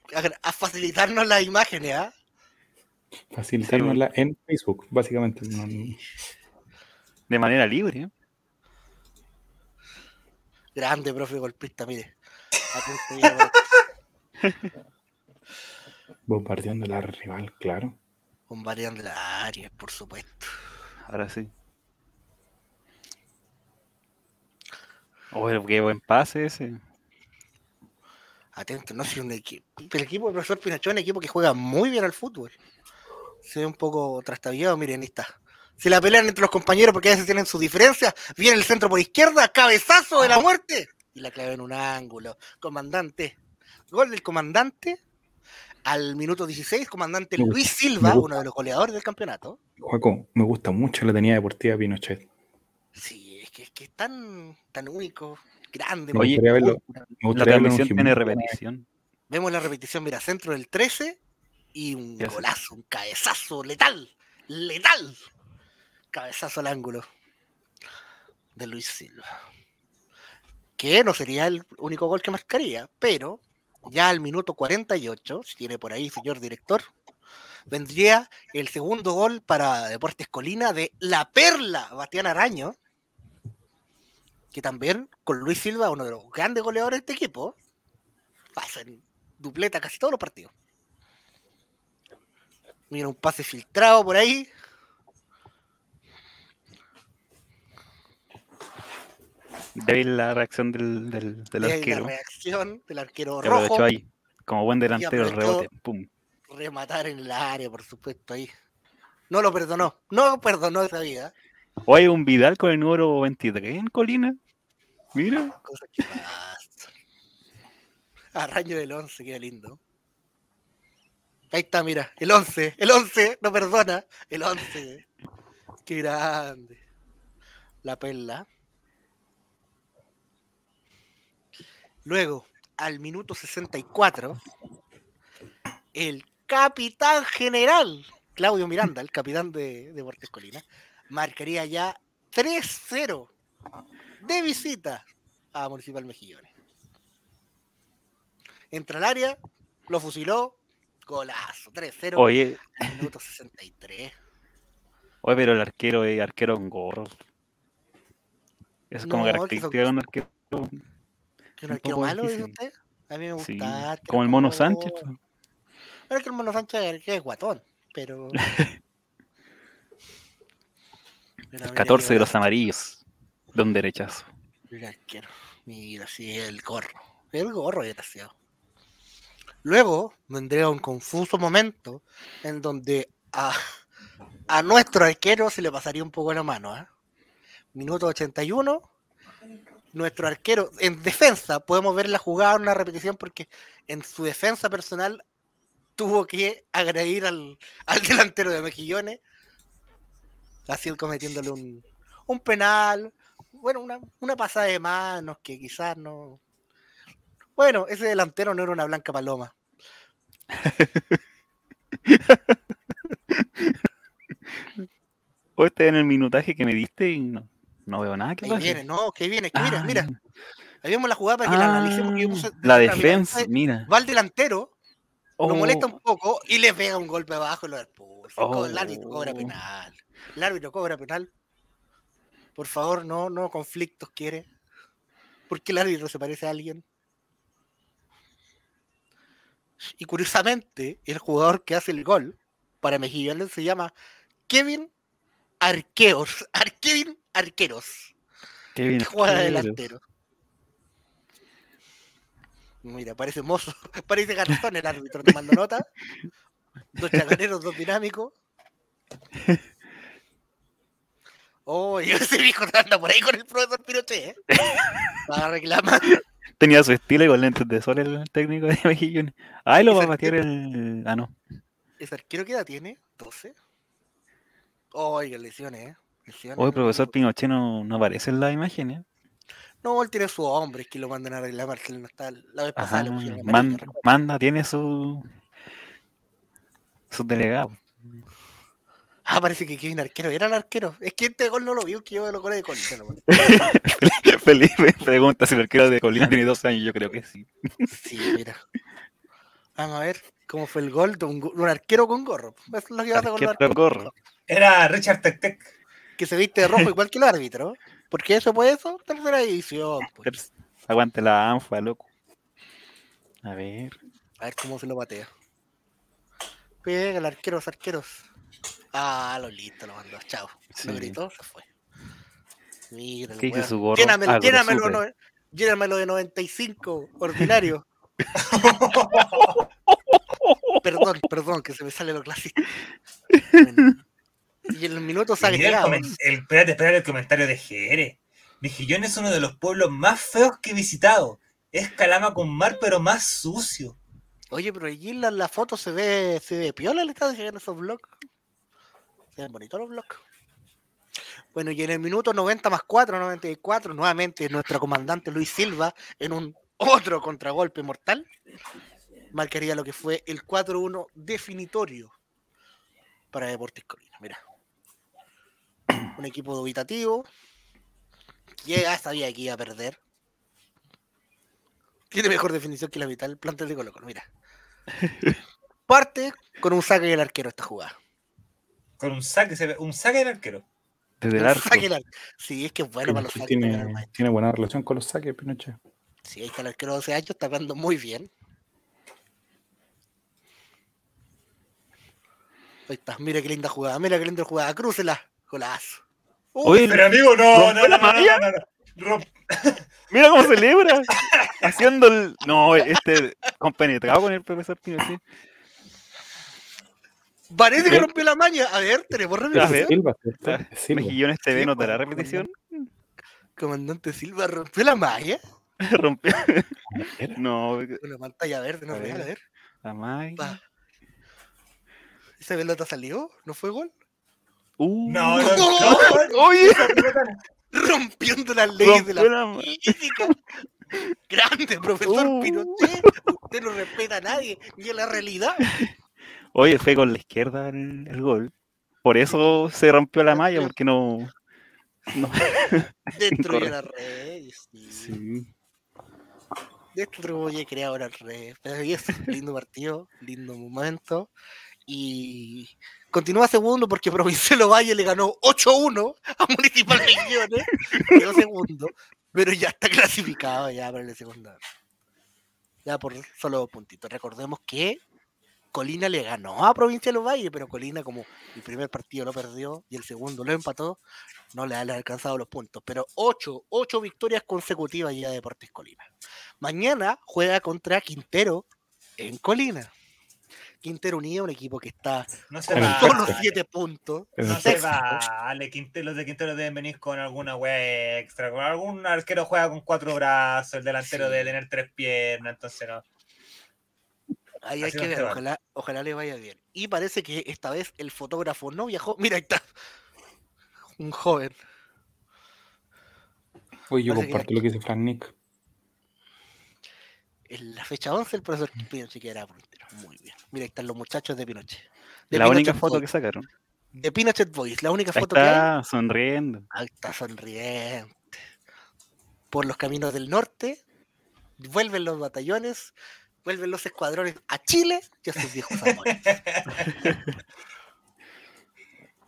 a facilitarnos las imágenes, ¿ah? Facilitárnosla en Facebook, básicamente. No- no- De manera libre. ¿eh? Grande, profe golpista, mire. Bombardeando la rival, claro. Bombardeando la área, por supuesto. Ahora sí. Oh, qué buen pase ese. Atento, no sé un equipo. El equipo del profesor Pinochet es un equipo que juega muy bien al fútbol. Se ve un poco trastabillado, miren, ahí está. Se la pelean entre los compañeros porque a veces tienen sus diferencias. Viene el centro por izquierda, cabezazo de la muerte. Y la clave en un ángulo. Comandante. Gol del comandante al minuto 16. Comandante Luis Silva, uno de los goleadores del campeonato. Juaco, me gusta mucho la tenida deportiva de Pinochet. Sí, que, que es tan, tan único, grande. Me Oye, gustaría verlo. Me La transmisión tiene repetición. Vemos la repetición, mira, centro del 13 y un golazo, un cabezazo letal, letal. Cabezazo al ángulo de Luis Silva. Que no sería el único gol que marcaría, pero ya al minuto 48, si tiene por ahí, señor director, vendría el segundo gol para Deportes Colina de La Perla, Bastián Araño, que también con Luis Silva, uno de los grandes goleadores de este equipo, pasan dupleta casi todos los partidos. Mira un pase filtrado por ahí. Débil la reacción del, del, del ahí la arquero. reacción del arquero Que rojo. ahí. Como buen delantero, el rebote. Pum. Rematar en el área, por supuesto, ahí. No lo perdonó. No perdonó esa vida. Oye, un Vidal con el número 23 en Colina. Mira. Arraño del 11, qué lindo. Ahí está, mira, el 11, el 11, no perdona, el 11. Qué grande. La perla. Luego, al minuto 64, el capitán general, Claudio Miranda, el capitán de Deportes Colina, marcaría ya 3-0 de visita a Municipal Mejillones. Entra al área, lo fusiló, golazo, 3-0, Oye, minuto 63. oye, pero el arquero es arquero con gorro. Eso es como No, característica de un arquero. ¿Que un arquero malo, dice usted? A mí me gusta. Sí, como el mono. Sánchez. pues. Pero es que el mono Sánchez es guatón, pero. Mira 14 qué de los amarillos. De un derechazo. Mira, arquero. Mira, sí, el gorro. El gorro, desgraciado. Luego vendría un confuso momento en donde a, a nuestro arquero se le pasaría un poco la mano. ¿ah? Minuto 81. Nuestro arquero, en defensa, podemos ver la jugada en una repetición porque en su defensa personal tuvo que agredir al, al delantero de Mejillones, así cometiéndole un, un penal, bueno, una, una pasada de manos que quizás no. Bueno, ese delantero no era una blanca paloma. O este en el minutaje que me diste y no, no veo nada que pase. viene, no, que viene, que mira, Ah, mira. Ahí vemos la jugada para que la analicemos. que la defensa, mira. Va al delantero, lo Oh, molesta un poco y le pega un golpe abajo y lo expulsa. Oh. El árbitro cobra penal. El árbitro cobra penal. Por favor, no, no conflictos quiere. Porque el árbitro se parece a alguien. Y curiosamente, el jugador que hace el gol para Mejillones se llama Kevin Arqueos. Ar- Kevin Arqueros. qué bien. Que juega de delantero. Mira, parece mozo, parece Garzón el árbitro tomando nota. Dos chacaneros, dos dinámicos. Oh, y ese viejo anda por ahí con el profesor Pinochet, ¿eh? Va a reclamar. Tenía su estilo y con lentes de sol el técnico de Mejillones. Ay, lo va a batear el. Ah, no. ¿Ese arquero qué edad tiene? ¿12? Oiga, lesiones, ¿eh? Lesiones. Hoy, profesor Pinochet no, no aparece en la imagen, ¿eh? No, él tiene su hombre, es que lo mandan a reclamar, que él no está. La vez pasada Ajá. le pusieron man- amarilla, recuerdo. manda, tiene su. Sus delegados. Ah, parece que Kevin Arquero era el arquero. Es que este gol no lo vio, que yo lo goles de Colina. nomás. Felipe pregunta si el arquero de Colina tiene dos años. Yo creo que sí. Sí, mira. Vamos a ver cómo fue el gol de un, go- un arquero con gorro. Eso es lo que los Arquero arqueros. gorro. Era Richard Tec Tec. Que se viste de rojo igual que el árbitro. ¿Por qué eso puede eso? Tercera división. pues. Aguante la anfa, loco. A ver. A ver cómo se lo patea. Pega el arquero, los arqueros. Ah, lo listo, lo mandó. Chao. Sí. Lo gritó, se fue. Mira, el ¿Qué weón. su gorro? Llénamelo, llénamelo, no- llénamelo de 95, ordinario. perdón, perdón, que se me sale lo clásico. Y en los minutos agregados. el, espérate, espérate el comentario de Jere. Mejillón es uno de los pueblos más feos que he visitado. Es Calama con mar, pero más sucio. Oye, pero allí en la, la foto se ve, se ve piola el estado de esos blogs. Se ven bonitos los blogs. Bueno, y en el minuto 90 más 4, 94, nuevamente nuestro comandante Luis Silva en un otro contragolpe mortal marcaría lo que fue el 4-1 definitorio para Deportes Colina. Mira, un equipo dubitativo ya sabía que iba a perder. Tiene mejor definición que la vital plantel de Colo, mira. Parte con un saque del arquero esta jugada. Con un saque, se ve- un saque del arquero. Desde el arco. saque del ar- Sí, es que es bueno para los saques. tiene, pero- tiene buena relación con los saques, Pinochet. Sí, ahí está el arquero de 12 años, está jugando muy bien. Ahí está, mira qué linda jugada, mira qué linda jugada, crúcela, golazo. Uy, Oye, Pero amigo, no, ¿Rompió no, la no, no, no, no, no. Romp- mira cómo celebra. Haciendo el. No, este. Compenetrado con el profesor Pinochet. Parece que rompió la maña. A ver, tenemos es Silva. Mejillones TV pues, repetición. Comandante Silva rompió la malla. Rompió. No, Una pantalla verde, no A real, ver. a ver. la May. Pa. ¿Esa pelota salió? ¿No fue gol? Uh, No, no, no. Oye, Rompiendo las leyes de la física. Grande, profesor Uh. Pinochet. Usted no respeta a nadie, ni a la realidad. Oye, fue con la izquierda el, el gol. Por eso se rompió la malla, porque no. no. Incorrecto. la red. Sí. Sí. Destruye, crea ahora red. Pero es un lindo partido, lindo momento. Y continúa segundo porque Provincial Valle le ganó 8-1 a Municipal. Quedó segundo, pero ya está clasificado ya para el segundo. Ya por solo dos puntitos. Recordemos que Colina le ganó a Provincial Valle, pero Colina como el primer partido lo perdió y el segundo lo empató, no le han alcanzado los puntos. Pero ocho, ocho victorias consecutivas ya de Deportes Colina. Mañana juega contra Quintero en Colina. Quintero Unido, un equipo que está No se con va. todos los siete puntos. No se vale, Quintero, los de Quintero deben venir con alguna wea extra. Con algún arquero juega con cuatro brazos, el delantero Sí. debe tener tres piernas, entonces no. Ahí hay Así que ver, vale. ojalá, ojalá le vaya bien. Y parece que esta vez el fotógrafo no viajó. Mira, ahí está. Un joven. Oye, yo Parece que comparto lo que dice Fran Nick. En la fecha 11 el profesor Pinochet era puntero. Muy bien. Mira, ahí están los muchachos de Pinochet. De La única foto que sacaron. De Pinochet Boys. La única Ahí foto que hay. está, sonriendo. Ahí está sonriente. Por los caminos del norte, vuelven los batallones, vuelven los escuadrones a Chile y a sus viejos amores.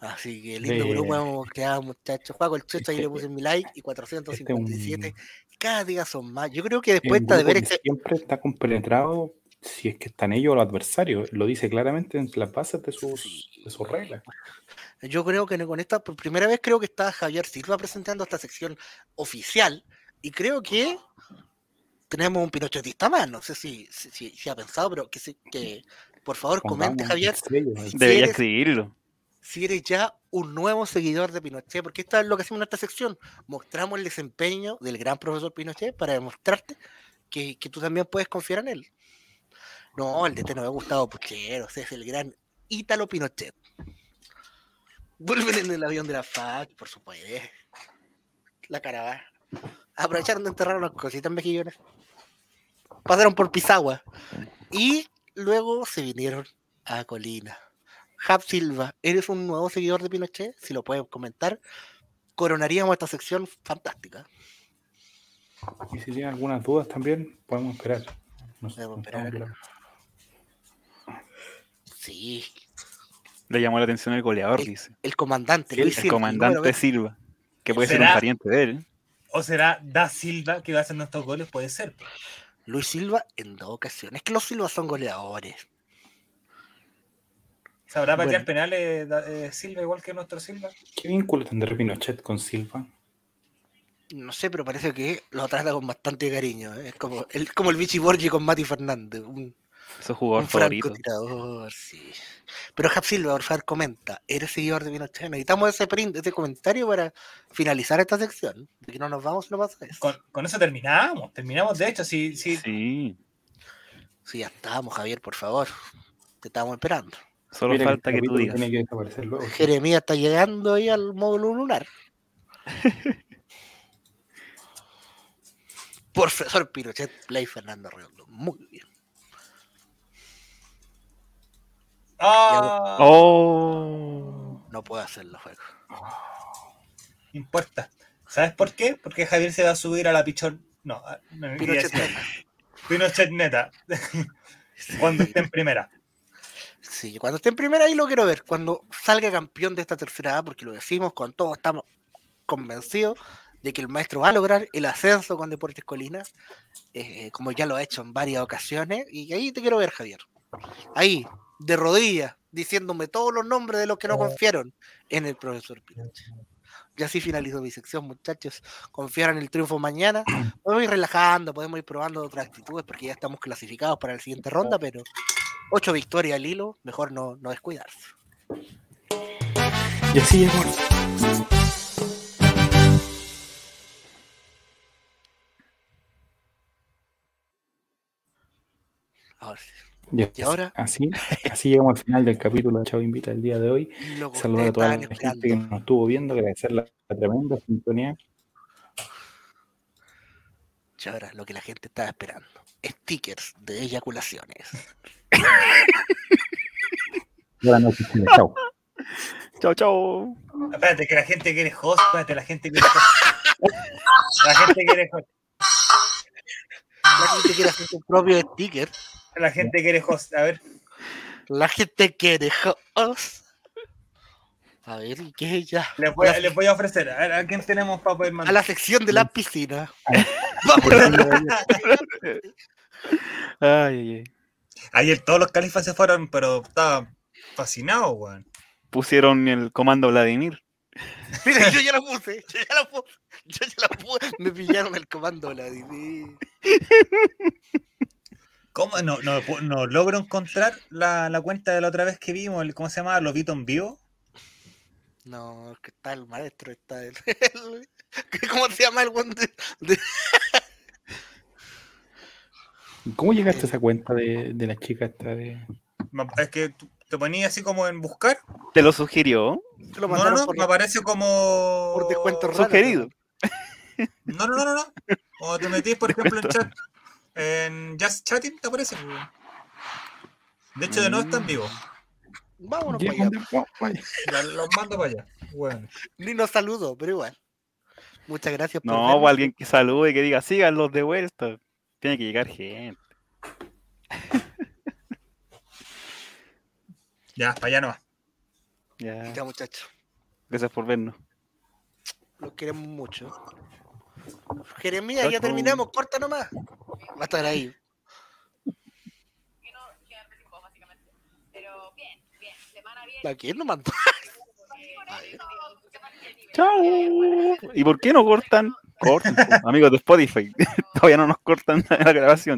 Así que lindo grupo hemos creado, muchachos. Juego el Checho, ahí le puse mi like y 457. Este Cada día son más. Yo creo que Es después un de ver este. Siempre está compenetrado si es que están ellos o los adversarios. Lo dice claramente en las bases de sus, de sus reglas. Yo creo que con esta, por primera vez creo que está Javier Silva presentando esta sección oficial y creo que tenemos un pinochetista más. No sé si, si, si- si ha pensado, pero que, se- que por favor comente, Javier, ahí. Debería eres- escribirlo. si eres ya un nuevo seguidor de Pinochet, porque esto es lo que hacemos en esta sección. Mostramos el desempeño del gran profesor Pinochet para demostrarte que, que tú también puedes confiar en él. No, el DT no me ha gustado Puchero, es el gran Ítalo Pinochet. Vuelven en el avión de la FAC, por supuesto. La caravana. Aprovecharon de enterrar unas cositas mejillones. Pasaron por Pisagua. Y luego se vinieron a Colina. Jab Silva, ¿eres un nuevo seguidor de Pinochet? Si lo puedes comentar, coronaríamos esta sección fantástica. Y si tienen algunas dudas también, podemos esperar. Nos- Podemos esperar. Sí, Le llamó la atención el goleador, El- dice. el comandante El, Luis Silva, comandante número 20. Silva. Que puede ser un pariente de él. O será Da Silva que va a hacer nuestros goles, puede ser. Luis Silva en dos ocasiones. Es que los Silva son goleadores. ¿Sabrá patear Bueno. penales Da- eh, Silva igual que nuestro Silva? ¿Qué vínculo tendrá Pinochet con Silva? No sé, pero parece que lo trata con bastante cariño. ¿eh? Es como el, como el Vichy Borgi con Mati Fernández. Un, Su jugador un favorito. francotirador, sí. Pero Jab Silva, por favor, comenta. ¿Eres seguidor de Pinochet? Necesitamos ese print, ese comentario para finalizar esta sección. De que no nos vamos, no pasa eso. Con, con eso terminamos. Terminamos, de hecho, si, si Sí. Sí, ya estamos, Javier, por favor. Te estamos esperando. Solo falta que tú digas. Tiene que desaparecer luego. Jeremías está llegando ahí al módulo lunar. Profesor Pinochet, Play Fernando Redondo. Muy bien. ¡Ah! Oh. No puedo hacerlo, juego. No importa. ¿Sabes por qué? Porque Javier se va a subir a la pichón. No, no Pinochet decir. neta. Pinochet neta. Cuando esté en primera. Sí, cuando esté en primera ahí lo quiero ver. Cuando salga campeón de esta tercera A, porque lo decimos con todos estamos convencidos de que el maestro va a lograr el ascenso con Deportes Colinas, eh, como ya lo ha hecho en varias ocasiones. Y ahí te quiero ver, Javier. Ahí, de rodillas, diciéndome todos los nombres de los que no confiaron en el profesor Pinochet. Y así finalizo mi sección, muchachos. Confiar en el triunfo mañana. Podemos ir relajando, podemos ir probando otras actitudes porque ya estamos clasificados para la siguiente ronda, pero ocho victorias al hilo, mejor no, no descuidarse. Y así llegó. Ahora sí. Y Y ahora- Así, así llegamos al final del capítulo de Chavo Invita el día de hoy. Saludar a toda la gente que nos estuvo viendo, agradecer la, la tremenda sintonía. Y ahora lo que la gente estaba esperando. Stickers de eyaculaciones. Buenas noches, chao. Chao, chao. Espérate, que la gente quiere host. Espérate, la gente quiere host. La gente quiere host. La gente quiere hacer su propio sticker. La gente quiere host. A ver. La gente quiere host. A ver, ¿y qué es ya? Les voy, a- les voy a ofrecer. A, ver, ¿a quién tenemos para poder a mandar? la sección de la piscina. Ay. Vamos. Ay, ay, ay. Ayer todos los califas se fueron, pero estaba fascinado, weón. Pusieron el comando Vladimir. Mira, yo ya la puse. Yo ya la puse. Yo ya la puse. Me pillaron el comando Vladimir. ¿Cómo? No, no, no logro encontrar la, la cuenta de la otra vez que vimos, el, ¿cómo se llama? Lobito en vivo. No, es que está el maestro, está el. el- ¿Cómo se llama el buen de- de- ¿Cómo llegaste a esa cuenta de, de la chica esta de... Es que te ponías así como en buscar. ¿Te lo sugirió? Te lo No, no, no, por, me aparece como. por descuento raro. Sugerido. No, no, no, no. no. O te metís, por ejemplo, en chat. En Just Chatting, ¿te aparece? De hecho, de nuevo está en vivo. Vámonos ¿Quieres para allá. No. Ya Los mando para allá. Bueno. Ni nos saludo, pero igual. Muchas gracias por No, o alguien que salude y que diga, síganlos de vuelta. Tiene que llegar gente. Ya, para allá no va. Ya. Ya, muchachos. Gracias por vernos. Los queremos mucho. Jeremías, ya terminamos. Corta nomás. Va a estar ahí. Que no básicamente. Pero bien, bien. Semana bien. ¿A quién lo mandó? Chao. ¿Y por qué no cortan? Corten, po, amigos de Spotify. Todavía no nos cortan la grabación.